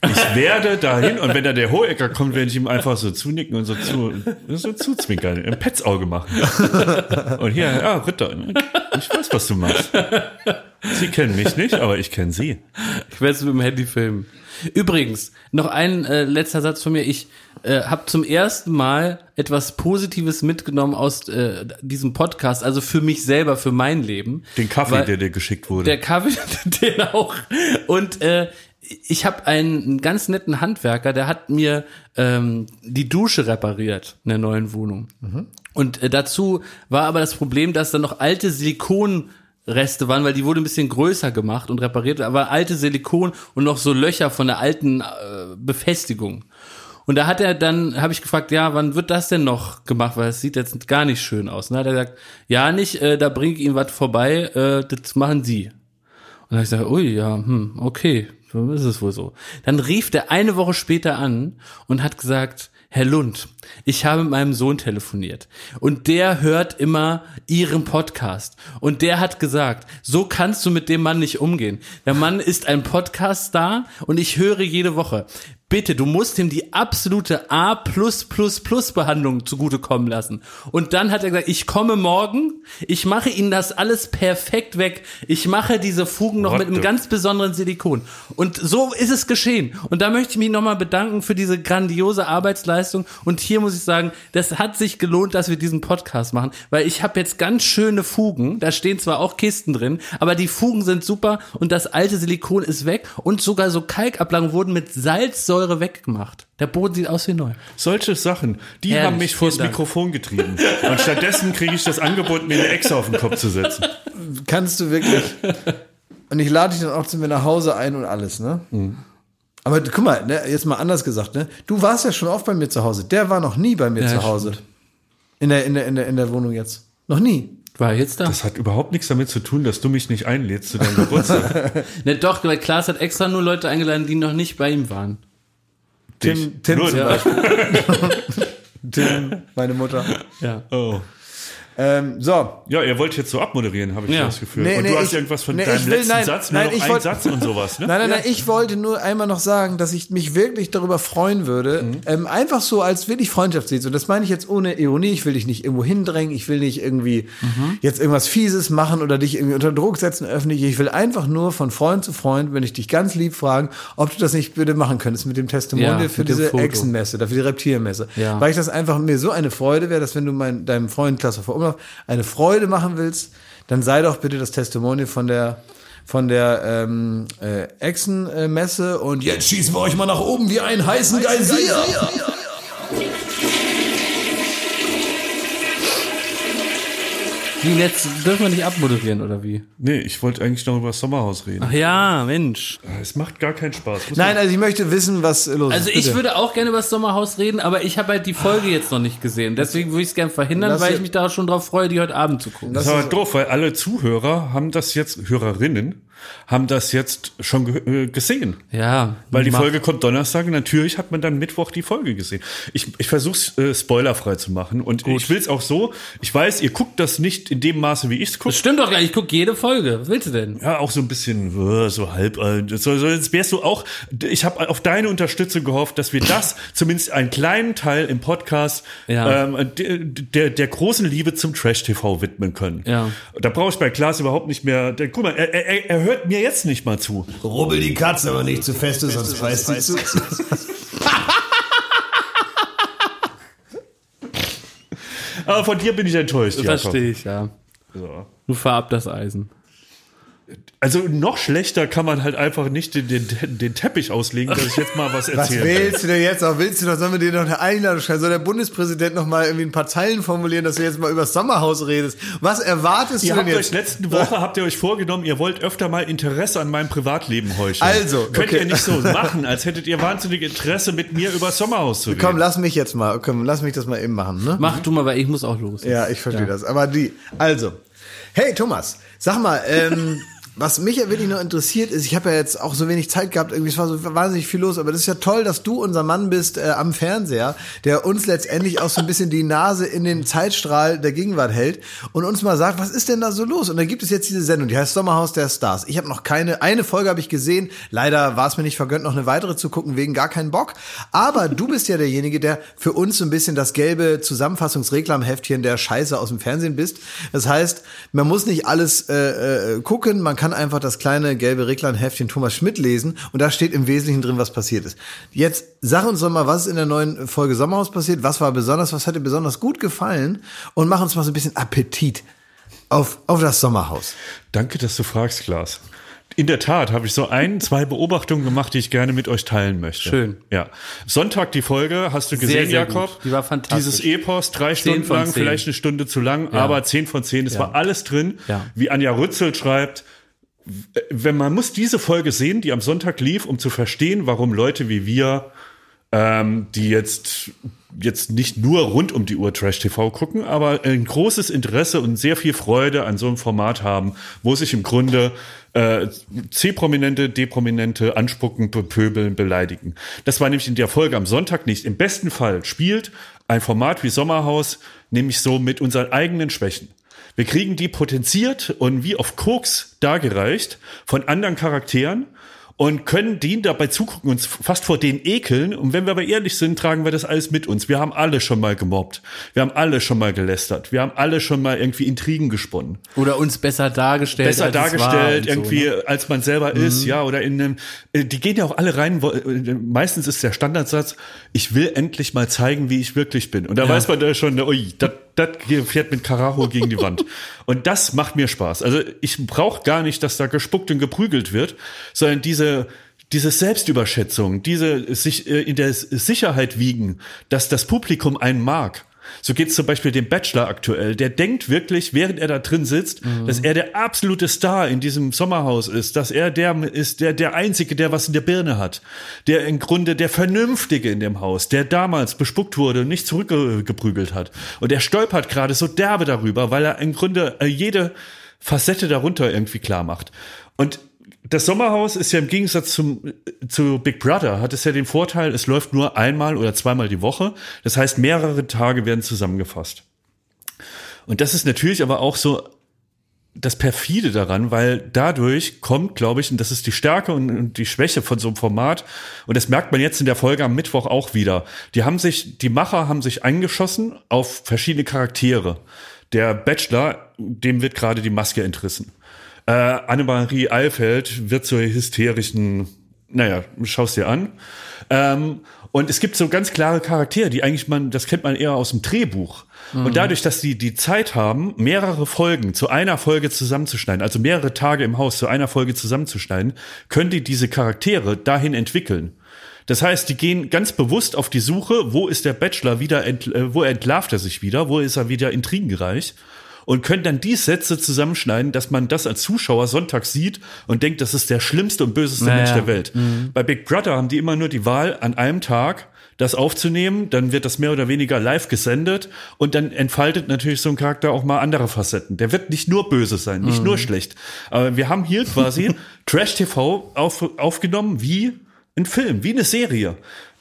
Ich werde dahin und wenn da der Hohecker kommt, werde ich ihm einfach so zunicken und so zu, so zuzwinkern, ein Petzauge machen. Und hier, ja, Ritter, ich weiß, was du machst. Sie kennen mich nicht, aber ich kenne Sie. Ich werde es mit dem Handy filmen. Übrigens, noch ein äh, letzter Satz von mir. Ich äh, habe zum ersten Mal etwas Positives mitgenommen aus äh, diesem Podcast, also für mich selber, für mein Leben. Den Kaffee, der dir geschickt wurde. Der Kaffee, den auch. Und äh, ich habe einen, ganz netten Handwerker, der hat mir ähm, die Dusche repariert in der neuen Wohnung. Und äh, dazu war aber das Problem, dass da noch alte Silikonreste waren, weil die wurde ein bisschen größer gemacht und repariert, aber alte Silikon und noch so Löcher von der alten äh, Befestigung. Und da hat er dann, habe ich gefragt, ja, wann wird das denn noch gemacht, weil es sieht jetzt gar nicht schön aus. Und dann hat er gesagt, ja, nicht, äh, da bringe ich Ihnen was vorbei, äh, das machen Sie. Und dann hab ich gesagt, ui, ja, hm, okay, ist es wohl so. Dann rief der eine Woche später an und hat gesagt, Herr Lund, ich habe mit meinem Sohn telefoniert und der hört immer Ihren Podcast und der hat gesagt, so kannst du mit dem Mann nicht umgehen. Der Mann ist ein Podcast-Star und ich höre jede Woche. Bitte, du musst ihm die absolute A Behandlung zugutekommen lassen. Und dann hat er gesagt, ich komme morgen, ich mache Ihnen das alles perfekt weg. Ich mache diese Fugen noch What mit einem ganz besonderen Silikon. Und so ist es geschehen. Und da möchte ich mich nochmal bedanken für diese grandiose Arbeitsleistung. Und hier muss ich sagen, das hat sich gelohnt, dass wir diesen Podcast machen, weil ich habe jetzt ganz schöne Fugen. Da stehen zwar auch Kisten drin, aber die Fugen sind super und das alte Silikon ist weg und sogar so Kalkablagen wurden mit Salzsäure weggemacht. Der Boden sieht aus wie neu. Solche Sachen, die Ehrlich, haben mich vors. Mikrofon getrieben. Und stattdessen kriege ich das Angebot, mir eine Echse auf den Kopf zu setzen. Kannst du wirklich. Und ich lade dich dann auch zu mir nach Hause ein und alles, ne? Aber guck mal, ne, jetzt mal anders gesagt, ne? Du warst ja schon oft bei mir zu Hause. Der war noch nie bei mir Ja, zu Hause. In der, in der, in der, in der Wohnung jetzt. Noch nie. War jetzt da? Das hat überhaupt nichts damit zu tun, dass du mich nicht einlädst zu deinem Geburtstag. Ne, doch, weil Klaas hat extra nur Leute eingeladen, die noch nicht bei ihm waren. Tim, Tim Beispiel. Tim, meine Mutter. Ja. Oh. Ähm, so, Ja, ihr wollt jetzt so abmoderieren, habe ich Ja. das Gefühl. Nee, und nee, du hast ich- irgendwas von nee, deinem will- letzten nein, Satz, nein, nur noch ich ein wollt- Satz und sowas, ne? Nein, nein, nein, ich wollte nur einmal noch sagen, dass ich mich wirklich darüber freuen würde, ähm, einfach so als wirklich Freundschaftslied. Und das meine ich jetzt ohne Ironie. Ich will dich nicht irgendwo hindrängen. Ich will nicht irgendwie jetzt irgendwas Fieses machen oder dich irgendwie unter Druck setzen öffentlich. Ich will einfach nur von Freund zu Freund, wenn ich dich ganz lieb fragen, ob du das nicht bitte machen könntest mit dem Testimonial Ja, für diese. Echsenmesse, dafür die Reptilmesse. Ja. Weil ich das einfach mir so eine Freude wäre, dass wenn du mein, deinem Freund Klasse vor Umlauf eine Freude machen willst, dann sei doch bitte das Testimonial von der von der ähm, äh, Echsenmesse und jetzt schießen wir euch mal nach oben wie einen heißen Geysir. Wie jetzt dürfen wir nicht abmoderieren oder wie? Nee, ich wollte eigentlich noch über das Sommerhaus reden. Ach ja, Mensch. Es macht gar keinen Spaß. Muss Nein, also ich möchte wissen, was los Also ist. ich bitte. würde auch gerne über das Sommerhaus reden, aber ich habe halt die Folge jetzt noch nicht gesehen. Deswegen würde ich es gerne verhindern, Lass weil ich mich da schon drauf freue, die heute Abend zu gucken. Das ist aber doof, weil alle Zuhörer haben das jetzt, Hörerinnen, haben das jetzt schon äh, gesehen. Ja, Weil die Folge kommt Donnerstag und natürlich hat man dann Mittwoch die Folge gesehen. Ich, ich versuche es äh, spoilerfrei zu machen und ich will es auch so. Ich weiß, ihr guckt das nicht in dem Maße, wie ich es gucke. Das stimmt doch gar nicht. Ich gucke jede Folge. Was willst du denn? Ja, auch so ein bisschen äh, so halb. So, so jetzt wärst du auch. Ich habe auf deine Unterstützung gehofft, dass wir das zumindest einen kleinen Teil im Podcast Ja. ähm, der, der großen Liebe zum Trash TV widmen können. Ja. Da brauche ich bei Klaas überhaupt nicht mehr. Der, guck mal, er, er, er hört mir jetzt nicht mal zu. Rubbel die Katze aber nicht zu fest, sonst beißt sie zu. Aber von dir bin ich enttäuscht. Jakob. Verstehe ich, ja. So. Du fahr ab das Eisen. Also noch schlechter kann man halt einfach nicht den, den, den Teppich auslegen, dass ich jetzt mal was Was erzähle. willst du denn jetzt auch? Willst du noch, sollen wir dir noch eine Einladung schreiben? Soll der Bundespräsident noch mal irgendwie ein paar Zeilen formulieren, dass du jetzt mal über das Sommerhaus redest? Was erwartest Ihr du denn habt jetzt? euch letzte Woche habt ihr euch vorgenommen, ihr wollt öfter mal Interesse an meinem Privatleben heucheln. Also, könnt okay. ihr nicht so machen, als hättet ihr wahnsinnig Interesse mit mir über das Sommerhaus zu reden. Komm, lass mich jetzt mal, komm, lass mich das mal eben machen, ne? Mach du mal, weil ich muss auch los. Ja, ich verstehe das. Aber die, also, hey Thomas, sag mal, ähm, was mich ja wirklich noch interessiert ist, ich habe ja jetzt auch so wenig Zeit gehabt, irgendwie es war so wahnsinnig viel los, aber das ist ja toll, dass du unser Mann bist äh, am Fernseher, der uns letztendlich auch so ein bisschen die Nase in den Zeitstrahl der Gegenwart hält und uns mal sagt, was ist denn da so los? Und da gibt es jetzt diese Sendung, die heißt Sommerhaus der Stars. Ich habe noch keine, eine Folge habe ich gesehen, leider war es mir nicht vergönnt, noch eine weitere zu gucken, wegen gar keinen Bock. Aber du bist ja derjenige, der für uns so ein bisschen das gelbe Zusammenfassungsreklamheftchen der Scheiße aus dem Fernsehen bist. Das heißt, man muss nicht alles äh, äh, gucken, man kann einfach das kleine gelbe Reklamheftchen Thomas Schmidt lesen und da steht im Wesentlichen drin, was passiert ist. Jetzt sag uns doch mal, was ist in der neuen Folge Sommerhaus passiert, was war besonders, was hat dir besonders gut gefallen und mach uns mal so ein bisschen Appetit auf, auf das Sommerhaus. Danke, dass du fragst, Klaas. In der Tat habe ich so ein, zwei Beobachtungen gemacht, die ich gerne mit euch teilen möchte. Schön. Ja. Sonntag die Folge, hast du gesehen, Sehr, sehr Jakob? gut. Die war fantastisch. Dieses Epos, drei Stunden lang, zehn. vielleicht eine Stunde zu lang, aber zehn von zehn, es war alles drin. Ja. Wie Anja Rützel schreibt, wenn man muss diese Folge sehen, die am Sonntag lief, um zu verstehen, warum Leute wie wir, ähm, die jetzt jetzt nicht nur rund um die Uhr Trash TV gucken, aber ein großes Interesse und sehr viel Freude an so einem Format haben, wo sich im Grunde äh, C-Prominente, D-Prominente anspucken, bepöbeln, beleidigen. Das war nämlich in der Folge am Sonntag nicht. Im besten Fall spielt ein Format wie Sommerhaus nämlich so mit unseren eigenen Schwächen. Wir kriegen die potenziert und wie auf Koks dargereicht von anderen Charakteren und können denen dabei zugucken, uns fast vor denen ekeln. Und wenn wir aber ehrlich sind, tragen wir das alles mit uns. Wir haben alle schon mal gemobbt. Wir haben alle schon mal gelästert. Wir haben alle schon mal irgendwie Intrigen gesponnen. Oder uns besser dargestellt. Besser dargestellt, irgendwie, So, ne? als man selber ist, ja, oder in einem, äh, die gehen ja auch alle rein, wo- äh, meistens ist der Standardsatz, ich will endlich mal zeigen, wie ich wirklich bin. Und da weiß man da schon, ui, das das fährt mit Karacho gegen die Wand. Und das macht mir Spaß. Also ich brauche gar nicht, dass da gespuckt und geprügelt wird, sondern diese diese Selbstüberschätzung, diese sich äh, in der Sicherheit wiegen, dass das Publikum einen mag. So geht's zum Beispiel dem Bachelor aktuell. Der denkt wirklich, während er da drin sitzt, dass er der absolute Star in diesem Sommerhaus ist, dass er der ist, der, der Einzige, der was in der Birne hat, der im Grunde der Vernünftige in dem Haus, der damals bespuckt wurde und nicht zurückgeprügelt hat. Und er stolpert gerade so derbe darüber, weil er im Grunde äh, jede Facette darunter irgendwie klar macht. Und das Sommerhaus ist ja im Gegensatz zum, zu Big Brother, hat es ja den Vorteil, es läuft nur einmal oder zweimal die Woche. Das heißt, mehrere Tage werden zusammengefasst. Und das ist natürlich aber auch so das perfide daran, weil dadurch kommt, glaube ich, und das ist die Stärke und, und die Schwäche von so einem Format, und das merkt man jetzt in der Folge am Mittwoch auch wieder. Die haben sich, die Macher haben sich eingeschossen auf verschiedene Charaktere. Der Bachelor, dem wird gerade die Maske entrissen. Äh, Annemarie Eilfeld wird zur hysterischen, naja, schaust dir an. Ähm, und es gibt so ganz klare Charaktere, die eigentlich man, das kennt man eher aus dem Drehbuch. Und dadurch, dass die die Zeit haben, mehrere Folgen zu einer Folge zusammenzuschneiden, also mehrere Tage im Haus zu einer Folge zusammenzuschneiden, können die diese Charaktere dahin entwickeln. Das heißt, die gehen ganz bewusst auf die Suche, wo ist der Bachelor wieder, ent, äh, wo entlarvt er sich wieder, wo ist er wieder intrigenreich und können dann die Sätze zusammenschneiden, dass man das als Zuschauer sonntags sieht und denkt, das ist der schlimmste und böseste Naja. Mensch der Welt. Bei Big Brother haben die immer nur die Wahl, an einem Tag das aufzunehmen, dann wird das mehr oder weniger live gesendet und dann entfaltet natürlich so ein Charakter auch mal andere Facetten. Der wird nicht nur böse sein, nicht nur schlecht. Aber wir haben hier quasi Trash-TV auf, aufgenommen wie ein Film, wie eine Serie.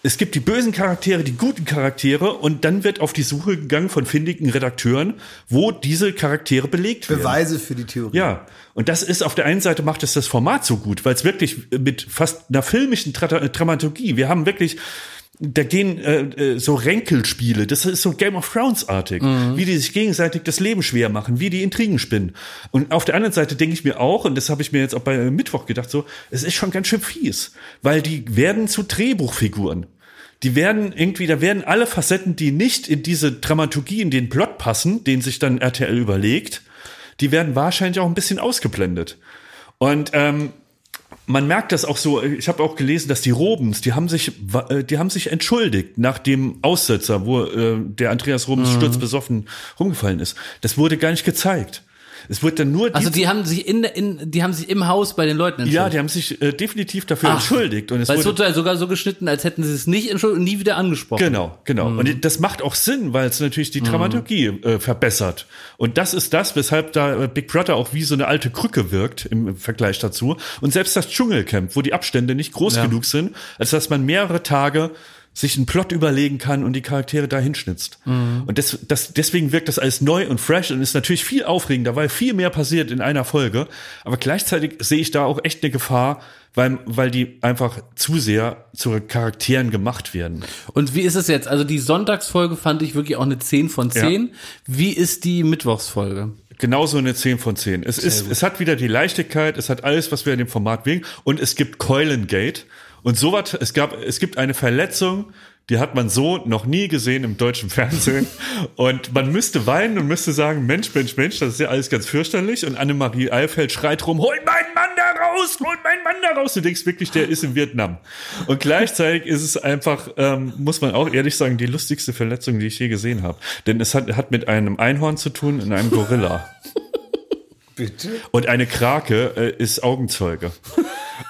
Es gibt die bösen Charaktere, die guten Charaktere und dann wird auf die Suche gegangen von findigen Redakteuren, wo diese Charaktere belegt werden. Beweise für die Theorie. Ja, und das ist auf der einen Seite macht es das Format so gut, weil es wirklich mit fast einer filmischen Tra Dramaturgie, wir haben wirklich da gehen äh, äh, so Ränkelspiele, das ist so Game of Thrones artig, wie die sich gegenseitig das Leben schwer machen, wie die Intrigen spinnen. Und auf der anderen Seite denke ich mir auch, und das habe ich mir jetzt auch bei Mittwoch gedacht, so, es ist schon ganz schön fies, weil die werden zu Drehbuchfiguren. Die werden irgendwie, da werden alle Facetten, die nicht in diese Dramaturgie, in den Plot passen, den sich dann RTL überlegt, die werden wahrscheinlich auch ein bisschen ausgeblendet. Und ähm, man merkt das auch so, ich habe auch gelesen, dass die Robens, die haben sich, äh, die haben sich entschuldigt nach dem Aussetzer, wo äh, der Andreas Robens sturzbesoffen rumgefallen ist. Das wurde gar nicht gezeigt. Es wurde dann nur die, Also die haben sich in, in die haben sich im Haus bei den Leuten ja, entschuldigt. die haben sich äh, definitiv dafür Ach, entschuldigt und es Weil es wurde wurde sogar so geschnitten, als hätten sie es nicht entschuldigt und nie wieder angesprochen. Genau, genau. Und das macht auch Sinn, weil es natürlich die Dramaturgie äh, verbessert. Und das ist das, weshalb da äh, Big Brother auch wie so eine alte Krücke wirkt im Vergleich dazu. Und selbst das Dschungelcamp, wo die Abstände nicht groß Ja. genug sind, als dass man mehrere Tage sich einen Plot überlegen kann und die Charaktere dahin schnitzt. Und das, das, deswegen wirkt das alles neu und fresh und ist natürlich viel aufregender, weil viel mehr passiert in einer Folge. Aber gleichzeitig sehe ich da auch echt eine Gefahr, weil, weil die einfach zu sehr zu Charakteren gemacht werden. Und wie ist es jetzt? Also die Sonntagsfolge fand ich wirklich auch eine 10 von 10. Wie ist die Mittwochsfolge? Genauso eine 10 von 10. Es ist, es hat wieder die Leichtigkeit, es hat alles, was wir in dem Format wegen. Und es gibt Keulengate. Und sowas, es gab, es gibt eine Verletzung, die hat man so noch nie gesehen im deutschen Fernsehen. Und man müsste weinen und müsste sagen, Mensch, Mensch, Mensch, das ist ja alles ganz fürchterlich. Und Annemarie Eilfeld schreit rum, hol meinen Mann da raus, hol meinen Mann da raus. Du denkst wirklich, der ist in Vietnam. Und gleichzeitig ist es einfach, ähm, muss man auch ehrlich sagen, die lustigste Verletzung, die ich je gesehen habe. Denn es hat, hat mit einem Einhorn zu tun und einem Gorilla. Bitte? Und eine Krake äh, ist Augenzeuge.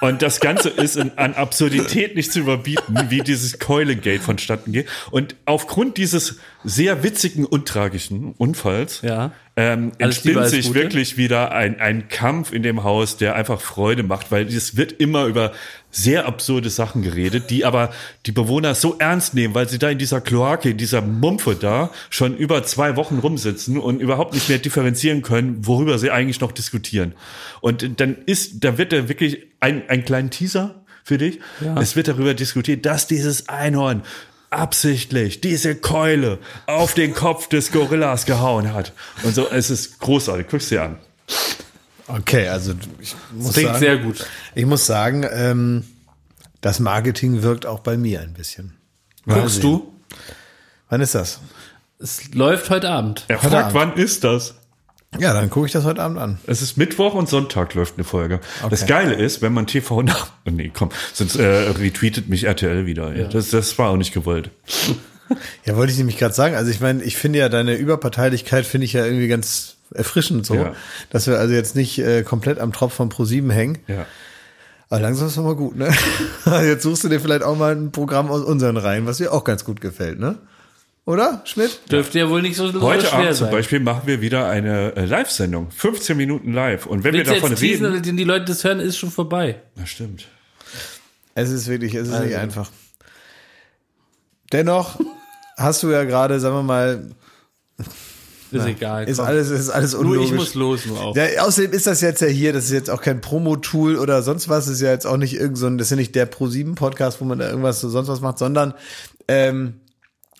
Und das Ganze ist in, an Absurdität nicht zu überbieten, wie dieses Keulengate vonstatten geht. Und aufgrund dieses sehr witzigen und tragischen Unfalls Ja. ähm, entspinnt sich Gute. wirklich wieder ein, ein Kampf in dem Haus, der einfach Freude macht, weil es wird immer über sehr absurde Sachen geredet, die aber die Bewohner so ernst nehmen, weil sie da in dieser Kloake, in dieser Mumpfe da schon über zwei Wochen rumsitzen und überhaupt nicht mehr differenzieren können, worüber sie eigentlich noch diskutieren. Und dann ist, da wird da wirklich ein, ein kleinen Teaser für dich. Es wird darüber diskutiert, dass dieses Einhorn absichtlich diese Keule auf den Kopf des Gorillas gehauen hat. Und so, es ist großartig. Guck's dir an. Okay, also ich muss Klingt sagen, sehr gut. ich muss sagen, ähm, das Marketing wirkt auch bei mir ein bisschen. Mal Guckst sehen. du? Wann ist das? Es läuft heute Abend. Er Heute fragt, Abend. wann ist das? Ja, dann gucke ich das heute Abend an. Es ist Mittwoch und Sonntag läuft eine Folge. Das Geile ist, wenn man TV nach, oh nee, komm, sonst äh, retweetet mich RTL wieder. Ja. Das, das war auch nicht gewollt. Ja, wollte ich nämlich gerade sagen. Also ich meine, ich finde ja deine Überparteilichkeit finde ich ja irgendwie ganz erfrischend so, Ja. dass wir also jetzt nicht äh, komplett am Tropf von Pro7 hängen. Ja. Aber langsam ist doch mal gut, ne? Jetzt suchst du dir vielleicht auch mal ein Programm aus unseren Reihen, was dir auch ganz gut gefällt, ne? Oder, Schmidt? Dürfte ja wohl nicht so, so Heute schwer Abend zum sein. Beispiel machen wir wieder eine äh, Live-Sendung. 15 Minuten live. Und wenn Willst wir davon jetzt teasen, reden. oder die Leute das hören, ist schon vorbei. Das stimmt. Es ist wirklich, es ist Also. nicht einfach. Dennoch hast du ja gerade, sagen wir mal, Ist egal. ist komm. alles, ist alles nur unlogisch. ich muss los, nur auch. Ja, außerdem ist das jetzt ja hier, das ist jetzt auch kein Promo-Tool oder sonst was, das ist ja jetzt auch nicht irgend so ein, das ist ja nicht der Pro7-Podcast, wo man da irgendwas so sonst was macht, sondern ähm,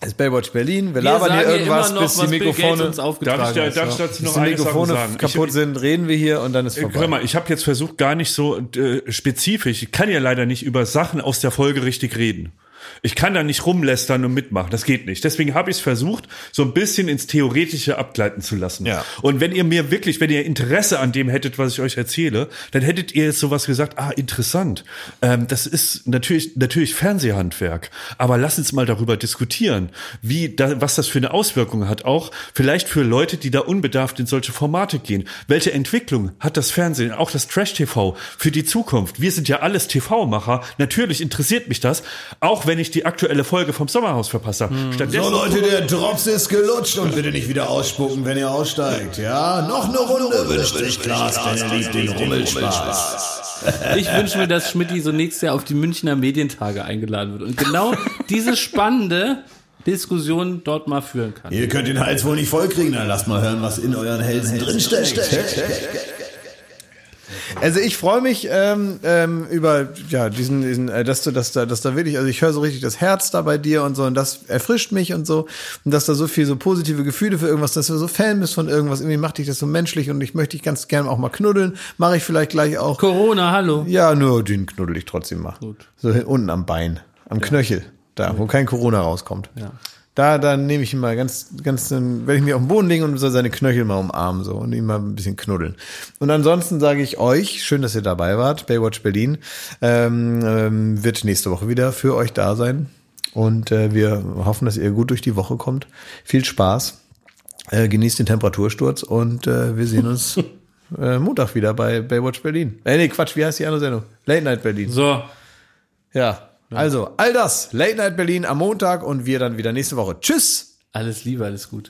es ist Baywatch Berlin, wir, Wir labern hier sagen irgendwas, immer noch, bis die Mikrofone, uns aufgetragen Darf ich, da, darf ich dazu bis noch die eine Sache Mikrofone sagen? kaputt ich, sind, reden wir hier und dann ist vorbei. Hör mal, ich habe jetzt versucht, gar nicht so äh, spezifisch. Ich kann ja leider nicht über Sachen aus der Folge richtig reden. Ich kann da nicht rumlästern und mitmachen. Das geht nicht. Deswegen habe ich es versucht, so ein bisschen ins Theoretische abgleiten zu lassen. Ja. Und wenn ihr mir wirklich, wenn ihr Interesse an dem hättet, was ich euch erzähle, dann hättet ihr jetzt sowas gesagt, ah, interessant. Ähm, das ist natürlich, natürlich Fernsehhandwerk. Aber lass uns mal darüber diskutieren, wie da, was das für eine Auswirkung hat. Auch vielleicht für Leute, die da unbedarft in solche Formate gehen. Welche Entwicklung hat das Fernsehen, auch das Trash-TV für die Zukunft? Wir sind ja alles TV-Macher. Natürlich interessiert mich das, auch wenn ich die aktuelle Folge vom Sommerhaus verpasse. Stattdessen So Leute, der Drops ist gelutscht und bitte nicht wieder ausspucken, wenn ihr aussteigt. Ja, noch eine Runde wünscht sich Klaas, denn er liebt den Rummelspaß. Ich wünsche mir, dass Schmidti so nächstes Jahr auf die Münchner Medientage eingeladen wird und genau diese spannende Diskussion dort mal führen kann. Ihr könnt den Hals wohl nicht vollkriegen, dann lasst mal hören, was in euren Hälsen drinsteckt. Also ich freue mich ähm, ähm, über ja diesen, diesen äh, dass du dass da dass da wirklich also ich höre so richtig das Herz da bei dir und so und das erfrischt mich und so. Und dass da so viel so positive Gefühle für irgendwas dass du so Fan bist von irgendwas irgendwie macht dich das so menschlich und ich möchte dich ganz gerne auch mal knuddeln. Mache ich vielleicht gleich auch. Corona, hallo. ja nur den knuddel ich trotzdem mal. Gut. so hin, unten am Bein am Knöchel da wo kein Corona rauskommt. Ja. Da dann nehme ich ihn mal ganz ganz ähm, werde ich mir auf den Boden legen und soll seine Knöchel mal umarmen so und ihn mal ein bisschen knuddeln. Und ansonsten sage ich euch schön dass ihr dabei wart Baywatch Berlin ähm, ähm, wird nächste Woche wieder für euch da sein. Und äh, wir hoffen dass ihr gut durch die Woche kommt. Viel Spaß. Äh, genießt den Temperatursturz und äh, wir sehen uns äh, Montag wieder bei Baywatch Berlin. Äh, nee Quatsch wie heißt die andere Sendung? Late Night Berlin. So, ja also all das Late Night Berlin am Montag und wir dann wieder nächste Woche. Tschüss! Alles Liebe, alles gut.